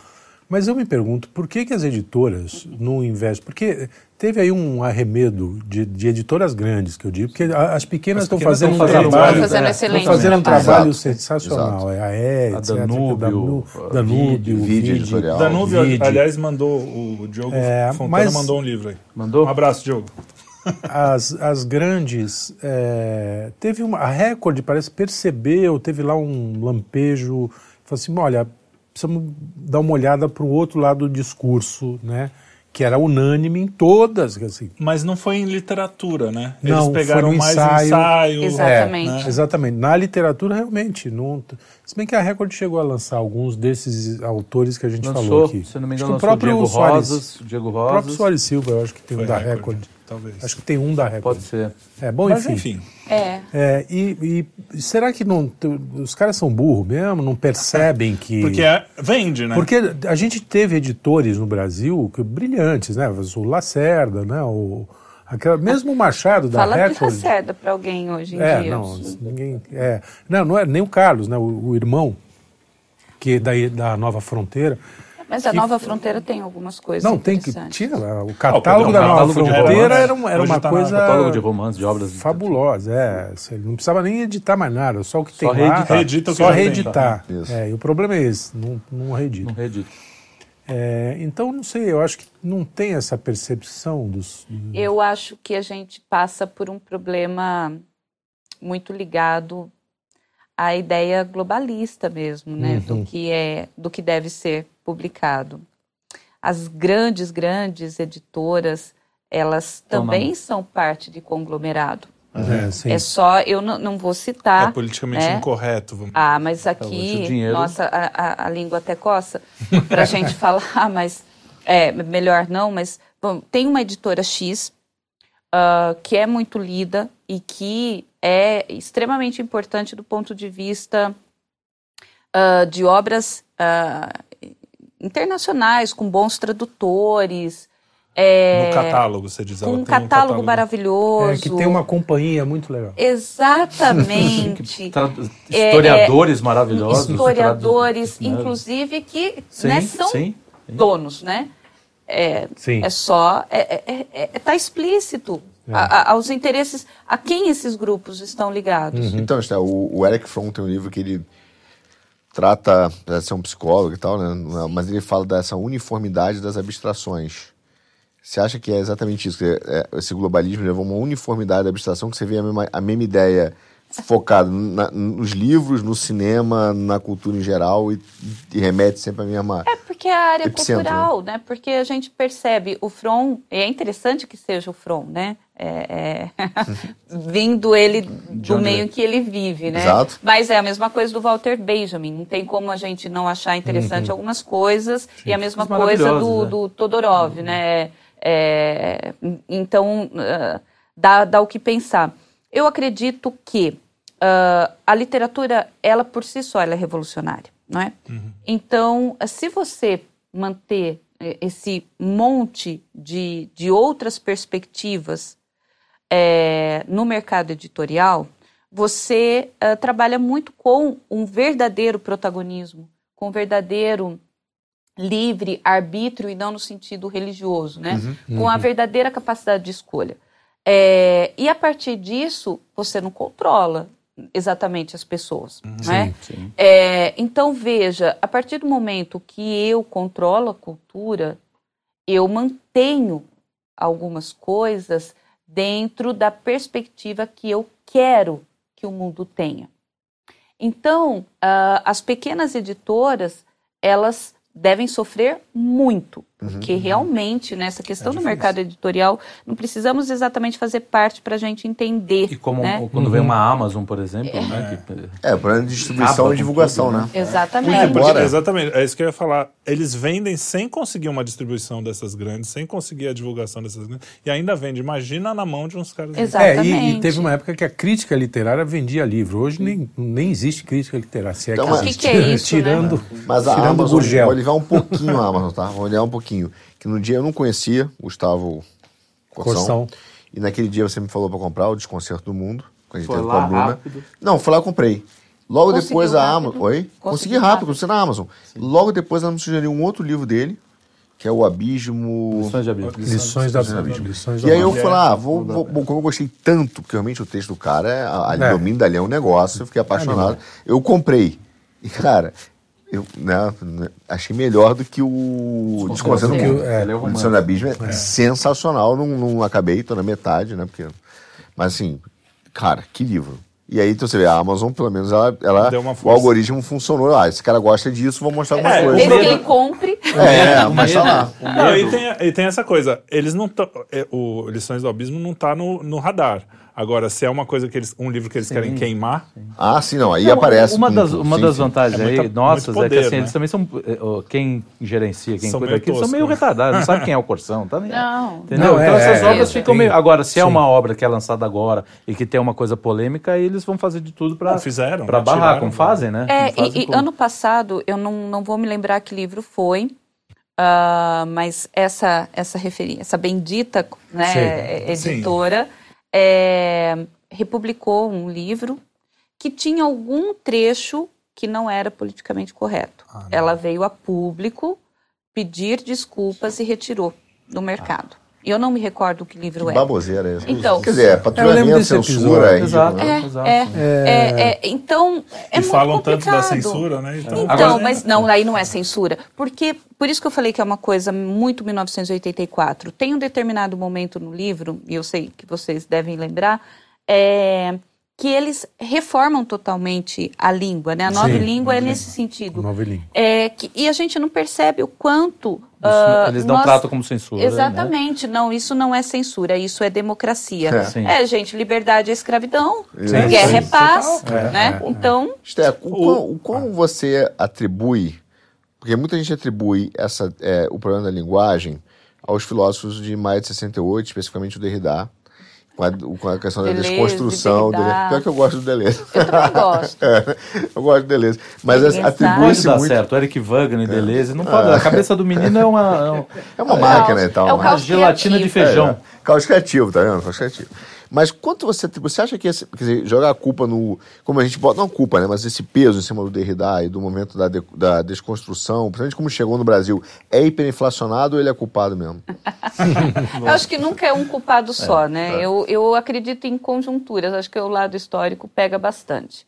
Speaker 4: Mas eu me pergunto, por que, que as editoras não investem? Porque teve aí um arremedo de, de editoras grandes, que eu digo, porque as pequenas estão fazendo um
Speaker 1: fazendo
Speaker 4: trabalho.
Speaker 3: Estão fazendo
Speaker 2: é,
Speaker 3: excelente
Speaker 4: estão fazendo um
Speaker 3: trabalho.
Speaker 4: trabalho
Speaker 5: Exato,
Speaker 4: sensacional. É a E,
Speaker 2: A Danúbio, a
Speaker 4: Danúbio,
Speaker 5: Vide,
Speaker 4: Vide.
Speaker 5: editorial.
Speaker 1: Danúbio,
Speaker 4: Vide.
Speaker 1: aliás, mandou o Diogo
Speaker 4: É,
Speaker 1: Fontana
Speaker 4: mas-
Speaker 1: mandou um livro aí.
Speaker 2: Mandou?
Speaker 1: Um abraço, Diogo.
Speaker 4: as, as grandes. é, teve uma. A Record, parece, percebeu, teve lá um lampejo. Falou assim: olha, precisamos dar uma olhada para o outro lado do discurso, né? Que era unânime em todas. Assim.
Speaker 1: Mas não foi em literatura, né?
Speaker 4: Não,
Speaker 1: Eles
Speaker 4: foi
Speaker 1: pegaram
Speaker 4: no
Speaker 1: mais
Speaker 4: ensaio.
Speaker 1: ensaio.
Speaker 3: Exatamente.
Speaker 1: né?
Speaker 4: Exatamente. Na literatura, realmente. Não, se bem que a Record chegou a lançar alguns desses autores que a gente falou
Speaker 2: Lançou,
Speaker 4: aqui.
Speaker 2: se não me
Speaker 4: Acho
Speaker 2: engano,
Speaker 4: que
Speaker 2: o Diego
Speaker 4: Soares-
Speaker 2: Rosas, o Diego
Speaker 4: O próprio
Speaker 2: Rosas.
Speaker 4: Soares Silva, eu acho que tem um da
Speaker 1: Record,
Speaker 4: Record.
Speaker 1: Talvez.
Speaker 4: Acho que tem um da Record.
Speaker 2: Pode ser.
Speaker 4: É, bom,
Speaker 1: Mas
Speaker 4: enfim.
Speaker 1: enfim.
Speaker 3: É.
Speaker 4: É, e, e será que não, os caras são burros mesmo? Não percebem que.
Speaker 1: Porque é- vende, né?
Speaker 4: Porque a gente teve editores no Brasil que, brilhantes, né? O Lacerda, né? O, aquela, mesmo o Machado da
Speaker 3: Fala de
Speaker 4: Record.
Speaker 3: Lacerda para alguém hoje em
Speaker 4: É,
Speaker 3: dia.
Speaker 4: não, ninguém. É, não, não é nem o Carlos, né? O, o irmão, que é daí da Nova Fronteira.
Speaker 3: Mas a Nova Fronteira tem algumas coisas
Speaker 4: Não, tem que. Tinha lá, o
Speaker 1: Ah,
Speaker 4: catálogo
Speaker 1: o
Speaker 4: da Nova Fronteira era, uma- era uma
Speaker 1: tá
Speaker 4: coisa.
Speaker 2: Catálogo de romances, de obras.
Speaker 4: Fabulosa, é. Você não precisava nem editar mais nada, só o que tem
Speaker 2: Só
Speaker 4: lá.
Speaker 2: reeditar.
Speaker 1: Reedita o que
Speaker 4: só
Speaker 1: já tem.
Speaker 4: reeditar.
Speaker 5: Isso.
Speaker 4: É, e o problema é esse, não, não reedita.
Speaker 2: Não reedito.
Speaker 4: É, então, não sei, eu acho que não tem essa percepção dos.
Speaker 3: Eu acho que a gente passa por um problema muito ligado à ideia globalista mesmo, né,
Speaker 4: Uhum.
Speaker 3: do que é, do que deve ser publicado. As grandes, grandes editoras, elas
Speaker 2: na
Speaker 3: também são parte de conglomerado.
Speaker 4: É.
Speaker 3: É só, eu não, não vou citar.
Speaker 1: É politicamente
Speaker 3: né?
Speaker 1: incorreto. Vamos...
Speaker 3: Ah, mas aqui, nossa, a, a- a língua até coça para a gente falar, mas é melhor não. Mas bom, tem uma editora X ah, que é muito lida e que é extremamente importante do ponto de vista ah, de obras ah, internacionais com bons tradutores. é,
Speaker 1: no catálogo, você diz.
Speaker 3: com um
Speaker 1: tem um
Speaker 3: catálogo maravilhoso.
Speaker 4: É, que tem uma companhia muito legal.
Speaker 3: Exatamente. É,
Speaker 2: Historiadores maravilhosos.
Speaker 3: historiadores,
Speaker 2: tradu-
Speaker 3: inclusive, que
Speaker 2: Sim,
Speaker 3: né, são
Speaker 2: sim.
Speaker 3: donos, né? É,
Speaker 4: Sim.
Speaker 3: é só, é, é, é- é- explícito a- a- aos interesses, a quem esses grupos estão ligados.
Speaker 5: Então, Esté, o, o Eric Fromm tem um livro que ele trata, de ser um psicólogo e tal, né? é- mas ele fala dessa uniformidade das abstrações. Você acha que é exatamente isso? Que é- é- esse globalismo levou uma uniformidade da abstração, que você vê a mesma, a mesma ideia focada na- nos livros, no cinema, na cultura em geral e, e remete sempre à mesma...
Speaker 3: É porque é a área
Speaker 5: Epicentro,
Speaker 3: cultural, né? Porque a gente percebe o From, e é interessante que seja o From, né? É, é, vindo ele do meio em que ele vive, né?
Speaker 5: Exato.
Speaker 3: Mas é a mesma coisa do Walter Benjamin. Não tem como a gente não achar
Speaker 2: Uhum.
Speaker 3: interessante algumas coisas. E a mesma coisa do,
Speaker 2: né?
Speaker 3: do Todorov, né? É, então, ah, dá, dá o que pensar. Eu acredito que uh, a literatura, ela por si só, ela é revolucionária, não é? Uhum. Então, se você manter eh, esse monte de, de outras perspectivas é, no mercado editorial, você uh, trabalha muito com um verdadeiro protagonismo, com um verdadeiro livre arbítrio e não no sentido religioso, né? Uhum, com a uhum. verdadeira capacidade de escolha. É, e a partir disso, você não controla exatamente as pessoas, uhum. né? Sim, sim. É, então veja, a partir do momento que eu controlo a cultura, eu mantenho algumas coisas dentro da perspectiva que eu quero que o mundo tenha. Então, uh, as pequenas editoras, elas devem sofrer muito, porque uhum. realmente nessa questão é do mercado editorial não precisamos exatamente fazer parte para a gente entender.
Speaker 2: E como
Speaker 3: né?
Speaker 2: quando uhum. vem uma Amazon, por exemplo, é.
Speaker 5: né? Que, é, para distribuição e divulgação, tudo, né?
Speaker 3: né? Exatamente.
Speaker 1: Embora... Exatamente, é isso que eu ia falar. Eles vendem sem conseguir uma distribuição dessas grandes, sem conseguir a divulgação dessas grandes, e ainda vende. Imagina na mão de uns caras.
Speaker 4: Exatamente. É, e, e, teve uma época que a crítica literária vendia livro. Hoje nem, nem existe crítica literária. Se
Speaker 3: é então, que, o que, que é isso?
Speaker 4: Tirando,
Speaker 3: né?
Speaker 5: Mas a tirando Amazon, olhar um pouquinho a Amazon, tá? Vou olhar um pouquinho. Que no dia eu não conhecia Gustavo Corção. E naquele dia você me falou para comprar o Desconcerto do Mundo.
Speaker 2: Quando a gente foi teve com a Bruna. Rápido.
Speaker 5: Não, foi lá e comprei. Logo Conseguiu depois a Amazon. Oi? Consegui, Consegui rápido, você na Amazon. Sim. Logo depois ela me sugeriu um outro livro dele, que é o Abismo.
Speaker 2: Lições de Abismo.
Speaker 4: Lições, da Abismo.
Speaker 5: Lições e aí eu falei, ah, vou, vou, bom, como eu gostei tanto, porque realmente o texto do cara, é, a, a é. domínio dali é um negócio, eu fiquei apaixonado. É eu comprei. E, cara, eu né, achei melhor do que o Desconcerto do Mundo. É, o Lição do Abismo é, é, sensacional, não, não acabei, tô na metade, né? Porque, mas assim, cara, que livro. E aí, então, você vê, a Amazon, pelo menos, ela, ela o algoritmo funcionou. Ah, esse cara gosta disso, vou mostrar alguma é, coisa.
Speaker 3: Desde que ele compre.
Speaker 5: É, mas tá lá.
Speaker 1: Não, e, tem, e tem essa coisa, eles não tão, é, o Lições do Abismo não tá no, no radar. Agora, se é uma coisa que eles, um livro que eles sim, querem queimar.
Speaker 5: Sim. Ah, sim, não. Aí não, aparece.
Speaker 2: Uma das, uma sim, das vantagens é aí, muita, nossas, poder, é que assim, né? eles também são. Eh, quem gerencia, quem são cuida daquilo, são meio retardados, não sabe quem é o Corsão. Tá,
Speaker 3: não.
Speaker 2: Entendeu? Não, então é, essas obras é, ficam meio. Agora, se é uma obra que é lançada agora e que tem uma coisa polêmica, aí eles vão fazer de tudo para.
Speaker 1: Fizeram.
Speaker 2: Para barrar, como fazem, né?
Speaker 3: É, e, e ano passado, eu não, não vou me lembrar que livro foi. Uh, mas essa essa referência, essa bendita né, editora, é, republicou um livro que tinha algum trecho que não era politicamente correto. Ah, Ela veio a público pedir desculpas e retirou do mercado. Ah. Eu não me recordo que livro
Speaker 5: que
Speaker 3: é.
Speaker 5: Baboseira é
Speaker 3: Então,
Speaker 5: Quer dizer, é patrulhamento, censura. É, exato,
Speaker 3: é, exato. É, é, é, então, é e muito
Speaker 1: falam
Speaker 3: complicado.
Speaker 1: tanto da censura, né?
Speaker 3: Então, então Agora, mas não, aí não é censura. Porque, por isso que eu falei que é uma coisa muito 1984. Tem um determinado momento no livro, e eu sei que vocês devem lembrar, é, que eles reformam totalmente a língua, né? A nova Sim, língua é nesse sentido.
Speaker 4: Nova língua.
Speaker 3: É, que, e a gente não percebe o quanto...
Speaker 2: Uh, eles não nós... tratam como censura, né?
Speaker 3: Exatamente. Né? Não, isso não é censura, isso é democracia. É, é gente, liberdade é escravidão, Sim. guerra é paz, é, né? É, então...
Speaker 5: Esté, o, como você atribui... Porque muita gente atribui essa, é, o problema da linguagem aos filósofos de maio de 68, especificamente o Derrida, com a, com a questão Deleuze, da desconstrução. De Pior que eu gosto do Deleuze.
Speaker 3: Eu também gosto.
Speaker 5: é, eu gosto do Deleuze. Mas atribui-se muito...
Speaker 2: certo. O Eric Wagner, é. Deleuze, não pode... A cabeça do menino é uma...
Speaker 5: É, uma máquina e tal.
Speaker 3: É o
Speaker 2: uma gelatina de feijão. É,
Speaker 5: caos criativo, tá vendo? Caos criativo. Mas quanto você. Você acha que esse, quer dizer, jogar a culpa no. Como a gente bota. Não culpa, né? Mas esse peso em cima do Derrida e do momento da, de, da desconstrução, principalmente como chegou no Brasil, é hiperinflacionado ou ele é culpado mesmo?
Speaker 3: eu acho que nunca é um culpado só, é, né? É. Eu, eu acredito em conjunturas, acho que o lado histórico pega bastante.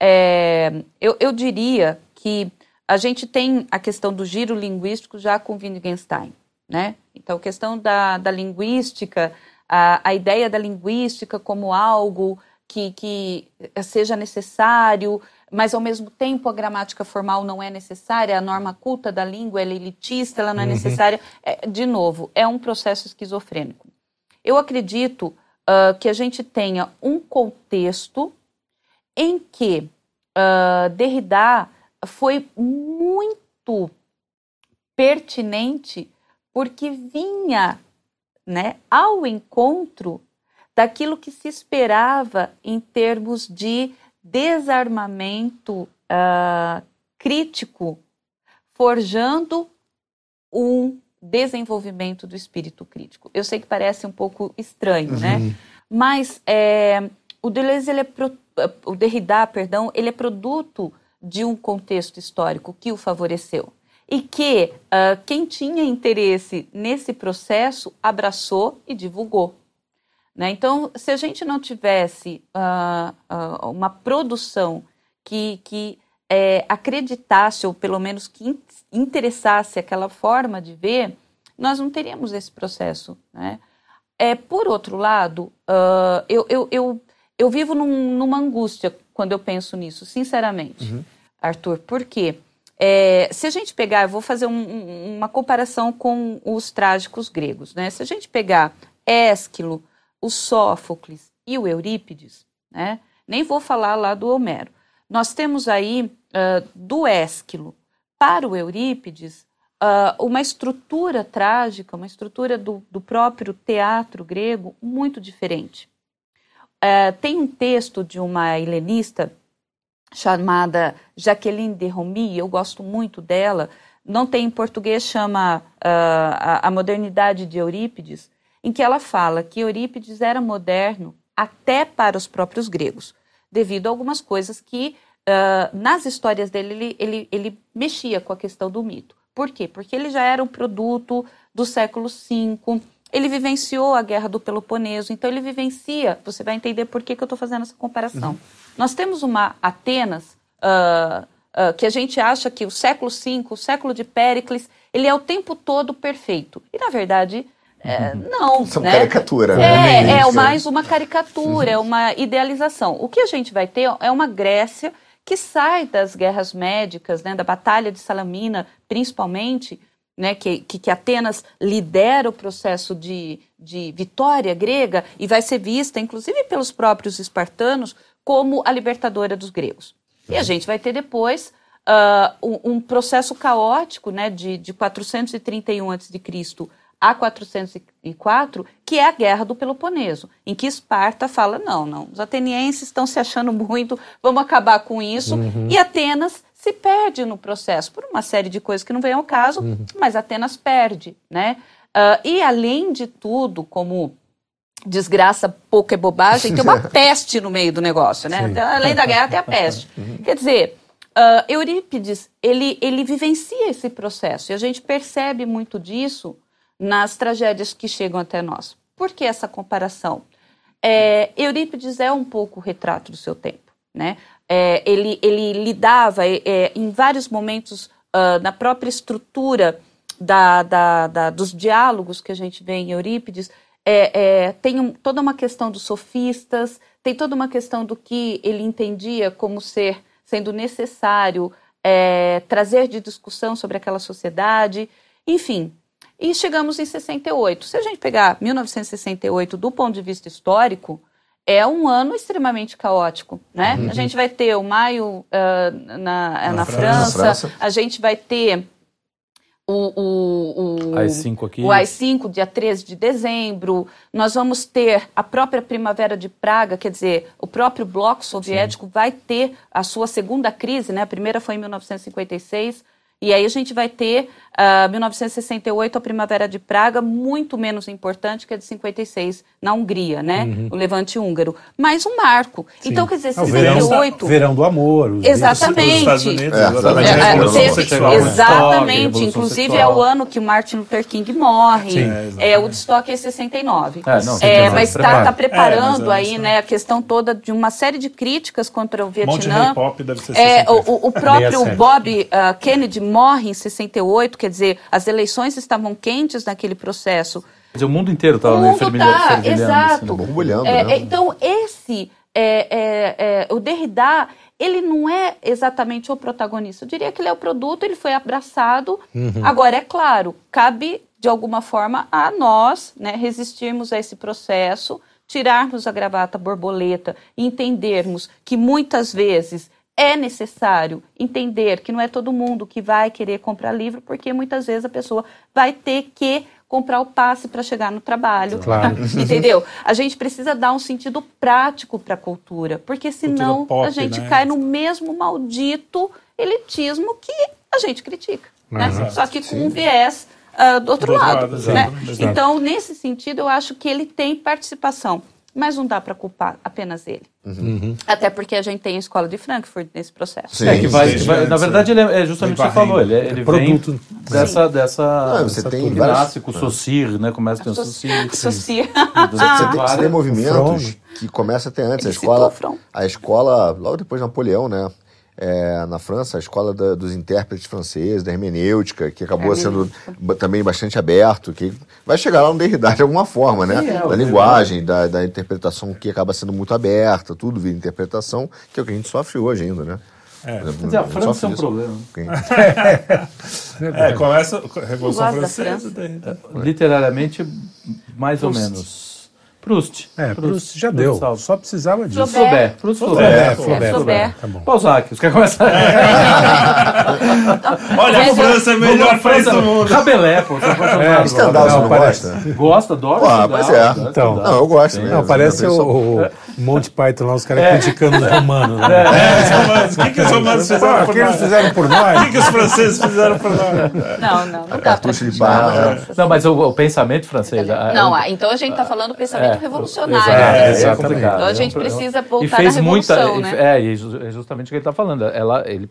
Speaker 3: É, eu, eu diria que a gente tem a questão do giro linguístico já com Wittgenstein, né? Então, a questão da, da linguística a, a ideia da linguística como algo que, que seja necessário, mas ao mesmo tempo a gramática formal não é necessária, a norma culta da língua é elitista, ela não é uhum. necessária. É, de novo, é um processo esquizofrênico. Eu acredito uh, que a gente tenha um contexto em que uh, Derrida foi muito pertinente porque vinha né, ao encontro daquilo que se esperava em termos de desarmamento uh, crítico, forjando um desenvolvimento do espírito crítico. Eu sei que parece um pouco estranho, né? uhum. né? Mas é, o Deleuze, ele é pro, o Derrida, perdão, ele é produto de um contexto histórico que o favoreceu e que uh, quem tinha interesse nesse processo abraçou e divulgou. Né? Então, se a gente não tivesse uh, uh, uma produção que, que é, acreditasse, ou pelo menos que interessasse aquela forma de ver, nós não teríamos esse processo. Né? É, por outro lado, eu, eu, eu, eu, vivo num, numa angústia quando eu penso nisso, sinceramente, uhum. Arthur, por quê? É, se a gente pegar, eu vou fazer um, uma comparação com os trágicos gregos, né? Se a gente pegar Ésquilo, o Sófocles e o Eurípides, né? Nem vou falar lá do Homero. Nós temos aí uh, do Ésquilo para o Eurípides uh, uma estrutura trágica, uma estrutura do, do próprio teatro grego muito diferente. Uh, tem um texto de uma helenista chamada Jacqueline de Romy, eu gosto muito dela, não tem em português, chama uh, a, a, Modernidade de Eurípides, em que ela fala que Eurípides era moderno até para os próprios gregos, devido a algumas coisas que uh, nas histórias dele ele, ele, ele mexia com a questão do mito. Por quê? Porque ele já era um produto do século V, ele vivenciou a guerra do Peloponeso, então ele vivencia. Você vai entender por que, que eu estou fazendo essa comparação. Uhum. Nós temos uma Atenas uh, uh, que a gente acha que o século V, o século de Péricles, ele é o tempo todo perfeito. E, na verdade, é, uhum. não.
Speaker 5: São
Speaker 3: né?
Speaker 5: caricatura.
Speaker 3: É, né? é mais uma caricatura, é uma idealização. O que a gente vai ter é uma Grécia que sai das guerras médicas, né, da Batalha de Salamina, principalmente, né, que, que, que, Atenas lidera o processo de, de vitória grega e vai ser vista, inclusive pelos próprios espartanos, como a libertadora dos gregos. E a gente vai ter depois uh, um, um, processo caótico né, de, de 431 a.C. a 404, que é a Guerra do Peloponeso, em que Esparta fala: não, não, os atenienses estão se achando muito, vamos acabar com isso, uhum. e Atenas se perde no processo, por uma série de coisas que não vem ao caso, uhum. mas Atenas perde, né? Uh, e além de tudo, como desgraça pouco é bobagem, tem uma peste no meio do negócio, né? Então, além da guerra tem a peste. Uhum. Quer dizer, uh, Eurípides, ele, ele vivencia esse processo, e a gente percebe muito disso nas tragédias que chegam até nós. Por que essa comparação? É, Eurípides é um pouco o retrato do seu tempo, né? É, ele, ele lidava é, é, em vários momentos uh, na própria estrutura da, da, da, dos diálogos que a gente vê em Eurípides, é, é, tem um, toda uma questão dos sofistas, tem toda uma questão do que ele entendia como ser sendo necessário é, trazer de discussão sobre aquela sociedade, enfim. E chegamos em 68. Se a gente pegar 1968 do ponto de vista histórico, é um ano extremamente caótico, né? Uhum. A gente vai ter o maio uh, na, na, na França, França, a gente vai ter o, o, o
Speaker 2: AI-5 aqui.
Speaker 3: O AI-5, dia 13 de dezembro. Nós vamos ter a própria Primavera de Praga, quer dizer, o próprio bloco soviético Sim. vai ter a sua segunda crise, né? A primeira foi em 1956. E aí a gente vai ter uh, ah, 1968, a Primavera de Praga, muito menos importante que a de 56 na Hungria, né? Uhum. O levante húngaro. Mas um marco. Sim. Então, quer dizer, 68...
Speaker 4: É verão, do amor.
Speaker 3: Exatamente. Os Estados Unidos, é, exatamente. É, é, exatamente. Inclusive é o ano que o Martin Luther King morre. Sim. É, o destoque é 69. É, não, é, mas está tá preparando aí né, a questão toda de uma série de críticas contra o Vietnã.
Speaker 1: Monte Pop deve ser 67.
Speaker 3: é, o, o próprio Bob uh, Kennedy morre em 68, quer dizer, as eleições estavam quentes naquele processo.
Speaker 2: o mundo inteiro estava
Speaker 3: meio fervilhando. Tá,
Speaker 2: assim,
Speaker 3: exato.
Speaker 5: Borbulhando,
Speaker 3: é,
Speaker 5: né?
Speaker 3: Então, esse, é, é, é, o Derrida, ele não é exatamente o protagonista. Eu diria que ele é o produto, ele foi abraçado. Uhum. Agora, é claro, cabe, de alguma forma, a nós né, resistirmos a esse processo, tirarmos a gravata borboleta e entendermos que muitas vezes é necessário entender que não é todo mundo que vai querer comprar livro, porque muitas vezes a pessoa vai ter que comprar o passe para chegar no trabalho.
Speaker 4: Claro.
Speaker 3: Entendeu? A gente precisa dar um sentido prático para a cultura, porque senão
Speaker 1: pop,
Speaker 3: a gente
Speaker 1: né?
Speaker 3: cai no mesmo maldito elitismo que a gente critica. Né? Só que com um viés ah, do outro
Speaker 1: Do
Speaker 3: lado.
Speaker 1: lado,
Speaker 3: né? Então, nesse sentido, eu acho que ele tem participação. Mas não dá para culpar apenas ele. Até porque a gente tem a escola de Frankfurt nesse processo.
Speaker 5: Sim,
Speaker 2: É, que vai,
Speaker 1: sim,
Speaker 2: que vai- na verdade, ele é, é justamente o que você falou. Ele, é- ele vem
Speaker 4: produto.
Speaker 2: dessa, dessa,
Speaker 5: Não, você
Speaker 2: dessa
Speaker 5: tem
Speaker 2: turma
Speaker 5: várias-
Speaker 2: clássico, Socir, né? Começa com o Socir.
Speaker 5: Você, você tem, você tem movimentos
Speaker 4: From.
Speaker 5: que começa até antes. A
Speaker 3: Ele
Speaker 5: escola,
Speaker 3: o
Speaker 5: a escola, logo depois de Napoleão, né? É, na França, a escola da- dos intérpretes franceses, da hermenêutica, que acabou sendo ba- também bastante aberto, que vai chegar lá no Derrida de alguma forma, né?
Speaker 2: Sim, é,
Speaker 5: da
Speaker 2: o
Speaker 5: linguagem, da, da interpretação que acaba sendo muito aberta, tudo vira interpretação, que é o que a gente sofre hoje ainda, né?
Speaker 1: É.
Speaker 2: Quer dizer, a França é um
Speaker 5: isso.
Speaker 2: problema.
Speaker 1: É, começa a Revolução Francesa.
Speaker 3: França.
Speaker 2: Literariamente, mais ou menos. Proust.
Speaker 4: É, Proust já deu.
Speaker 2: salve.
Speaker 4: Só precisava disso.
Speaker 3: Flaubert.
Speaker 2: Proust, Proust,
Speaker 1: Flaubert,
Speaker 2: Flaubert.
Speaker 4: Flaubert,
Speaker 3: Flaubert.
Speaker 4: Tá bom.
Speaker 2: Balzac, os caras começam
Speaker 1: Olha, a França é o melhor país do mundo.
Speaker 2: Rabelais, pô. Você
Speaker 5: Stendhal, você
Speaker 4: Não,
Speaker 5: gosta?
Speaker 2: Gosta, adora.
Speaker 5: Pô,
Speaker 2: Stendhal,
Speaker 5: mas é.
Speaker 4: Então.
Speaker 5: Não, eu gosto mesmo.
Speaker 4: Não, parece o, o Monty Python lá, os caras criticando os romanos. Né?
Speaker 1: É, os romanos. O que, que os romanos
Speaker 4: Pô,
Speaker 1: fizeram
Speaker 4: o
Speaker 1: por
Speaker 4: que eles
Speaker 1: nós?
Speaker 4: fizeram por
Speaker 1: O
Speaker 4: nós?
Speaker 1: que, que os franceses fizeram por nós?
Speaker 3: Não, não, não dá
Speaker 5: cartucho de barra, né?
Speaker 2: Não, mas o, o pensamento francês. a-
Speaker 3: Não,
Speaker 2: o-
Speaker 3: ah, então a gente está falando do pensamento
Speaker 2: É,
Speaker 3: revolucionário.
Speaker 2: é,
Speaker 4: exatamente.
Speaker 2: complicado.
Speaker 3: Então a gente
Speaker 2: É
Speaker 3: precisa voltar
Speaker 2: e fez
Speaker 3: na
Speaker 2: muita,
Speaker 3: revolução,
Speaker 2: e-
Speaker 3: né?
Speaker 2: É, e ju- é justamente o que ele está falando. Ela, ele,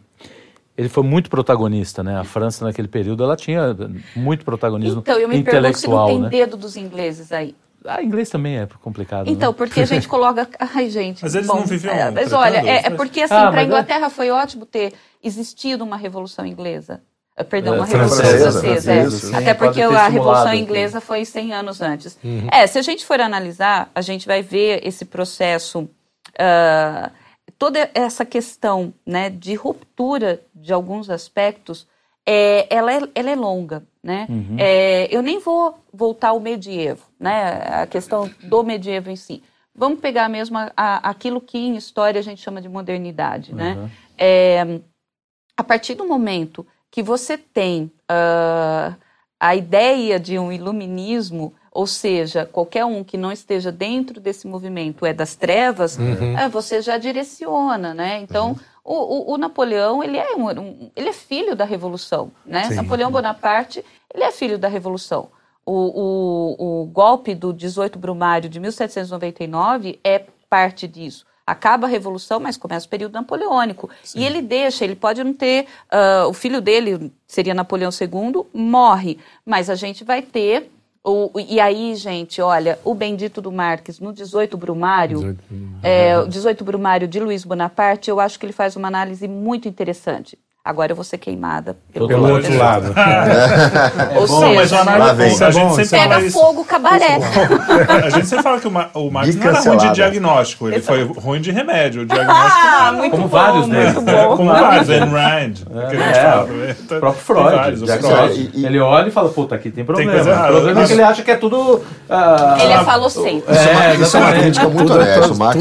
Speaker 2: ele foi muito protagonista, né? A França naquele período ela tinha muito protagonismo
Speaker 3: Então, eu me pergunto se não tem
Speaker 2: né?
Speaker 3: dedo dos ingleses aí.
Speaker 2: Ah, inglês também é complicado.
Speaker 3: Então,
Speaker 2: né?
Speaker 3: porque a gente coloca. Ai, gente.
Speaker 1: Mas eles
Speaker 3: bom,
Speaker 1: não viviam
Speaker 3: é, Mas
Speaker 1: tratando,
Speaker 3: olha, é, é
Speaker 1: mas-
Speaker 3: porque assim,
Speaker 2: Ah,
Speaker 3: para a
Speaker 2: mas é-
Speaker 3: Inglaterra foi ótimo ter existido uma revolução inglesa. Ah, Perdão,
Speaker 2: É,
Speaker 3: uma revolução
Speaker 5: francesa,
Speaker 3: francesa. é.
Speaker 5: francesa.
Speaker 3: Até porque a revolução inglesa foi 100 anos antes. É, se a gente for analisar, a gente vai ver esse processo. ah, toda essa questão né, de ruptura de alguns aspectos, é, ela, é, ela é longa. Né? É, eu nem vou voltar ao medievo, né? a questão do medievo em si. Vamos pegar mesmo a- a- aquilo que em história a gente chama de modernidade. Né? É, a partir do momento que você tem ah, a ideia de um iluminismo, ou seja, qualquer um que não esteja dentro desse movimento é das trevas, ah, você já direciona, né? Então, o, o- o Napoleão, ele é, um, um- ele é filho da Revolução, né?
Speaker 4: Sim.
Speaker 3: Napoleão Bonaparte, ele é filho da Revolução. O, o- o golpe do 18 Brumário de 1799 é parte disso. Acaba a Revolução, mas começa o período napoleônico. E ele deixa, ele pode não ter. ah, o filho dele seria Napoleão II, morre. Mas a gente vai ter. O, e aí, gente, olha, o Bendito do Marques, no 18 Brumário, é, o 18 Brumário de Luiz Bonaparte, eu acho que ele faz uma análise muito interessante. Agora eu vou ser queimada pelo,
Speaker 4: Pelo
Speaker 2: Todo
Speaker 4: outro lado.
Speaker 3: Ou
Speaker 1: Não, mas
Speaker 3: seja,
Speaker 1: o
Speaker 5: Lá vem.
Speaker 1: a
Speaker 4: é bom,
Speaker 1: gente sempre
Speaker 4: é
Speaker 1: fala
Speaker 3: pega
Speaker 1: isso.
Speaker 3: fogo cabaré.
Speaker 1: A gente sempre fala que o, Ma o Marx
Speaker 5: Gui
Speaker 1: não era ruim de diagnóstico, ele foi ruim de remédio. O diagnóstico
Speaker 3: Ah, muito
Speaker 2: Como
Speaker 3: bom,
Speaker 2: vários
Speaker 1: é
Speaker 3: bom.
Speaker 1: como vários, Ayn Rand, que a gente
Speaker 2: É,
Speaker 1: fala.
Speaker 2: o próprio
Speaker 1: tem
Speaker 2: Freud,
Speaker 1: vários, o
Speaker 2: Jack
Speaker 1: Freud.
Speaker 2: Freud.
Speaker 5: E- e-
Speaker 2: ele olha e fala, puta, aqui tem problema.
Speaker 1: coisa errada.
Speaker 2: o problema é que ele acha que é tudo... ah,
Speaker 3: Ele é falocêntulo.
Speaker 5: Isso é uma,
Speaker 2: É,
Speaker 5: isso é uma
Speaker 2: exatamente.
Speaker 5: crítica muito
Speaker 4: Tudo é-
Speaker 5: honesta.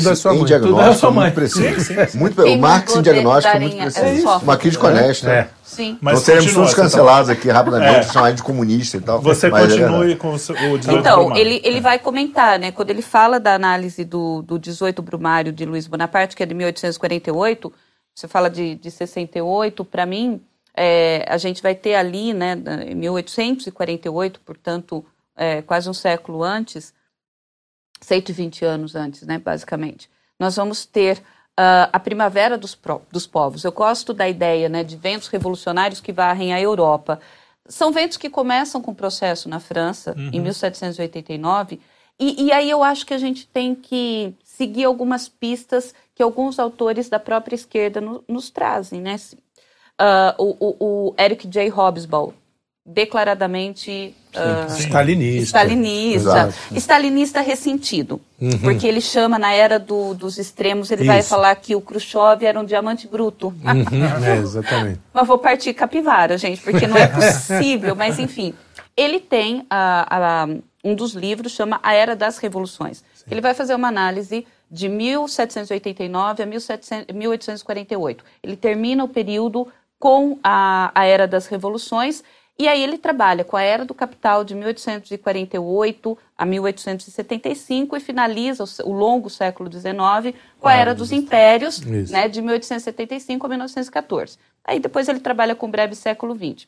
Speaker 5: O
Speaker 4: é sua
Speaker 5: em
Speaker 4: mãe.
Speaker 5: diagnóstico
Speaker 2: Tudo é sua
Speaker 5: é muito
Speaker 2: mãe.
Speaker 5: preciso. Muito, o Marx
Speaker 3: mandou
Speaker 5: em diagnóstico é muito preciso. Uma crítica honesta.
Speaker 4: É.
Speaker 3: Sim.
Speaker 1: Mas
Speaker 5: Não seremos todos
Speaker 1: você tá-
Speaker 5: cancelados aqui rapidamente,
Speaker 1: É.
Speaker 5: chamar de comunista e tal.
Speaker 1: Você
Speaker 5: mas é
Speaker 1: continue
Speaker 5: verdade.
Speaker 1: com o, seu- o 18
Speaker 3: Então,
Speaker 1: Brumário.
Speaker 3: ele, ele vai comentar, né? Quando ele fala da análise do, do 18 Brumário de Luiz Bonaparte, que é de 1848, você fala de, de 68, para mim, é, a gente vai ter ali, né, em 1848, portanto, é, quase um século antes, 120 anos antes, né, basicamente, nós vamos ter ah, a primavera dos, pro- dos povos. Eu gosto da ideia né, de ventos revolucionários que varrem a Europa. São ventos que começam com o processo na França, em 1789, e, e aí eu acho que a gente tem que seguir algumas pistas que alguns autores da própria esquerda no- nos trazem. Né? Ah, o, o- o Eric J. Hobsbawm, declaradamente ah,
Speaker 4: Stalinista.
Speaker 3: Stalinista.
Speaker 5: Exato.
Speaker 3: Stalinista ressentido. Porque ele chama, na era do- dos extremos, ele vai
Speaker 4: Isso.
Speaker 3: falar que o Khrushchev era um diamante bruto.
Speaker 4: Uhum, é, exatamente.
Speaker 3: Mas vou partir capivara, gente, porque não é possível. Mas, enfim, ele tem ah, ah, um dos livros, chama A Era das Revoluções. Ele vai fazer uma análise de 1789 a 1700 1848. Ele termina o período com a, a Era das Revoluções E aí ele trabalha com a Era do Capital de 1848 a 1875 e finaliza o, longo século XIX com a Era dos Impérios, né, de 1875 a 1914. Aí depois ele trabalha com o breve século XX.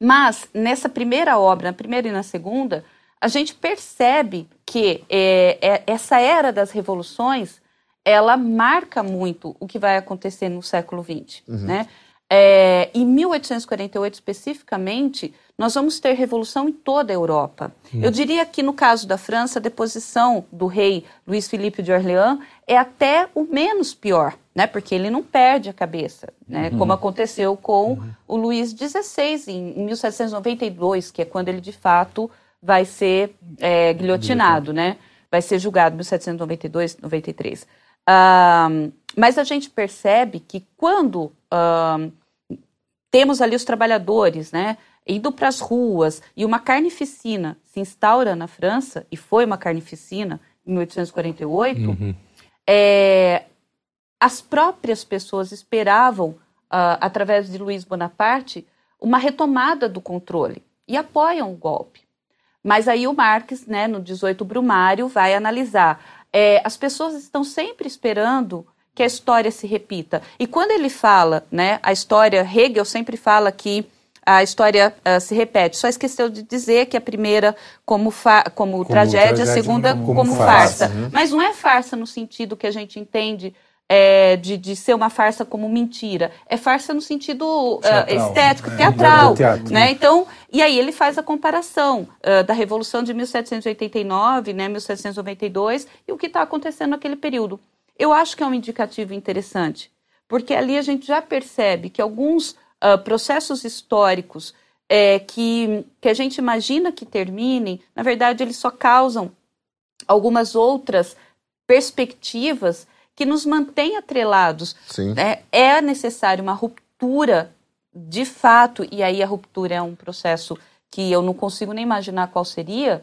Speaker 3: Mas nessa primeira obra, na primeira e na segunda, a gente percebe que é, é, essa era das revoluções ela marca muito o que vai acontecer no século XX, uhum. né? É, em 1848 especificamente, nós vamos ter revolução em toda a Europa. Hum. Eu diria que no caso da França, a deposição do rei Luís Filipe de Orleans é até o menos pior, né? Porque ele não perde a cabeça, né? Uhum. Como aconteceu com uhum. o Luís XVI em, em 1792, que é quando ele de fato vai ser é, guilhotinado, né? Vai ser julgado em 1792, 93. Uh, mas a gente percebe que quando uh, temos ali os trabalhadores, né, indo para as ruas e uma carnificina se instaura na França, e foi uma carnificina em 1848, uhum. é, as próprias pessoas esperavam, uh, através de Luiz Bonaparte, uma retomada do controle e apoiam o golpe. Mas aí o Marx, né, no 18 Brumário, vai analisar. É, as pessoas estão sempre esperando que a história se repita. E quando ele fala, né, a história, Hegel sempre fala que a história uh, se repete. Só esqueceu de dizer que a primeira como, como, como tragédia, a segunda como, como farsa. farsa. Uhum. Mas não é farsa no sentido que a gente entende é, de, de ser uma farsa como mentira. É farsa no sentido uh, estético, é, teatral. Né? Então, e aí ele faz a comparação uh, da Revolução de 1789, né, 1792, e o que está acontecendo naquele período. Eu acho que é um indicativo interessante, porque ali a gente já percebe que alguns uh, processos históricos é, que, que a gente imagina que terminem, na verdade, eles só causam algumas outras perspectivas que nos mantêm atrelados. Né? É necessário uma ruptura de fato, e aí a ruptura é um processo que eu não consigo nem imaginar qual seria,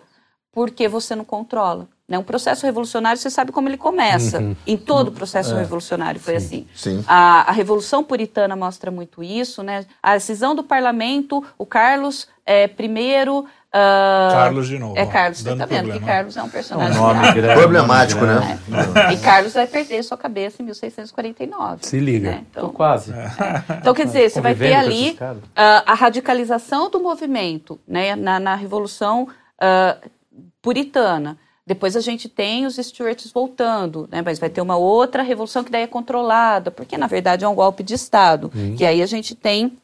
Speaker 3: porque você não controla. Né? Um processo revolucionário, você sabe como ele começa. Uhum. Em todo processo é. revolucionário foi
Speaker 5: Sim.
Speaker 3: assim.
Speaker 5: Sim.
Speaker 3: A, a, Revolução Puritana mostra muito isso. Né? A decisão do parlamento, o Carlos é, primeiro
Speaker 1: Uh, Carlos de novo.
Speaker 3: É Carlos, você tá vendo que Carlos é um personagem.
Speaker 5: Um Problemático, né?
Speaker 3: É. E Carlos vai perder sua cabeça em 1649.
Speaker 4: Se liga.
Speaker 3: Né? Então,
Speaker 2: quase.
Speaker 3: É. Então, quer dizer, você vai ter ali uh, a radicalização do movimento né, na, na Revolução uh, Puritana. Depois a gente tem os Stuarts voltando, né? mas vai ter uma outra revolução que daí é controlada, porque na verdade é um golpe de Estado. Uhum. Que aí a gente tem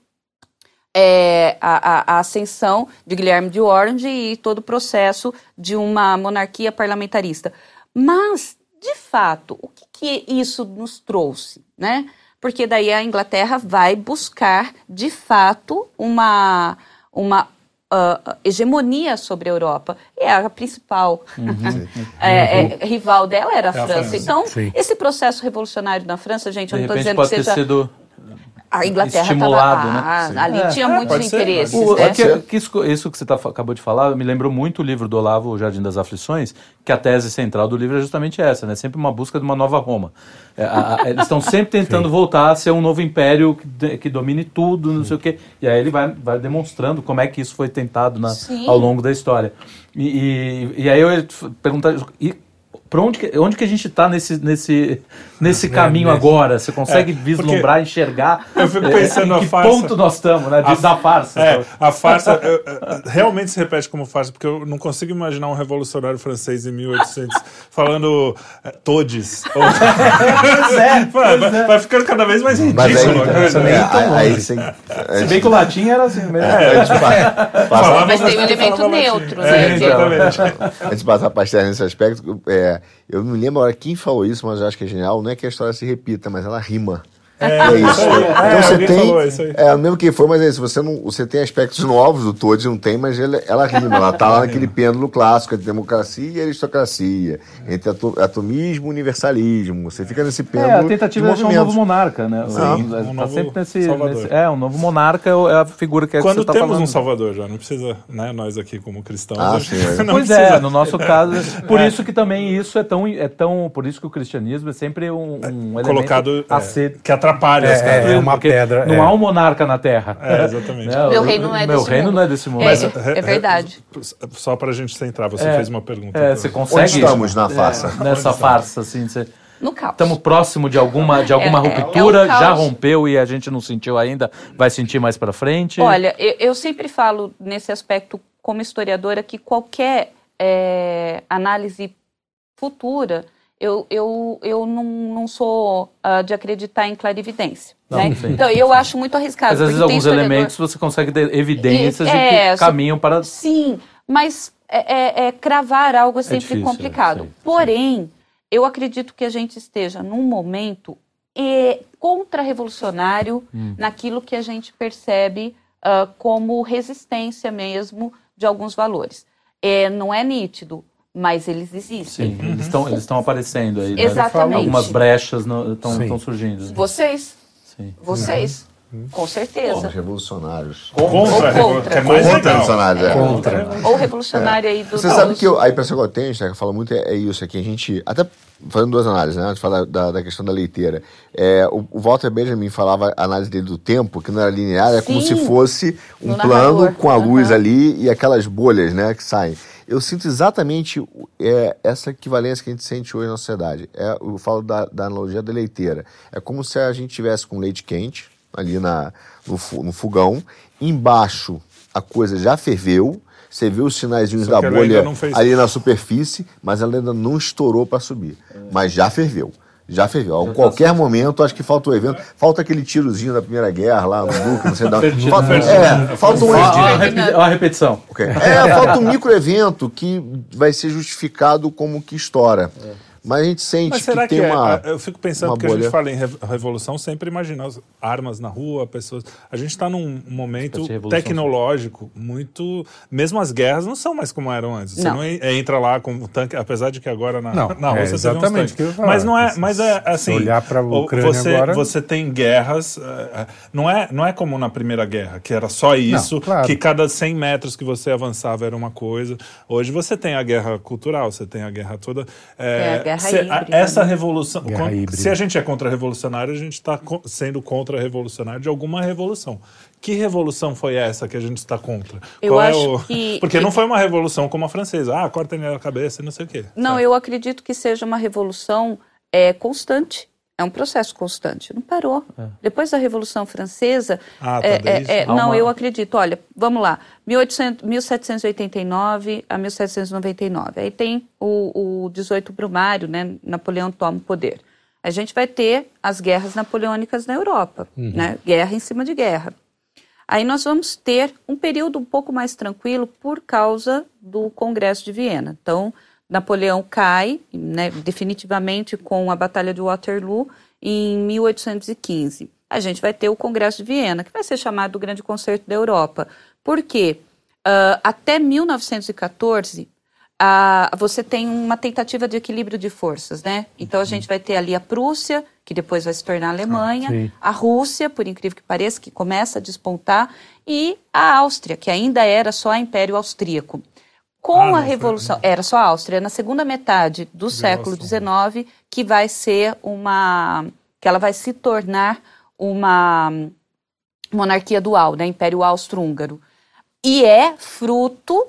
Speaker 3: é, a, a, a, ascensão de Guilherme de Orange e todo o processo de uma monarquia parlamentarista. Mas, de fato, o que, que isso nos trouxe? Né? Porque daí a Inglaterra vai buscar, de fato, uma, uma uh, hegemonia sobre a Europa. E é a principal uhum. é, é, rival dela era a, é a França. França. Então, Sim. esse processo revolucionário na França, gente, eu não estou dizendo que seja...
Speaker 2: Sido
Speaker 3: a Inglaterra
Speaker 2: estimulado,
Speaker 3: tava,
Speaker 2: né?
Speaker 3: Ali é, tinha é, muitos interesses.
Speaker 2: Ser, né? que, que isso, isso, que você tá, acabou de falar me lembrou muito o livro do Olavo, O Jardim das Aflições, que a tese central do livro é justamente essa, né? Sempre uma busca de uma nova Roma. É, a, a, eles estão sempre tentando voltar a ser um novo império que, que domine tudo, não Sim. sei o quê. E aí ele vai, vai demonstrando como é que isso foi tentado na, ao longo da história. E, e, e aí eu ia perguntar, e para onde que, onde que a gente está nesse, nesse, nesse é, caminho agora? Você consegue é, vislumbrar, enxergar?
Speaker 1: Eu fico é, pensando
Speaker 2: é,
Speaker 1: em
Speaker 2: que
Speaker 1: farsa.
Speaker 2: ponto nós estamos, né? De, a, da farsa.
Speaker 1: É, a farsa eu, realmente se repete como farsa, porque eu não consigo imaginar um revolucionário francês em 1800 falando é, todes. Ou...
Speaker 2: é, vai,
Speaker 1: vai, vai, ficando cada vez mais ridículo. Mas aí,
Speaker 2: então,
Speaker 1: né?
Speaker 2: aí, aí, se, se bem que o latim era assim mesmo.
Speaker 3: É, mas tem um elemento neutro, né?
Speaker 1: Exatamente.
Speaker 5: Antes de passar a nesse aspecto, é, eu não lembro agora quem falou isso, mas eu acho que é genial. Não é que a história se repita, mas ela rima.
Speaker 1: É, é isso.
Speaker 5: então é, você tem. Isso aí. É, mesmo que foi, mas é isso. Você, não, você tem aspectos novos do Toad, não tem, mas ele, ela rima. Ela está lá naquele pêndulo clássico entre democracia e aristocracia, entre atomismo e universalismo. Você fica nesse pêndulo. É,
Speaker 2: a tentativa de, de um novo monarca, né?
Speaker 1: Sim, um, um tá
Speaker 2: sempre nesse, nesse, É, um novo monarca é a figura que, é
Speaker 1: Quando
Speaker 2: que você tá
Speaker 1: temos
Speaker 2: falando.
Speaker 1: um Salvador já, não precisa, né? Nós aqui como cristãos.
Speaker 5: Ah, sim,
Speaker 2: é. Pois precisa. é, no nosso caso. Por isso que também isso é tão, é tão. Por isso que o cristianismo é sempre um, um
Speaker 1: colocado
Speaker 2: a ser
Speaker 1: que atravessa atrapalha os
Speaker 4: É,
Speaker 1: caras.
Speaker 4: é uma pedra.
Speaker 2: Não
Speaker 4: é.
Speaker 2: há um monarca na Terra.
Speaker 1: É, exatamente.
Speaker 2: Né?
Speaker 3: Meu reino não é
Speaker 2: Meu
Speaker 3: desse
Speaker 2: reino
Speaker 3: mundo.
Speaker 2: não é desse mundo.
Speaker 3: É,
Speaker 2: Mas,
Speaker 3: é verdade.
Speaker 1: Só para a gente centrar, você
Speaker 2: É.
Speaker 1: fez uma pergunta.
Speaker 2: é, você consegue...
Speaker 5: Onde estamos na farsa?
Speaker 2: Nessa farsa, assim, você...
Speaker 3: No caos.
Speaker 2: Estamos próximo de alguma, de alguma
Speaker 3: É, é,
Speaker 2: ruptura,
Speaker 3: é caos.
Speaker 2: já rompeu e a gente não sentiu ainda, vai sentir mais pra frente?
Speaker 3: Olha, eu, eu sempre falo nesse aspecto como historiadora que qualquer é, análise futura, eu, eu, eu não, não sou ah, de acreditar em clarividência.
Speaker 2: Não,
Speaker 3: né?
Speaker 2: sim.
Speaker 3: Então, eu acho muito arriscado.
Speaker 2: Mas às vezes alguns
Speaker 3: historiador-
Speaker 2: elementos você consegue ter evidências
Speaker 3: E- é,
Speaker 2: que caminham para...
Speaker 3: Sim, mas é, é- é cravar algo é sempre
Speaker 2: difícil,
Speaker 3: complicado.
Speaker 2: sei,
Speaker 3: Porém, eu acredito que a gente esteja num momento é, contra-revolucionário
Speaker 2: Hum.
Speaker 3: naquilo que a gente percebe ah, como resistência mesmo de alguns valores. É, não é nítido, mas eles existem.
Speaker 2: Sim, eles estão eles estão aparecendo aí. né?
Speaker 3: Exatamente.
Speaker 2: Algumas brechas estão surgindo.
Speaker 3: Vocês,
Speaker 2: Sim.
Speaker 3: vocês, com
Speaker 5: Os
Speaker 3: certeza.
Speaker 5: revolucionários.
Speaker 1: Contra,
Speaker 3: Ou contra.
Speaker 1: é mais
Speaker 5: Contra revolucionários, é.
Speaker 4: Contra.
Speaker 3: Ou revolucionário aí do
Speaker 5: Você sabe que eu, a impressão que eu tenho, né, que eu falo muito, é, é isso aqui. A gente, até fazendo duas análises, né? Antes de falar da, da questão da leiteira. É, o, o Walter Benjamin falava a análise dele do tempo, que não era linear, é como se fosse um
Speaker 3: No
Speaker 5: plano
Speaker 3: narrador.
Speaker 5: com a luz
Speaker 3: Aham.
Speaker 5: ali e aquelas bolhas, né, que saem. Eu sinto exatamente é, essa equivalência que a gente sente hoje na sociedade. É, eu falo da, da analogia da leiteira. É como se a gente tivesse com leite quente ali na, no, no fogão, embaixo a coisa já ferveu, você vê os sinaizinhos
Speaker 1: Só
Speaker 5: da bolha ali na superfície, mas ela ainda não estourou para subir. Mas já ferveu. Já ferveu. A qualquer momento, acho que falta o evento. Falta aquele tirozinho da Primeira Guerra lá no Duque, não sei da falta, É, falta um
Speaker 2: ó, a
Speaker 5: evento.
Speaker 2: repetição.
Speaker 5: Ok. É, falta um microevento que vai ser justificado como que estoura. Mas a gente sente
Speaker 1: Mas será
Speaker 5: que
Speaker 1: que,
Speaker 5: tem
Speaker 1: é?
Speaker 5: uma.
Speaker 1: Eu fico pensando que a gente fala em re- revolução, sempre imagina as armas na rua, pessoas. A gente está num momento tecnológico muito. Mesmo as guerras não são mais como eram antes. Você
Speaker 3: Não.
Speaker 1: não en- entra lá com o tanque, apesar de que agora na,
Speaker 4: Não,
Speaker 1: na
Speaker 4: é
Speaker 1: Rússia você uns
Speaker 4: exatamente
Speaker 1: tanques.
Speaker 4: falar.
Speaker 1: Mas não é. Mas é
Speaker 4: se
Speaker 1: assim.
Speaker 4: olhar pra
Speaker 1: o-
Speaker 4: Ucrânia
Speaker 1: você,
Speaker 4: agora-
Speaker 1: você tem guerras. eh, eh, Não é, não é como na Primeira Guerra, que era só isso,
Speaker 4: claro.
Speaker 1: que cada 100 metros que você avançava era uma coisa. Hoje você tem a guerra cultural, você tem a guerra toda.
Speaker 3: É, a guerra
Speaker 1: se-
Speaker 3: híbrida,
Speaker 1: essa
Speaker 3: né?
Speaker 1: revolução.
Speaker 4: Guerra
Speaker 1: quando-
Speaker 4: híbrida.
Speaker 1: se a gente é contra-revolucionário, a gente está sendo contra-revolucionário de alguma revolução. Que revolução foi essa que a gente está contra?
Speaker 3: Eu
Speaker 1: Qual é
Speaker 3: acho
Speaker 1: o-
Speaker 3: que-
Speaker 1: Porque
Speaker 3: que-
Speaker 1: não foi uma revolução como a francesa. Ah, corta a cabeça e não sei o quê.
Speaker 3: Não,
Speaker 1: sabe?
Speaker 3: eu acredito que seja uma revolução é, constante. É um processo constante. Não parou. Depois da Revolução Francesa.
Speaker 1: Ah, tá,
Speaker 3: é, é, é, não,
Speaker 2: uma-
Speaker 3: eu acredito. Olha, vamos lá. 1800, 1789 a 1799. Aí tem o, o 18 Brumário, né? Napoleão toma o poder. A gente vai ter as guerras napoleônicas na Europa, né? Guerra em cima de guerra. Aí nós vamos ter um período um pouco mais tranquilo por causa do Congresso de Viena. Então, Napoleão cai né, definitivamente com a Batalha de Waterloo em 1815. A gente vai ter o Congresso de Viena, que vai ser chamado do Grande Concerto da Europa. Por quê? Ah, até 1914, ah, você tem uma tentativa de equilíbrio de forças, né? Então a gente vai ter ali a Prússia, que depois vai se tornar a Alemanha,
Speaker 4: sim.
Speaker 3: a Rússia, por incrível que pareça, que começa a despontar, e a Áustria, que ainda era só Império Austríaco. Com
Speaker 1: Ah,
Speaker 3: a
Speaker 1: foi-
Speaker 3: Revolução, era só a Áustria, na segunda metade do século XIX, que vai ser uma. que ela vai se tornar uma monarquia dual, né? Império Austro-Húngaro. E é fruto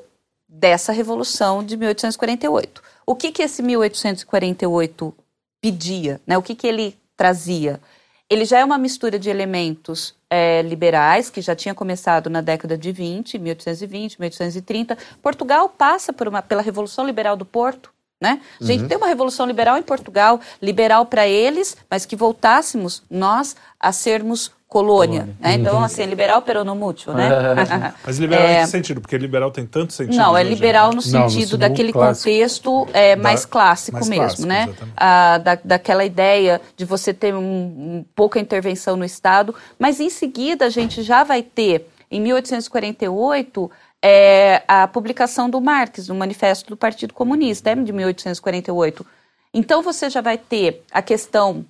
Speaker 3: dessa Revolução de 1848. O que, que esse 1848 pedia? Né? O que, que ele trazia? Ele já é uma mistura de elementos eh, liberais, que já tinha começado na década de 20, 1820, 1830. Portugal passa por uma, pela Revolução Liberal do Porto. Né? A gente tem uma revolução liberal em Portugal, liberal para eles, mas que voltássemos nós a sermos colônia. Né? Então, assim, liberal peronomútil, né?
Speaker 1: Mas liberal
Speaker 3: É.
Speaker 1: em que sentido? Porque liberal tem tanto sentido.
Speaker 3: Não, é
Speaker 1: hoje,
Speaker 3: liberal
Speaker 1: né?
Speaker 3: no
Speaker 4: Não, no
Speaker 3: sentido
Speaker 4: sentido
Speaker 3: daquele
Speaker 4: clássico.
Speaker 3: contexto é, mais clássico
Speaker 1: mais
Speaker 3: mesmo,
Speaker 1: clássico,
Speaker 3: né?
Speaker 1: exatamente.
Speaker 3: Ah, da, daquela ideia de você ter um, um pouca intervenção no Estado, mas em seguida a gente já vai ter, em 1848, é, a publicação do Marx, do Manifesto do Partido Comunista, é de 1848. Então você já vai ter a questão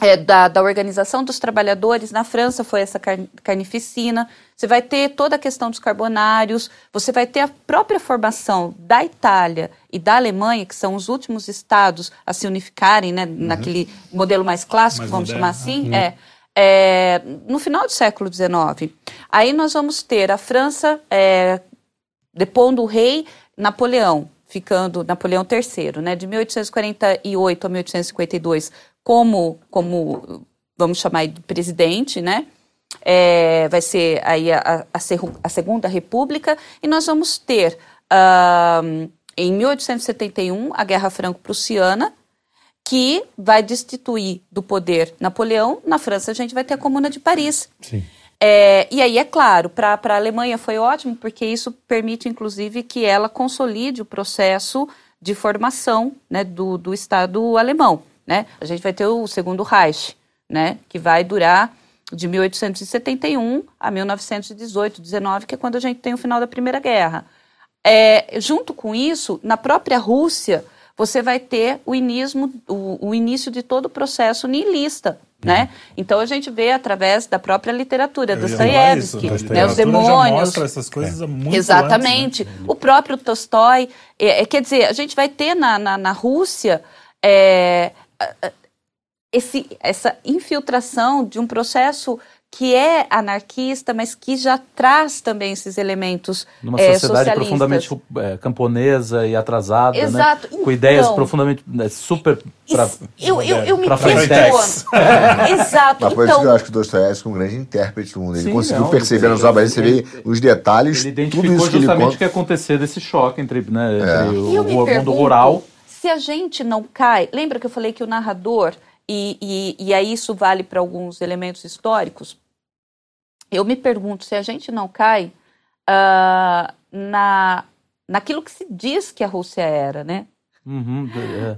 Speaker 3: é, da, da, Organização dos Trabalhadores. Na França foi essa carnificina. Você vai ter toda a questão dos carbonários. Você vai ter a própria formação da Itália e da Alemanha, que são os últimos estados a se unificarem, né, uhum. naquele modelo mais clássico, mais vamos moderno. chamar assim. Uhum. É, é, no final do século XIX. Aí nós vamos ter a França é, depondo o rei Napoleão, ficando Napoleão III, né, de 1848 a 1852 como, como vamos chamar de presidente, né? É, vai ser aí a, a, a, Segunda República, e nós vamos ter, uh, em 1871, a Guerra Franco-Prussiana, que vai destituir do poder Napoleão. Na França, a gente vai ter a Comuna de Paris.
Speaker 4: Sim.
Speaker 3: É, e aí, é claro, para a Alemanha foi ótimo, porque isso permite, inclusive, que ela consolide o processo de formação né, do, do Estado alemão. Né? A gente vai ter o segundo Reich, né? que vai durar de 1871 a 1918, 19, que é quando a gente tem o final da Primeira Guerra. É, junto com isso, na própria Rússia, você vai ter o, inismo, o, o início de todo o processo nihilista. Né? Então a gente vê através da própria literatura, Dostoiévski, né, os demônios.
Speaker 1: essas coisas é. muito
Speaker 3: Exatamente.
Speaker 1: Antes, né?
Speaker 3: O próprio Tolstói. É, é, quer dizer, a gente vai ter na, na, na Rússia é, esse, essa infiltração de um processo que é anarquista, mas que já traz também esses elementos
Speaker 2: Numa
Speaker 3: é,
Speaker 2: sociedade profundamente é, camponesa e atrasada, né?
Speaker 3: Exato.
Speaker 2: Né? com ideias então, profundamente né, super
Speaker 3: pra, eu, eu, eu me
Speaker 2: questiono.
Speaker 3: Exato.
Speaker 5: Mas por
Speaker 3: então,
Speaker 5: isso que eu acho que o Dostoiévski é um grande intérprete do mundo. Ele sim, conseguiu não, perceber nas obras, você vê os detalhes,
Speaker 2: ele identificou tudo isso que
Speaker 5: justamente
Speaker 2: ele o que acontecer desse choque entre, né,
Speaker 5: é.
Speaker 2: entre o, o mundo rural
Speaker 3: se a gente não cai, lembra que eu falei que o narrador, e, e, e aí isso vale para alguns elementos históricos, eu me pergunto se a gente não cai uh, na, naquilo que se diz que a Rússia era, né?
Speaker 2: Uhum,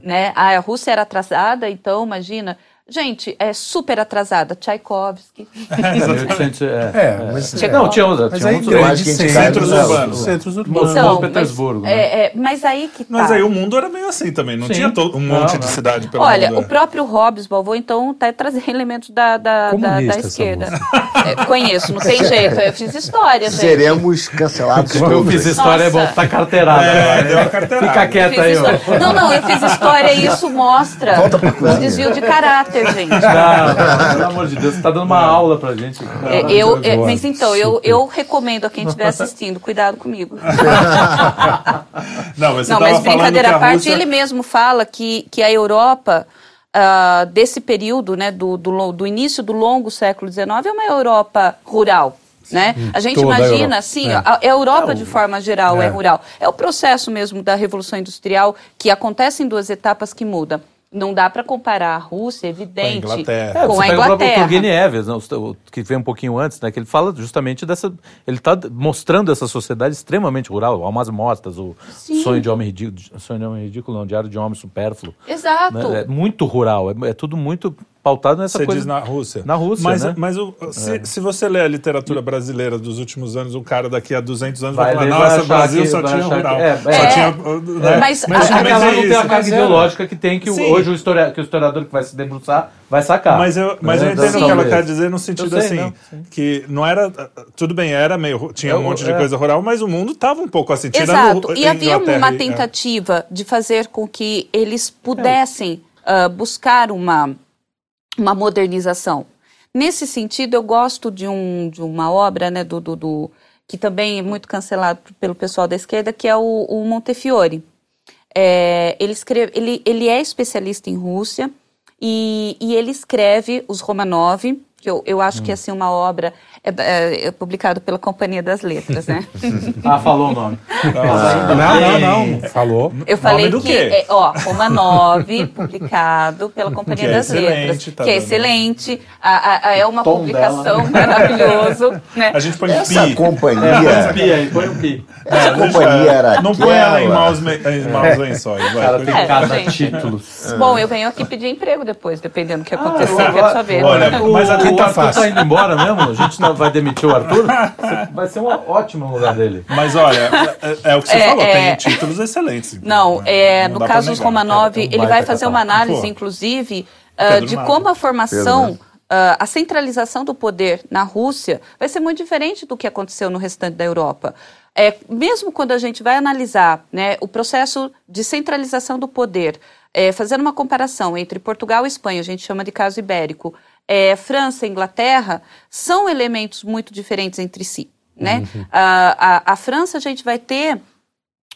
Speaker 3: é. né? A Rússia era atrasada, então imagina Gente, é super atrasada. Tchaikovsky.
Speaker 2: É,
Speaker 4: é, é, mas,
Speaker 2: é, não, tinha, mas tinha
Speaker 1: uns grandes centros urbanos.
Speaker 4: Centros urbanos.
Speaker 3: Então,
Speaker 2: Petersburgo.
Speaker 3: Mas, né? é, é, mas aí que tá.
Speaker 1: Mas aí o mundo era meio assim também. Não Sim. tinha todo, um monte não, de cidade pelo
Speaker 3: Olha,
Speaker 1: mundo.
Speaker 3: o próprio Hobbes, vou então tá trazendo elementos da, da, da, da esquerda. É, conheço, não tem jeito. Eu fiz história, gente.
Speaker 5: Seremos cancelados.
Speaker 2: Eu fiz história, Nossa. é bom tá carteirada.
Speaker 1: É, deu uma carteirada.
Speaker 2: Fica quieta aí.
Speaker 3: Não, não, eu fiz história e isso mostra um desvio de caráter caráter, gente.
Speaker 2: Não, pelo amor de Deus, você tá dando uma aula pra gente.
Speaker 3: É, eu, é, mas então, eu, eu recomendo a quem estiver assistindo, cuidado comigo.
Speaker 1: não, mas,
Speaker 3: não, mas brincadeira à parte, Rússia... ele mesmo fala que, que a Europa. Uh, desse período, né, do, do, do início do longo século XIX, é uma Europa rural. Né? A gente imagina, assim, é. a Europa é, de forma geral é. é. rural. É o processo mesmo da Revolução Industrial que acontece em duas etapas que muda não dá para comparar a Rússia, evidente, com a Inglaterra. É,
Speaker 2: com
Speaker 3: a Inglaterra.
Speaker 2: O Turgenev, né, que vem um pouquinho antes, né, que ele fala justamente dessa... Ele está mostrando essa sociedade extremamente rural, almas mortas, o Sim. sonho de homem ridículo, sonho de homem ridículo, não, diário de homem supérfluo.
Speaker 3: Exato.
Speaker 2: Né, é muito rural, é, é tudo muito pautado nessa
Speaker 1: você
Speaker 2: coisa.
Speaker 1: diz na Rússia.
Speaker 2: Na Rússia,
Speaker 1: mas,
Speaker 2: né?
Speaker 1: Mas o, se, é. se, você lê a literatura brasileira dos últimos anos, um cara daqui a 200 anos
Speaker 2: vai,
Speaker 1: vai falar, nossa, o Brasil que, só tinha rural. É, só é, tinha... Né?
Speaker 3: Mas,
Speaker 2: mas, mas é não tem a carga ideológica que tem que Sim. hoje o, historiador, que o historiador que vai se debruçar vai sacar.
Speaker 1: Mas eu, mas eu entendo o que ela quer dizer no sentido sei, assim, não, que não era... Tudo bem, era meio... Tinha um monte de coisa rural, mas o mundo estava um pouco assim.
Speaker 3: Exato. E havia uma tentativa de fazer com que eles pudessem uh, buscar uma uma modernização. Nesse sentido, eu gosto de, um, de uma obra né, do, do, do, que também é muito cancelado pelo pessoal da esquerda, que é o, o Montefiore. É, ele, escreve, ele, ele é especialista em Rússia e, e ele escreve os Romanov, que eu, eu acho hum. que é assim, uma obra é, é, é, publicado pela Companhia das Letras, né?
Speaker 2: ah, falou o nome.
Speaker 4: Não, não, não, não. Falou.
Speaker 3: Eu falei que, é, ó, uma 9, publicado pela Companhia das Letras, tá que é excelente, a, a, é uma publicação maravilhosa. Né?
Speaker 1: A gente põe
Speaker 5: Essa
Speaker 1: pi.
Speaker 5: companhia...
Speaker 2: É, pi aí, põe um pi.
Speaker 5: Essa companhia era
Speaker 1: Não põe ela em maus, em maus lençóis. Vai,
Speaker 2: Ela tem cada títulos.
Speaker 3: Bom, eu venho aqui pedir emprego depois, dependendo do que acontecer, ah, quero saber.
Speaker 1: Olha, mas a
Speaker 2: tá fácil. tá indo embora mesmo? A gente não vai demitir o Arthur? Vai ser um ótimo lugar dele.
Speaker 1: Mas olha, é, é o que você é, falou, é... tem títulos excelentes.
Speaker 3: Não, é, não no caso dos Romanov, ele vai fazer uma análise, Pô. inclusive, uh, de como a formação, Pedro, né? uh, a centralização do poder na Rússia vai ser muito diferente do que aconteceu no restante da Europa. É, mesmo quando a gente vai analisar né, o processo de centralização do poder, é, fazendo uma comparação entre Portugal e Espanha, a gente chama de caso ibérico, é, França e Inglaterra, são elementos muito diferentes entre si. Né? Uhum. A, a, a França, a gente vai ter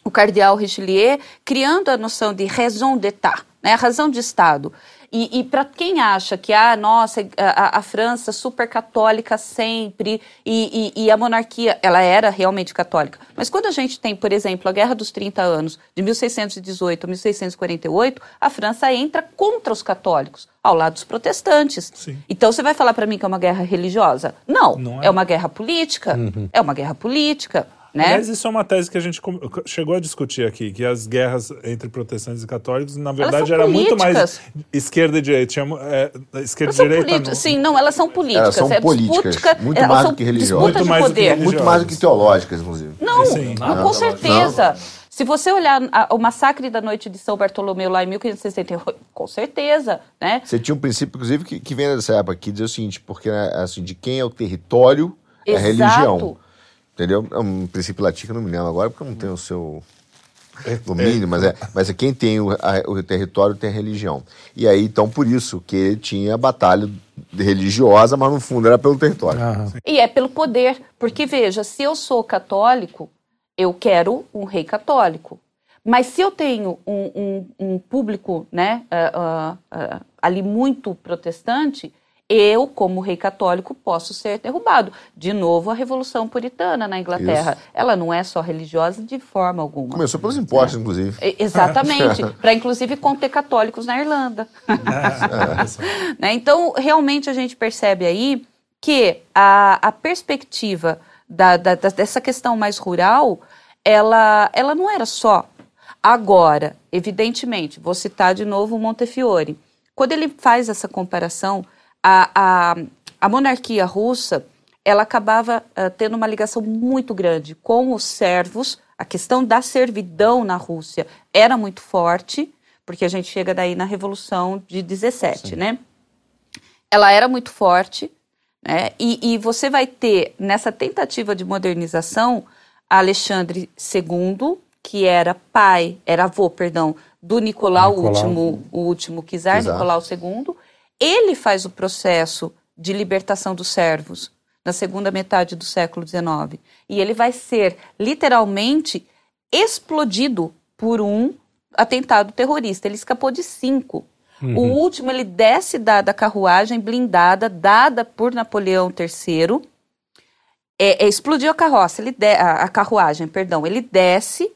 Speaker 3: o cardeal Richelieu criando a noção de raison d'État, né, a razão de Estado. E, e para quem acha que, ah, nossa, a, a França super católica sempre e, e, e, a monarquia, ela era realmente católica. Mas quando a gente tem, por exemplo, a Guerra dos 30 Anos, de 1618 a 1648, a França entra contra os católicos, ao lado dos protestantes. Sim. Então você vai falar para mim que é uma guerra religiosa? Não, Não é. é. uma guerra política. Uhum. É uma guerra política. Né?
Speaker 1: Aliás, isso é uma tese que a gente chegou a discutir aqui, que as guerras entre protestantes e católicos, na verdade, era políticas. muito mais esquerda e direita. Tinha, é, esquerda e direita.
Speaker 3: Não... Sim, não, elas são políticas.
Speaker 5: Elas são
Speaker 3: é
Speaker 5: políticas, muito mais do que religiosas.
Speaker 3: Muito mais, poder.
Speaker 5: muito mais do que teológicas, inclusive.
Speaker 3: Não, Sim. não com certeza. Não. Se você olhar a, o massacre da noite de São Bartolomeu lá em 1568, com certeza, né?
Speaker 5: Você tinha um princípio, inclusive, que, que vem dessa época, que diz o seguinte, porque né, assim, de quem é o território é a religião. Entendeu? É um princípio eu não me lembro agora, porque eu não tenho o seu domínio, é, mas é, mas é quem tem o, a, o território tem a religião. E aí, então, por isso que tinha batalha religiosa, mas no fundo era pelo território.
Speaker 3: E é pelo poder, porque veja, se eu sou católico, eu quero um rei católico. Mas se eu tenho um, um, um público né, uh, uh, uh, ali muito protestante, eu, como rei católico, posso ser derrubado. De novo, a Revolução Puritana na Inglaterra. Isso. Ela não é só religiosa de forma alguma.
Speaker 5: Começou pelos impostos, é. inclusive.
Speaker 3: Exatamente. Para, inclusive, conter católicos na Irlanda. É. né? Então, realmente, a gente percebe aí que a, a perspectiva da, da, dessa questão mais rural, ela, ela não era só. Agora, evidentemente, vou citar de novo o Montefiore. Quando ele faz essa comparação a, a, a monarquia russa ela acabava uh, tendo uma ligação muito grande com os servos. A questão da servidão na Rússia era muito forte, porque a gente chega daí na Revolução de 17, Sim. né? Ela era muito forte, né? E, e, você vai ter, nessa tentativa de modernização, Alexandre II, que era pai, era avô, perdão, do Nicolau, Nicolau. último, o último czar, Nicolau II, ele faz o processo de libertação dos servos na segunda metade do século XIX. E ele vai ser literalmente explodido por um atentado terrorista. Ele escapou de cinco. Uhum. O último, ele desce da, da carruagem blindada, dada por Napoleão III. É, é, explodiu a carroça, ele de, a, a carruagem, perdão. Ele desce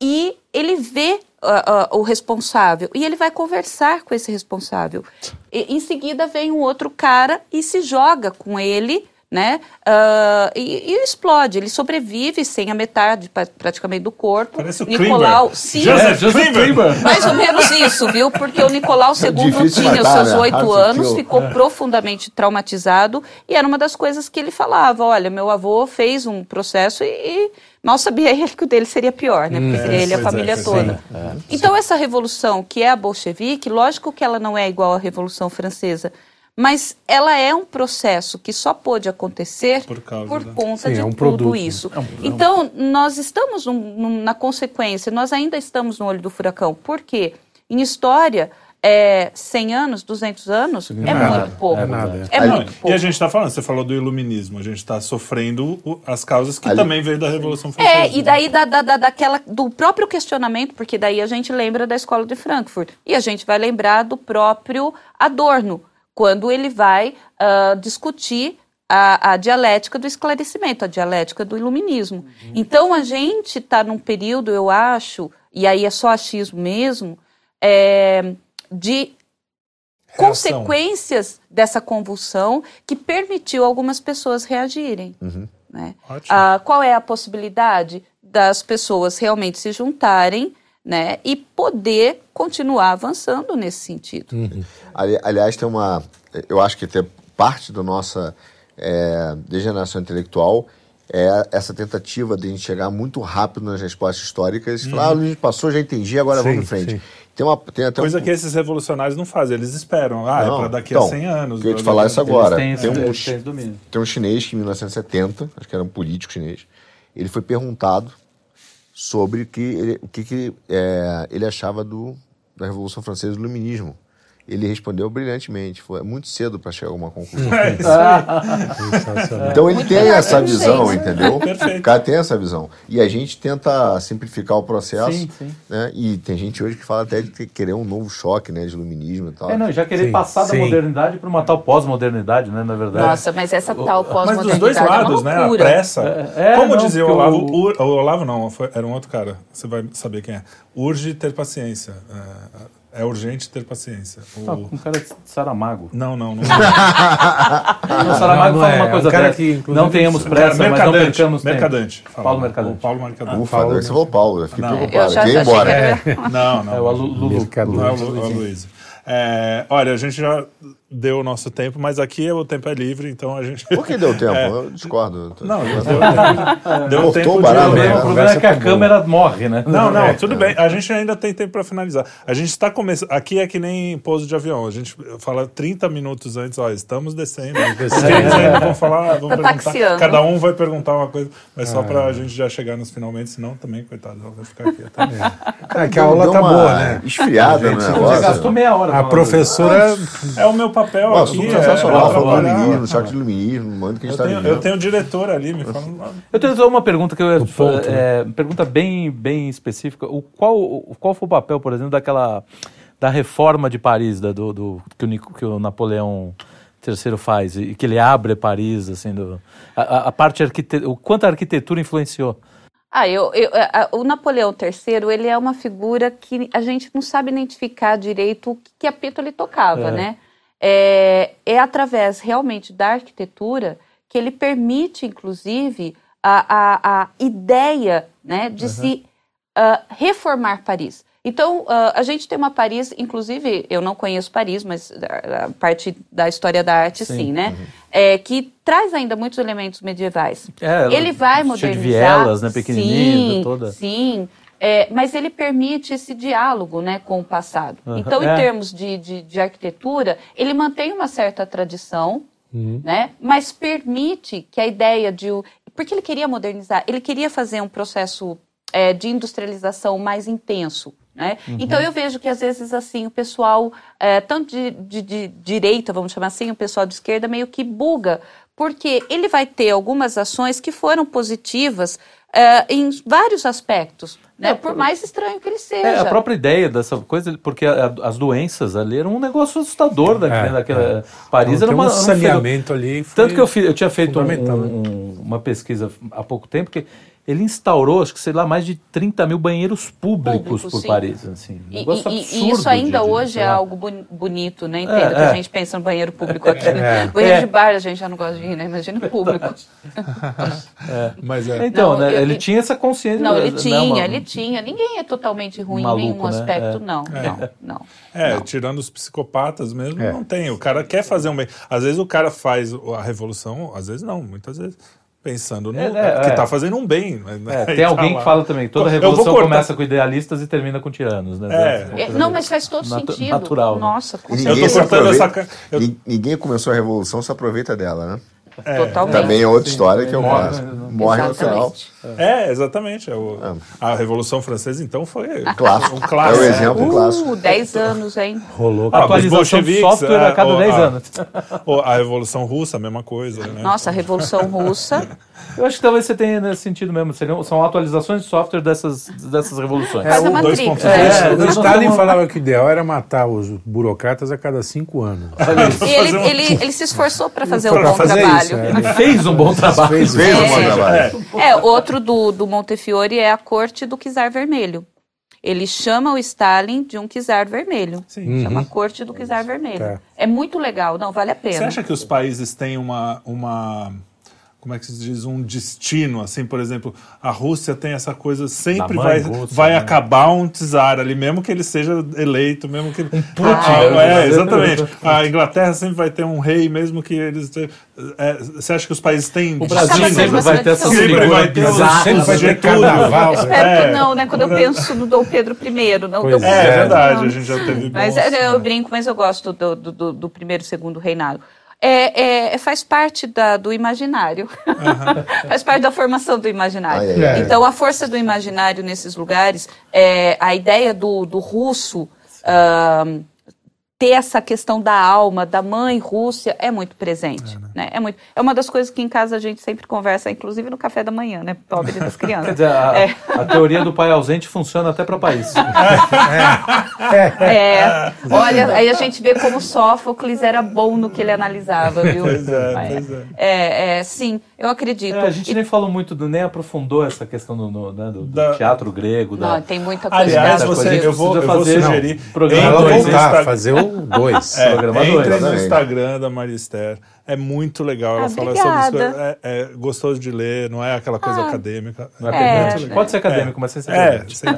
Speaker 3: e ele vê uh, uh, o responsável e ele vai conversar com esse responsável. E, em seguida vem um outro cara e se joga com ele né? Uh, e, e, explode. Ele sobrevive sem a metade praticamente do corpo.
Speaker 1: Parece o Nicolau,
Speaker 3: sim, é, mais ou menos isso, viu? Porque o Nicolau II é tinha matar, os seus né? oito anos, ficou é. profundamente traumatizado e era uma das coisas que ele falava. Olha, meu avô fez um processo e, e mal sabia ele que o dele seria pior, né? Porque hum, seria ele a é, família é, toda. Sim, é, então essa revolução que é a bolchevique, lógico que ela não é igual à revolução francesa mas ela é um processo que só pôde acontecer por, por conta Sim, de é um tudo produto, né? isso. É um, então, nós estamos num, num, na consequência, nós ainda estamos no olho do furacão. Por quê? Em história, é, 100 anos, 200 anos, é, é nada, muito pouco. É, nada, é. é muito pouco.
Speaker 1: E a gente está falando, você falou do iluminismo, a gente está sofrendo as causas que Ali... também veio da Revolução Francesa.
Speaker 3: É, e daí da, da, da, daquela, do próprio questionamento, porque daí a gente lembra da Escola de Frankfurt, e a gente vai lembrar do próprio Adorno, quando ele vai uh, discutir a, a, dialética do esclarecimento, a dialética do iluminismo. Uhum. Então a gente está num período, eu acho, e aí é só achismo mesmo, é, de Reação. consequências dessa convulsão que permitiu algumas pessoas reagirem. Uhum. Né? Ah, qual é a possibilidade das pessoas realmente se juntarem né, e poder continuar avançando nesse sentido. Uhum.
Speaker 5: Ali, aliás, tem uma. Eu acho que tem parte da nossa é, degeneração intelectual é essa tentativa de a gente chegar muito rápido nas respostas históricas e uhum. falar, ah, a gente passou, já entendi, agora sim, vamos em frente. Sim. Tem, uma, tem até
Speaker 1: Coisa
Speaker 5: um,
Speaker 1: que esses revolucionários não fazem, eles esperam. Ah,
Speaker 5: Não,
Speaker 1: é para daqui
Speaker 5: então,
Speaker 1: a 100 anos.
Speaker 5: que eu ia te falar
Speaker 1: blá.
Speaker 5: isso agora. Tem,
Speaker 2: esse-
Speaker 5: um, tem um chinês que em 1970, acho que era um político chinês, ele foi perguntado sobre o que ele, o que, que é, ele achava do, da Revolução Francesa do Iluminismo. Ele respondeu brilhantemente, foi muito cedo para chegar a alguma conclusão.
Speaker 1: É.
Speaker 5: Então ele
Speaker 3: Muito
Speaker 5: tem essa visão, entendeu?
Speaker 1: Perfeito.
Speaker 5: O cara tem essa visão. E a gente tenta simplificar o processo.
Speaker 2: Sim, sim.
Speaker 5: Né? E tem gente hoje que fala até de querer um novo choque né, de iluminismo e tal.
Speaker 2: É, não, já querer
Speaker 4: Sim,
Speaker 2: passar da modernidade para uma tal pós-modernidade, né, na verdade.
Speaker 3: Nossa, mas essa tal
Speaker 1: Mas dos dois
Speaker 3: pós-modernidade é
Speaker 1: lados,
Speaker 3: uma
Speaker 1: né? A pressa.
Speaker 2: É, é,
Speaker 1: Como
Speaker 2: não,
Speaker 1: dizia o Olavo,
Speaker 2: o-
Speaker 1: o Olavo não, foi- era um outro cara. Você vai saber quem é. Urge ter paciência. É, é urgente ter paciência. O-
Speaker 2: Ah, um cara de Saramago.
Speaker 1: Não, não, não.
Speaker 2: O Saramago
Speaker 4: não
Speaker 2: fala
Speaker 4: é,
Speaker 2: uma
Speaker 4: é um
Speaker 2: coisa
Speaker 4: cara
Speaker 2: dessa.
Speaker 4: que, inclusive,
Speaker 2: não tenhamos
Speaker 1: Cara,
Speaker 2: pressa, mas não percamos tempo.
Speaker 1: Mercadante. fala.
Speaker 2: Paulo Mercadante.
Speaker 1: O Paulo Mercadante.
Speaker 5: Ufa,
Speaker 4: Paulo,
Speaker 5: você falou Paulo, eu fiquei
Speaker 1: Não.
Speaker 5: preocupado.
Speaker 3: Eu já achei
Speaker 5: embora.
Speaker 3: era-
Speaker 1: Não, não.
Speaker 2: É o Lulu.
Speaker 1: Não é o é o Luiz. É, olha, a gente já deu o nosso tempo, mas aqui o tempo é livre, então a gente.
Speaker 5: Por que deu tempo?
Speaker 1: É.
Speaker 5: Eu discordo.
Speaker 1: Não, já deu tempo. Deu
Speaker 5: Cortou
Speaker 1: tempo
Speaker 5: o barato,
Speaker 1: de...
Speaker 5: né?
Speaker 2: O problema é que a câmera morre, né?
Speaker 1: Não, não, tudo bem. A gente ainda tem tempo para finalizar. A gente está começando. Aqui é que nem pouso de avião. A gente fala 30 minutos antes, ó, estamos descendo. Eles ainda vão falar, vão
Speaker 3: Tá
Speaker 1: perguntar.
Speaker 3: taxiando.
Speaker 1: Cada um vai perguntar uma coisa, mas só para a gente já chegar nos finalmente, senão também, coitado, ela vai ficar aqui até.
Speaker 4: É que a aula tá boa, né?
Speaker 5: Esfriada
Speaker 2: Você
Speaker 5: negócio.
Speaker 2: gastou meia hora.
Speaker 4: A professora.
Speaker 1: É o meu papel
Speaker 5: Pô,
Speaker 1: aqui.
Speaker 5: assunto
Speaker 1: é
Speaker 5: sensacional, falando do
Speaker 1: atrapalhar.
Speaker 5: iluminismo, choque de iluminismo, no momento que a gente
Speaker 1: Eu
Speaker 5: está
Speaker 1: tenho,
Speaker 5: vivendo.
Speaker 1: eu tenho um diretor ali me falando.
Speaker 2: Eu tenho só uma pergunta que eu ia
Speaker 4: ponto,
Speaker 2: é, pergunta bem bem específica. O qual o, qual foi o papel, por exemplo, daquela da reforma de Paris, da, do, do- que, o, que o Napoleão III faz e que ele abre Paris, assim, do, a, a- parte arquite, o quanto a arquitetura influenciou.
Speaker 3: Ah, eu, eu- a- o Napoleão III, ele é uma figura que a gente não sabe identificar direito o que, que apito ele tocava,
Speaker 2: É.
Speaker 3: né? É, é através realmente da arquitetura que ele permite, inclusive, a, a, a ideia né, de se ah, reformar Paris. Então, ah, a gente tem uma Paris, inclusive, eu não conheço Paris, mas a, a parte da história da arte, sim,
Speaker 2: Sim.
Speaker 3: né? É, que traz ainda muitos elementos medievais.
Speaker 2: É,
Speaker 3: Ele vai
Speaker 2: cheio
Speaker 3: modernizar.
Speaker 2: de vielas, né, pequenininhas,
Speaker 3: sim,
Speaker 2: toda.
Speaker 3: Sim, é, mas ele permite esse diálogo né, com o passado.
Speaker 2: Aham,
Speaker 3: Então, em
Speaker 2: é.
Speaker 3: termos de, de, de arquitetura, ele mantém uma certa tradição,
Speaker 2: Uhum.
Speaker 3: né, mas permite que a ideia de... Porque ele queria modernizar, ele queria fazer um processo é, de industrialização mais intenso. Né?
Speaker 2: Uhum.
Speaker 3: Então eu vejo que às vezes assim o pessoal, é, tanto de, de- de direita, vamos chamar assim, o pessoal de esquerda meio que buga, porque ele vai ter algumas ações que foram positivas é, em vários aspectos, né?
Speaker 2: É,
Speaker 3: por mais estranho que ele seja.
Speaker 2: É, a própria ideia dessa coisa, porque a- as doenças ali eram um negócio assustador da,
Speaker 4: É,
Speaker 2: daquela Paris
Speaker 4: Então,
Speaker 2: era uma,
Speaker 4: um
Speaker 2: era um
Speaker 4: saneamento ali. foi
Speaker 2: Tanto que eu, fiz, eu tinha feito um-
Speaker 4: né?
Speaker 2: um- uma pesquisa há pouco tempo que ele instaurou, acho que sei lá, mais de 30 mil banheiros públicos
Speaker 3: Públicos,
Speaker 2: por
Speaker 3: sim.
Speaker 2: Paris. Assim, um
Speaker 3: E,
Speaker 2: negócio
Speaker 3: e- e isso ainda
Speaker 2: de-
Speaker 3: hoje é algo boni- bonito, né? Entendo
Speaker 2: É,
Speaker 3: que
Speaker 2: é.
Speaker 3: a gente pensa no banheiro público aqui.
Speaker 4: É.
Speaker 3: Banheiro
Speaker 2: É.
Speaker 3: de bar a gente já não gosta de ir, né? Imagina o público.
Speaker 1: Mas é.
Speaker 2: Então,
Speaker 3: Não,
Speaker 2: né,
Speaker 3: eu-
Speaker 2: ele
Speaker 3: eu-
Speaker 2: tinha essa consciência.
Speaker 3: Não, ele
Speaker 2: né,
Speaker 3: tinha,
Speaker 2: uma-
Speaker 3: ele tinha. Ninguém é totalmente ruim
Speaker 2: Maluco,
Speaker 3: em nenhum
Speaker 2: né?
Speaker 3: aspecto,
Speaker 2: É.
Speaker 3: não, não, não.
Speaker 1: É, tirando os psicopatas mesmo,
Speaker 4: É.
Speaker 1: não tem. O cara quer fazer um bem. Às vezes o cara faz a revolução, às vezes não, muitas vezes. Pensando no.
Speaker 2: É, é,
Speaker 1: que
Speaker 2: é.
Speaker 1: tá fazendo um bem. né?
Speaker 2: É, tem
Speaker 1: tá
Speaker 2: alguém
Speaker 1: lá.
Speaker 2: que fala também, toda revolução começa com idealistas e termina com tiranos, né?
Speaker 1: É.
Speaker 3: É, não, mas faz todo
Speaker 2: Natu-
Speaker 3: sentido.
Speaker 2: natural, né?
Speaker 3: Nossa, com
Speaker 1: Eu
Speaker 5: ninguém,
Speaker 1: tô
Speaker 5: se
Speaker 1: cortando essa
Speaker 5: ninguém começou a revolução se aproveita dela, né?
Speaker 1: É,
Speaker 3: Totalmente.
Speaker 5: Também é outra história que é o
Speaker 2: Morre,
Speaker 5: caso.
Speaker 2: né?
Speaker 5: Morre no final.
Speaker 1: É, exatamente. É o- A Revolução Francesa, então, foi
Speaker 5: Clássico.
Speaker 1: um clássico.
Speaker 5: É o exemplo clássico.
Speaker 3: Uh, 10 anos, hein?
Speaker 4: Rolou.
Speaker 1: Ah,
Speaker 2: Atualização de software
Speaker 1: é,
Speaker 2: a cada
Speaker 1: o-
Speaker 2: 10
Speaker 1: a-
Speaker 2: anos.
Speaker 1: Ou A Revolução Russa, a mesma coisa. Né?
Speaker 3: Nossa, a Revolução Russa.
Speaker 2: Eu acho que talvez você tenha nesse sentido mesmo. Seriam, são atualizações de software dessas, dessas revoluções.
Speaker 3: A
Speaker 1: o
Speaker 3: Matrix.
Speaker 1: 2.0.
Speaker 3: né?
Speaker 2: É,
Speaker 4: O Stalin falava que o ideal era matar os burocratas a cada cinco anos.
Speaker 3: E ele, ele, ele se esforçou para fazer um
Speaker 4: Pra
Speaker 3: bom
Speaker 4: fazer
Speaker 3: trabalho.
Speaker 4: isso, é.
Speaker 2: Ele fez um bom trabalho.
Speaker 4: Fez
Speaker 5: Fez um
Speaker 3: É.
Speaker 5: bom trabalho.
Speaker 3: É, outro do, do Montefiore é a corte do Czar Vermelho. Ele chama o Stalin de um Czar Vermelho.
Speaker 1: Sim.
Speaker 3: Chama a corte do Czar Vermelho.
Speaker 4: Tá.
Speaker 3: É muito legal, não, vale a pena.
Speaker 1: Você acha que os países têm uma, uma como é que se diz, um destino, assim, por exemplo, a Rússia tem essa coisa, sempre vai,
Speaker 2: russa,
Speaker 1: vai
Speaker 2: né?
Speaker 1: acabar um czar ali, mesmo que ele seja eleito, mesmo que... Um
Speaker 2: Putin,
Speaker 1: ah,
Speaker 2: né?
Speaker 1: é, exatamente. A Inglaterra sempre vai ter um rei, mesmo que eles... é, você acha que os países têm
Speaker 2: O Brasil sempre vai ter essa.
Speaker 1: Sempre
Speaker 2: figura
Speaker 1: vai ter os-.
Speaker 4: Sempre vai ter carnaval.
Speaker 3: Espero
Speaker 1: É.
Speaker 3: que não, né? Quando eu penso no Dom Pedro I, não Dom
Speaker 1: É,
Speaker 3: Pedro
Speaker 1: é verdade,
Speaker 3: não.
Speaker 1: a gente já teve
Speaker 3: Mas
Speaker 1: bons,
Speaker 3: é, eu
Speaker 1: né?
Speaker 3: brinco, mas eu gosto do, do, do- do primeiro e segundo reinado. É, é- faz parte da- do imaginário. faz parte da formação do imaginário.
Speaker 5: Ai, ai.
Speaker 3: Então, a força do imaginário nesses lugares, é, a ideia do, do russo ahn, ter essa questão da alma, da mãe Rússia, é muito presente. né? É, muito, é uma das coisas que em casa a gente sempre conversa, inclusive no café da manhã, né? Pobre das
Speaker 2: Quer
Speaker 3: crianças.
Speaker 2: dizer, a,
Speaker 3: É.
Speaker 2: a teoria do pai ausente funciona até para país.
Speaker 3: É, olha, aí a gente vê como Sófocles era bom no que ele analisava, viu?
Speaker 1: Pois é, pois é.
Speaker 3: É, é, sim, eu acredito.
Speaker 2: É, a gente
Speaker 3: E-
Speaker 2: nem falou muito, do, nem aprofundou essa questão do, no- né, do- do
Speaker 1: Da-
Speaker 2: teatro grego. Da,
Speaker 3: Não, tem muita coisa.
Speaker 1: Aliás, você,
Speaker 2: coisa.
Speaker 1: eu vou, eu vou
Speaker 2: fazer,
Speaker 1: sugerir...
Speaker 2: não, programa
Speaker 4: voltar, fazer o dois.
Speaker 1: É,
Speaker 2: Programa
Speaker 1: entre
Speaker 2: dois,
Speaker 1: no. Instagram da Marister. É muito legal. Ela
Speaker 3: Ah,
Speaker 1: fala sobre isso.
Speaker 3: obrigada.
Speaker 1: É, é gostoso de ler, não é aquela coisa
Speaker 3: Ah.
Speaker 1: acadêmica.
Speaker 2: Não é
Speaker 3: É?
Speaker 2: Pode ser acadêmico, mas sem ser
Speaker 1: É, sem.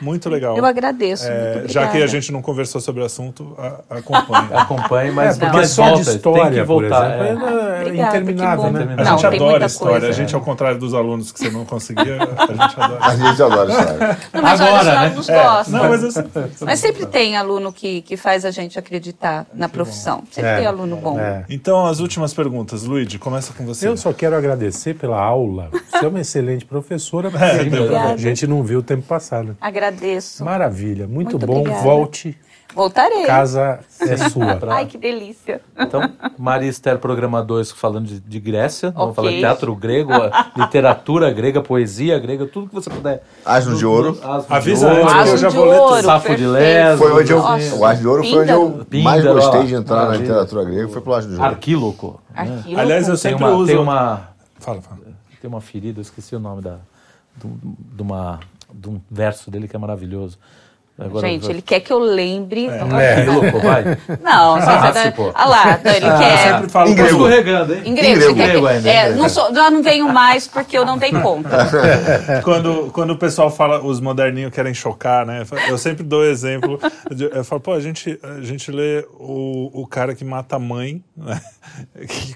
Speaker 1: Muito legal.
Speaker 3: Eu agradeço.
Speaker 1: É,
Speaker 3: muito
Speaker 1: já que a
Speaker 3: obrigada.
Speaker 1: gente não conversou sobre o assunto, a- acompanhe.
Speaker 2: Acompanhe, mas,
Speaker 4: É, porque
Speaker 2: mas
Speaker 4: só
Speaker 2: volta,
Speaker 4: de
Speaker 2: tem
Speaker 4: história,
Speaker 2: que voltar.
Speaker 4: por
Speaker 2: é.
Speaker 4: exemplo, é,
Speaker 3: Obrigada,
Speaker 4: interminável, né?
Speaker 1: A
Speaker 2: Não,
Speaker 1: gente
Speaker 3: tem
Speaker 1: adora história.
Speaker 3: coisa.
Speaker 1: A gente, ao contrário dos alunos que você não conseguia, a gente adora.
Speaker 5: A gente adora história.
Speaker 3: Não, mas
Speaker 2: Agora,
Speaker 3: olha, os
Speaker 2: né?
Speaker 3: gostam.
Speaker 1: Não, mas assim,
Speaker 3: Mas sempre tem aluno que, que faz a gente acreditar na profissão. Sempre
Speaker 4: É,
Speaker 3: tem aluno bom.
Speaker 4: É.
Speaker 1: Então, as últimas perguntas. Luigi, começa com você.
Speaker 4: Eu só quero agradecer pela aula. Você é uma excelente professora.
Speaker 3: Obrigada.
Speaker 4: a gente não viu o tempo passar. né?
Speaker 3: Agradeço.
Speaker 4: Maravilha, muito,
Speaker 3: Muito
Speaker 4: bom.
Speaker 3: obrigada.
Speaker 4: Volte,
Speaker 3: Voltarei.
Speaker 4: casa é sua.
Speaker 3: Ai, que delícia.
Speaker 2: Então, Maria Esther, programa 2, falando de, de Grécia. Vamos
Speaker 3: Ok.
Speaker 2: falar de teatro grego, literatura grega, poesia grega, tudo que você puder.
Speaker 5: Asno de Ouro.
Speaker 2: Asno de
Speaker 1: Avisa
Speaker 2: ouro,
Speaker 1: antes eu
Speaker 3: Asno
Speaker 1: já
Speaker 3: de
Speaker 1: vou ler
Speaker 2: Safo de. Lesbos.
Speaker 5: Foi onde eu.
Speaker 3: Nossa.
Speaker 5: O Asno de Ouro foi onde eu mais gostei de entrar na literatura grega. Foi pro Asno de Ouro.
Speaker 2: Arquíloco.
Speaker 3: Aquilo.
Speaker 1: Aliás, eu
Speaker 2: Tem
Speaker 1: sempre
Speaker 2: uma,
Speaker 1: uso.
Speaker 2: tem uma
Speaker 1: Fala, fala.
Speaker 2: tem uma ferida, eu esqueci o nome da de, de uma de um verso dele que é maravilhoso. Agora,
Speaker 3: Gente, ele quer que eu lembre.
Speaker 2: Arquíloco, vai.
Speaker 3: Não, você
Speaker 2: Ah,
Speaker 3: vai
Speaker 2: se, pô.
Speaker 3: Ah lá, não, ele
Speaker 1: Eu
Speaker 3: quer.
Speaker 1: sempre falo pra-
Speaker 5: grego.
Speaker 2: Escorregando, hein?
Speaker 3: Em grego,
Speaker 5: Em
Speaker 3: você
Speaker 5: grego.
Speaker 3: quer que-
Speaker 2: Grego ainda,
Speaker 3: é, não sou- já não venho mais porque eu não dei conta.
Speaker 1: quando, quando o pessoal fala, os moderninhos querem chocar, né? Eu sempre dou exemplo. de- Eu falo, pô, a gente, a gente lê o, o cara que mata a mãe, né? Que,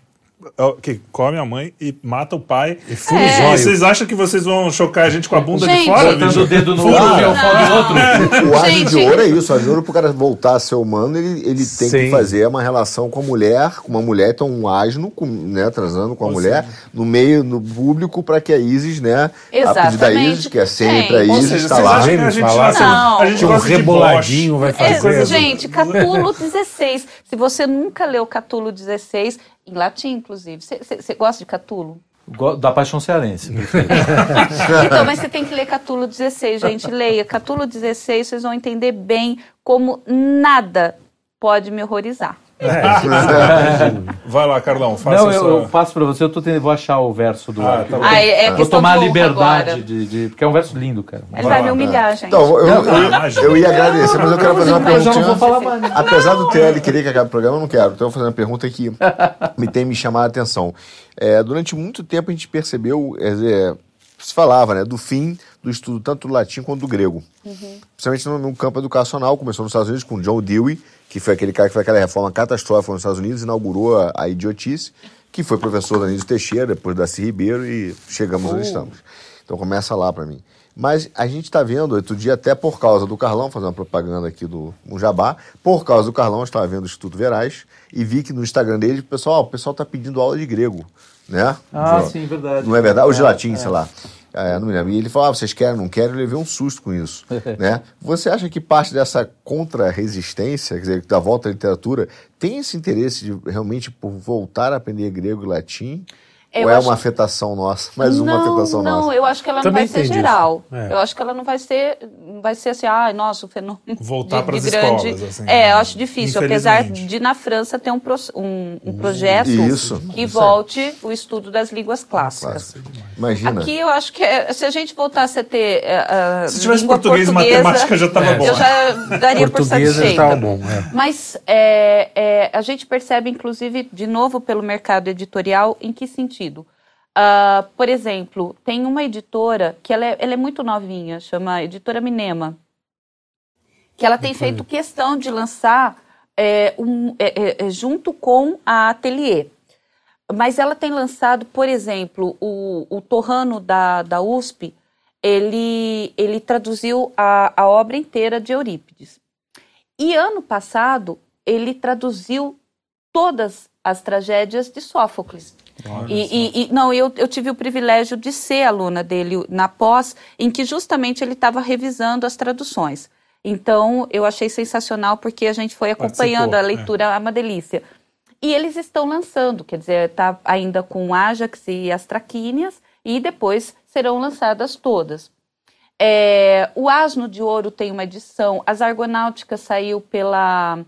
Speaker 1: que come a mãe e mata o pai. E
Speaker 4: fura
Speaker 3: os olhos.
Speaker 1: Vocês acham que vocês vão chocar a gente com a bunda de
Speaker 3: Gente.
Speaker 1: fora,
Speaker 2: Botando o dedo no
Speaker 1: Fura.
Speaker 2: olho e o pau do outro.
Speaker 5: O Asno
Speaker 3: Gente.
Speaker 5: de Ouro é isso. O Asno de Ouro, pro cara voltar a ser humano, ele, ele tem que
Speaker 4: Sim.
Speaker 5: fazer uma relação com a mulher, com uma mulher, então um asno, com, né, transando com a mulher, no meio, no público, para que a Isis, né, a pedido da
Speaker 3: Exatamente.
Speaker 5: Isis, que é sempre a
Speaker 3: Gente.
Speaker 1: Ou
Speaker 5: Isis, está lá.
Speaker 1: acham que a gente,
Speaker 4: Falar
Speaker 3: Não.
Speaker 1: a gente
Speaker 4: Que um
Speaker 1: de
Speaker 4: reboladinho vai
Speaker 3: É,
Speaker 4: fazer.
Speaker 3: gente, Catulo 16. Se você nunca leu Catulo 16, em latim, inclusive. Você- gosta de Catulo?
Speaker 2: Da paixão cearense.
Speaker 3: Então, mas você tem que ler Catulo 16, gente. Leia. Catulo 16, vocês vão entender bem como nada pode me horrorizar.
Speaker 1: Vai lá, Carlão, faça
Speaker 2: Não, eu,
Speaker 1: sua...
Speaker 2: eu passo pra você, eu tô tentando, vou achar o verso do
Speaker 1: Ah, tá.
Speaker 3: Ah, é, é
Speaker 2: Vou tomar a liberdade de, de- Porque é um verso lindo, cara.
Speaker 3: Ele vai me humilhar, gente.
Speaker 5: Então, eu, eu, eu, eu ia agradecer, mas eu quero fazer uma pergunta.
Speaker 2: mais.
Speaker 5: Apesar do TL querer que acabe o programa, eu não quero. Então eu vou fazer uma pergunta que me tem me chamado a atenção. É, durante muito tempo a gente percebeu, é, é, se falava, né, do fim do estudo tanto do latim quanto do grego. Principalmente no, no campo educacional, começou nos Estados Unidos com John Dewey, que foi aquele cara que foi aquela reforma catastrófica nos Estados Unidos, inaugurou a, a idiotice, que foi professor da Anísio Teixeira, depois da Darcy Ribeiro e chegamos onde estamos. Então começa lá para mim. Mas a gente está vendo, outro dia, até por causa do Carlão, fazer uma propaganda aqui do Mujabá, por causa do Carlão, eu estava vendo o Instituto Verais e vi que no Instagram dele, o pessoal, o pessoal está pedindo aula de grego, né?
Speaker 2: Ah,
Speaker 5: De-
Speaker 2: sim, verdade.
Speaker 5: Não é verdade? Ou de latim, sei lá. É, não me lembro. E ele falou, ah, vocês querem, não querem? Eu levei um susto com isso. né? Você acha que parte dessa contra-resistência, quer dizer, da volta à literatura, tem esse interesse de realmente por voltar a aprender grego e latim?
Speaker 3: Eu
Speaker 5: ou é
Speaker 3: acho-
Speaker 5: uma afetação nossa? Mais uma
Speaker 3: não,
Speaker 5: afetação
Speaker 3: não,
Speaker 5: nossa?
Speaker 3: eu acho que ela
Speaker 4: Também
Speaker 3: não vai ser geral.
Speaker 4: É.
Speaker 3: Eu acho que ela não vai ser, não vai ser assim, ai, nossa, o fenômeno
Speaker 1: Voltar pras
Speaker 3: de grande.
Speaker 1: escolas, assim,
Speaker 3: é,
Speaker 1: né?
Speaker 3: eu acho difícil, apesar de na França ter um, pro- um, um projeto
Speaker 5: Isso.
Speaker 3: que volte o estudo das línguas clássicas.
Speaker 5: Imagina.
Speaker 3: Aqui eu acho que é- se a gente voltasse a ter eh, a
Speaker 1: Se tivesse
Speaker 3: língua
Speaker 1: português e
Speaker 3: portuguesa,
Speaker 1: matemática já tava bom.
Speaker 3: Eu já daria por satisfeita.
Speaker 4: estava bom. é.
Speaker 3: Mas é, é, a gente percebe, inclusive, de novo pelo mercado editorial, em que sentido? Uh, por exemplo, tem uma editora que ela é, ela é muito novinha, chama Editora Minema, que ela tem feito questão de lançar é, um, é, é, junto com a Atelier. Mas ela tem lançado, por exemplo, o, o Torrano da, da USP, ele, ele traduziu a, a obra inteira de Eurípides. E ano passado, ele traduziu todas as tragédias de Sófocles. E, e, e, não, eu, eu tive o privilégio de ser aluna dele na pós, em que justamente ele estava revisando as traduções. Então, eu achei sensacional porque a gente foi acompanhando Participou, a é. leitura, é. uma delícia. E eles estão lançando, quer dizer, está ainda com Ajax e as Traquíneas, e depois serão lançadas todas. É, o Asno de Ouro tem uma edição, as Argonáuticas saiu pela,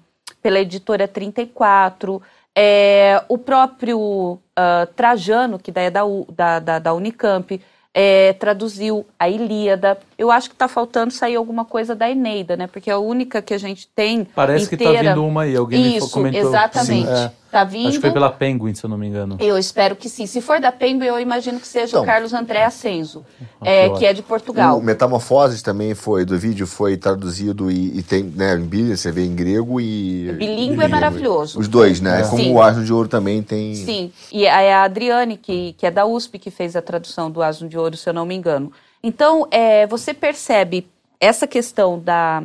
Speaker 3: pela editora 34, é, o próprio uh, Trajano, que é da, da, da, da Unicamp, é, traduziu a Ilíada. Eu acho que está faltando sair alguma coisa da Eneida, né? Porque é a única que a gente tem.
Speaker 2: Parece
Speaker 3: inteira...
Speaker 2: que está vindo uma aí, alguém
Speaker 3: Isso,
Speaker 2: me comentou.
Speaker 3: Exatamente. Sim, é. Tá vindo.
Speaker 2: Acho que foi pela Penguin, se eu não me engano.
Speaker 3: Eu espero que sim. Se for da Penguin, eu imagino que seja então, o Carlos André Ascenso, é, que é de Portugal.
Speaker 5: O Metamorfoses também foi, do vídeo foi traduzido e, e tem, né, em bilíngue, você vê em grego e...
Speaker 3: Bilíngue é maravilhoso.
Speaker 5: Os dois, né? É. Como sim. o Asno de Ouro também tem...
Speaker 3: Sim, e é a Adriane, que, que é da USP, que fez a tradução do Asno de Ouro, se eu não me engano. Então, é, você percebe essa questão da,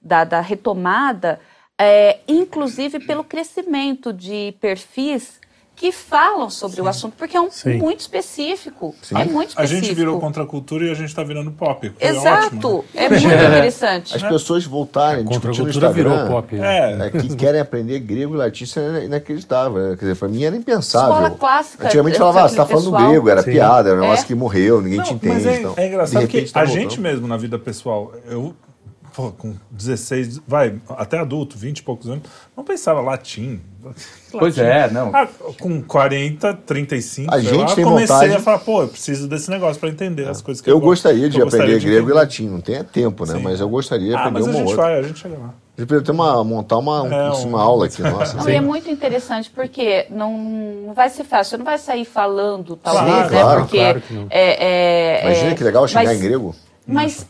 Speaker 3: da, da retomada é, inclusive pelo crescimento de perfis que falam sobre Sim. o assunto, porque é um Sim. muito específico. Sim. É muito específico.
Speaker 1: A gente virou contra a cultura e a gente está virando pop.
Speaker 3: Foi Exato. Ótimo, né? É muito interessante.
Speaker 5: As pessoas voltarem,
Speaker 4: contra a cultura virou pop.
Speaker 5: É. é. que querem aprender grego e latim, isso é inacreditável. Quer dizer, para mim era impensável.
Speaker 3: Escola clássica.
Speaker 5: Antigamente falava, ah, você está falando grego, era piada, era um negócio é. que morreu, ninguém Não, te entende.
Speaker 1: Mas é,
Speaker 5: então,
Speaker 1: é engraçado que tá a gente mesmo na vida pessoal, eu pô, com 16, vai, até adulto, 20 e poucos anos, não pensava latim.
Speaker 2: Pois latim. é, não.
Speaker 1: Ah, com 40, 35,
Speaker 5: a gente
Speaker 1: lá,
Speaker 5: tem
Speaker 1: comecei
Speaker 5: vontade...
Speaker 1: a falar, pô, eu preciso desse negócio para entender as coisas que
Speaker 5: eu,
Speaker 1: eu
Speaker 5: gostaria
Speaker 1: de
Speaker 5: eu aprender gostaria grego de e latim, não tem tempo, né? Sim. Mas eu gostaria de
Speaker 1: ah,
Speaker 5: aprender
Speaker 1: mas
Speaker 5: uma
Speaker 1: a gente
Speaker 5: outra.
Speaker 1: vai, a gente chega lá.
Speaker 5: A gente poderia ter uma, montar uma, é, um, uma aula aqui, nossa.
Speaker 3: Não, e é muito interessante, porque não, não vai ser fácil, você não vai sair falando, talvez,
Speaker 5: Sim,
Speaker 3: né?
Speaker 5: Claro,
Speaker 3: porque
Speaker 5: claro
Speaker 3: é,
Speaker 5: é, Imagina que legal chegar mas, em grego.
Speaker 3: Mas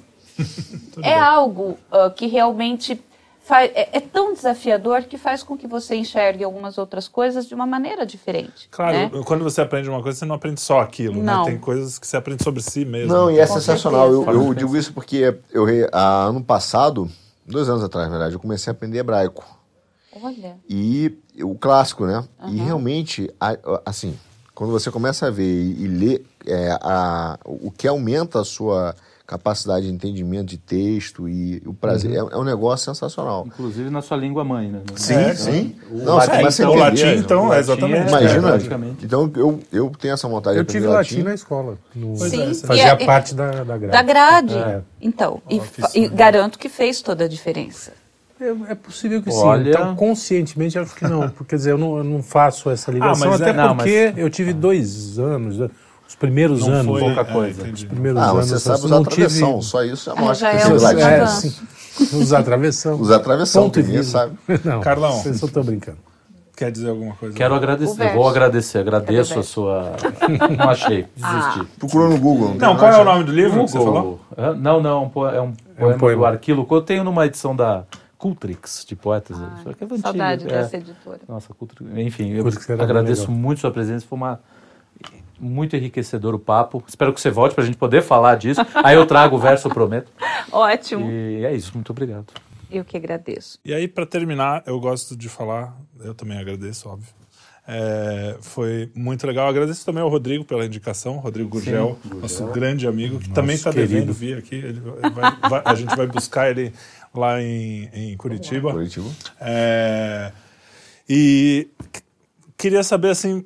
Speaker 3: é algo uh, que realmente faz, é, é, tão desafiador que faz com que você enxergue algumas outras coisas de uma maneira diferente.
Speaker 1: Claro,
Speaker 3: né?
Speaker 1: quando você aprende uma coisa, você não aprende só aquilo, né? Tem coisas que você aprende sobre si mesmo.
Speaker 5: Não, e é com sensacional. Eu, eu, digo isso porque eu, há ano passado, dois anos atrás, na verdade, eu comecei a aprender hebraico.
Speaker 3: Olha.
Speaker 5: E o clássico, né? Uhum. E realmente, assim, quando você começa a ver e, ler é, a, o que aumenta a sua capacidade de entendimento de texto e o prazer. Uhum. É, é, um negócio sensacional.
Speaker 2: Inclusive na sua língua mãe, né?
Speaker 5: Sim, é, sim.
Speaker 1: O não, latim, mas então, o latim, então, é, exatamente.
Speaker 5: Imagina, então eu, eu tenho essa vontade
Speaker 4: eu
Speaker 5: de aprender
Speaker 4: tive
Speaker 5: latim.
Speaker 4: latim na escola. No...
Speaker 3: Sim,
Speaker 4: é, fazia é, parte da, da grade.
Speaker 3: Da grade. É. Então, e, e, garanto que fez toda a diferença.
Speaker 4: É, é possível que Olha... sim. Então, conscientemente, acho que não. Porque, quer dizer, eu não, eu não faço essa ligação, ah, até não, porque mas... eu tive dois anos os primeiros
Speaker 1: não
Speaker 4: anos,
Speaker 1: foi,
Speaker 4: pouca
Speaker 1: é,
Speaker 4: coisa. Os primeiros
Speaker 5: ah,
Speaker 4: anos.
Speaker 5: você sabe usar travessão, tive... só isso já mostra
Speaker 3: ah,
Speaker 5: já
Speaker 3: que
Speaker 5: é,
Speaker 3: você
Speaker 5: é,
Speaker 4: sim. Usar travessão.
Speaker 5: Usar travessão, Ponto ninguém sabe.
Speaker 4: Não,
Speaker 1: Carlão.
Speaker 4: Eu só estou brincando.
Speaker 1: Quer dizer alguma coisa?
Speaker 2: Quero agradecer, vou agradecer, agradeço a sua. Não achei, desisti.
Speaker 5: Ah. Procurou no Google.
Speaker 1: Não, não qual é o nome do livro Google. que você falou?
Speaker 2: Não, não, é um poema, é um poema do Arquilo que eu tenho numa edição da Cultrix, de poetas.
Speaker 3: Ah, é saudade é. dessa editora.
Speaker 2: Nossa, Cultrix. Enfim, eu agradeço muito sua presença, foi uma muito enriquecedor o papo. Espero que você volte para a gente poder falar disso. Aí eu trago o verso, eu prometo.
Speaker 3: Ótimo.
Speaker 2: E é isso, muito obrigado.
Speaker 3: Eu que agradeço.
Speaker 1: E aí, para terminar, eu gosto de falar, eu também agradeço, óbvio. É, foi muito legal. Agradeço também ao Rodrigo pela indicação, Rodrigo Gurgel, Sim, nosso grande amigo, que nosso também está devendo vir aqui. Ele vai, vai, a gente vai buscar ele lá em, em Curitiba.
Speaker 5: Curitiba.
Speaker 1: É, e queria saber assim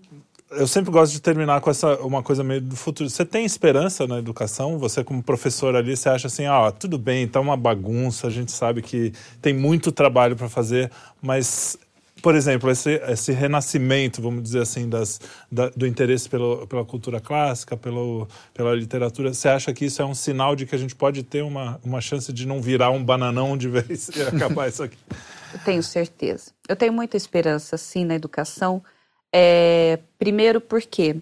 Speaker 1: eu sempre gosto de terminar com essa uma coisa meio do futuro. Você tem esperança na educação? Você como professor ali, você acha assim, ah, tudo bem, tá uma bagunça, a gente sabe que tem muito trabalho para fazer, mas por exemplo, esse, esse renascimento, vamos dizer assim, das, da, do interesse pelo, pela cultura clássica, pelo, pela literatura, você acha que isso é um sinal de que a gente pode ter uma, uma chance de não virar um bananão de vez e acabar isso aqui?
Speaker 3: Eu tenho certeza. Eu tenho muita esperança, sim, na educação, é, primeiro porque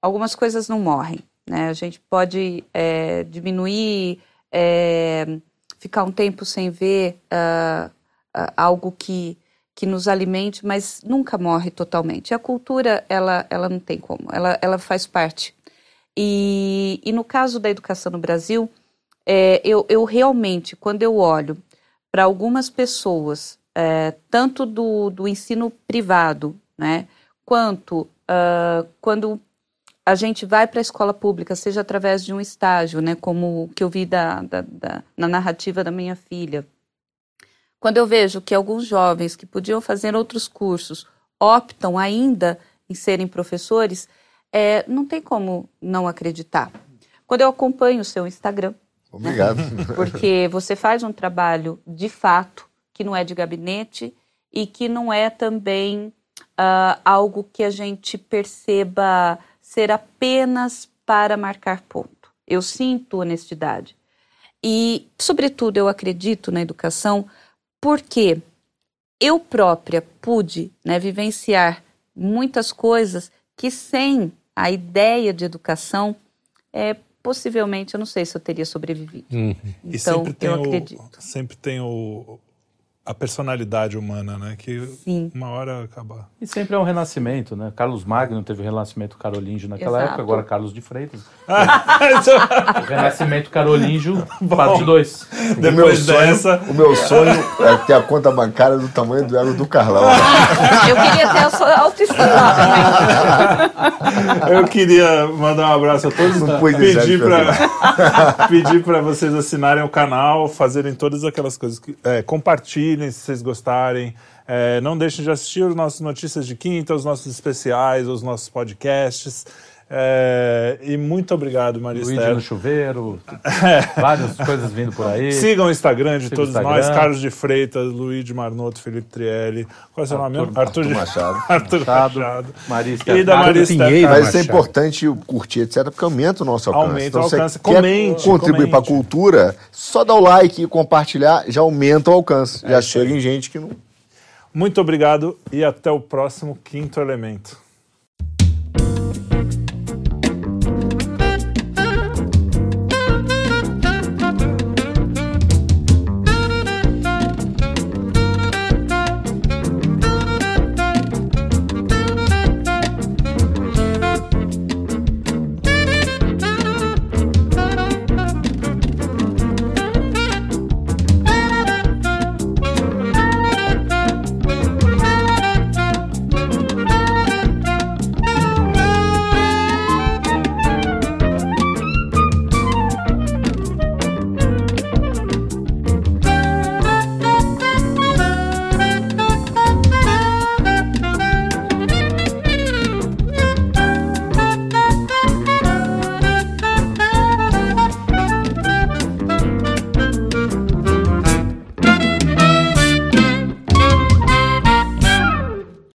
Speaker 3: algumas coisas não morrem. Né? A gente pode é, diminuir, é, ficar um tempo sem ver uh, uh, algo que, que nos alimente, mas nunca morre totalmente. A cultura, ela, ela não tem como, ela, ela faz parte. E, e no caso da educação no Brasil, é, eu, eu realmente, quando eu olho para algumas pessoas, é, tanto do, do ensino privado, né, quanto uh, quando a gente vai para a escola pública, seja através de um estágio, né, como que eu vi da, da, da, na narrativa da minha filha. Quando eu vejo que alguns jovens que podiam fazer outros cursos optam ainda em serem professores, é, não tem como não acreditar. Quando eu acompanho o seu Instagram,
Speaker 5: Obrigado.
Speaker 3: porque você faz um trabalho de fato que não é de gabinete e que não é também uh, algo que a gente perceba ser apenas para marcar ponto. Eu sinto honestidade. E, sobretudo, eu acredito na educação porque eu própria pude né, vivenciar muitas coisas que sem a ideia de educação, é, possivelmente, eu não sei se eu teria sobrevivido. Uhum. Então, eu acredito.
Speaker 1: sempre tem o, a personalidade humana, né? Que
Speaker 3: Sim.
Speaker 1: uma hora acaba.
Speaker 2: E sempre é um renascimento, né? Carlos Magno teve o renascimento carolíngio naquela
Speaker 3: Exato.
Speaker 2: época, agora Carlos de Freitas. o renascimento carolíngio, parte 2.
Speaker 5: O meu sonho,
Speaker 1: dessa.
Speaker 5: o meu sonho é ter a conta bancária do tamanho do ego do Carlão.
Speaker 3: Eu queria ter a sua autoestima também.
Speaker 1: Eu queria mandar um abraço a todos,
Speaker 5: Não pude
Speaker 1: pedir para pedir para vocês assinarem o canal, fazerem todas aquelas coisas que é, compartilhem se vocês gostarem. É, não deixem de assistir os nossos notícias de quinta, os nossos especiais, os nossos podcasts. É, e muito obrigado, Maria
Speaker 2: Luigi no chuveiro, várias coisas vindo por aí.
Speaker 1: Sigam o Instagram de
Speaker 2: Siga
Speaker 1: todos
Speaker 2: Instagram.
Speaker 1: nós, Carlos de Freitas, Luigi Marnoto, Felipe Trielli. Qual é o seu nome mesmo?
Speaker 5: Arthur
Speaker 1: de-
Speaker 5: Machado.
Speaker 1: Arthur
Speaker 2: Machado,
Speaker 1: Machado.
Speaker 2: Maria
Speaker 1: E da Esther
Speaker 4: Pinheiro.
Speaker 5: Mas isso é importante curtir, etc., porque aumenta o nosso alcance.
Speaker 1: Aumenta
Speaker 5: então,
Speaker 1: o
Speaker 5: você
Speaker 1: alcance.
Speaker 5: quer
Speaker 1: Comente,
Speaker 5: contribuir para a cultura, só dá o like e compartilhar, já aumenta o alcance. já chega em gente que não.
Speaker 1: Muito obrigado e até o próximo Quinto Elemento.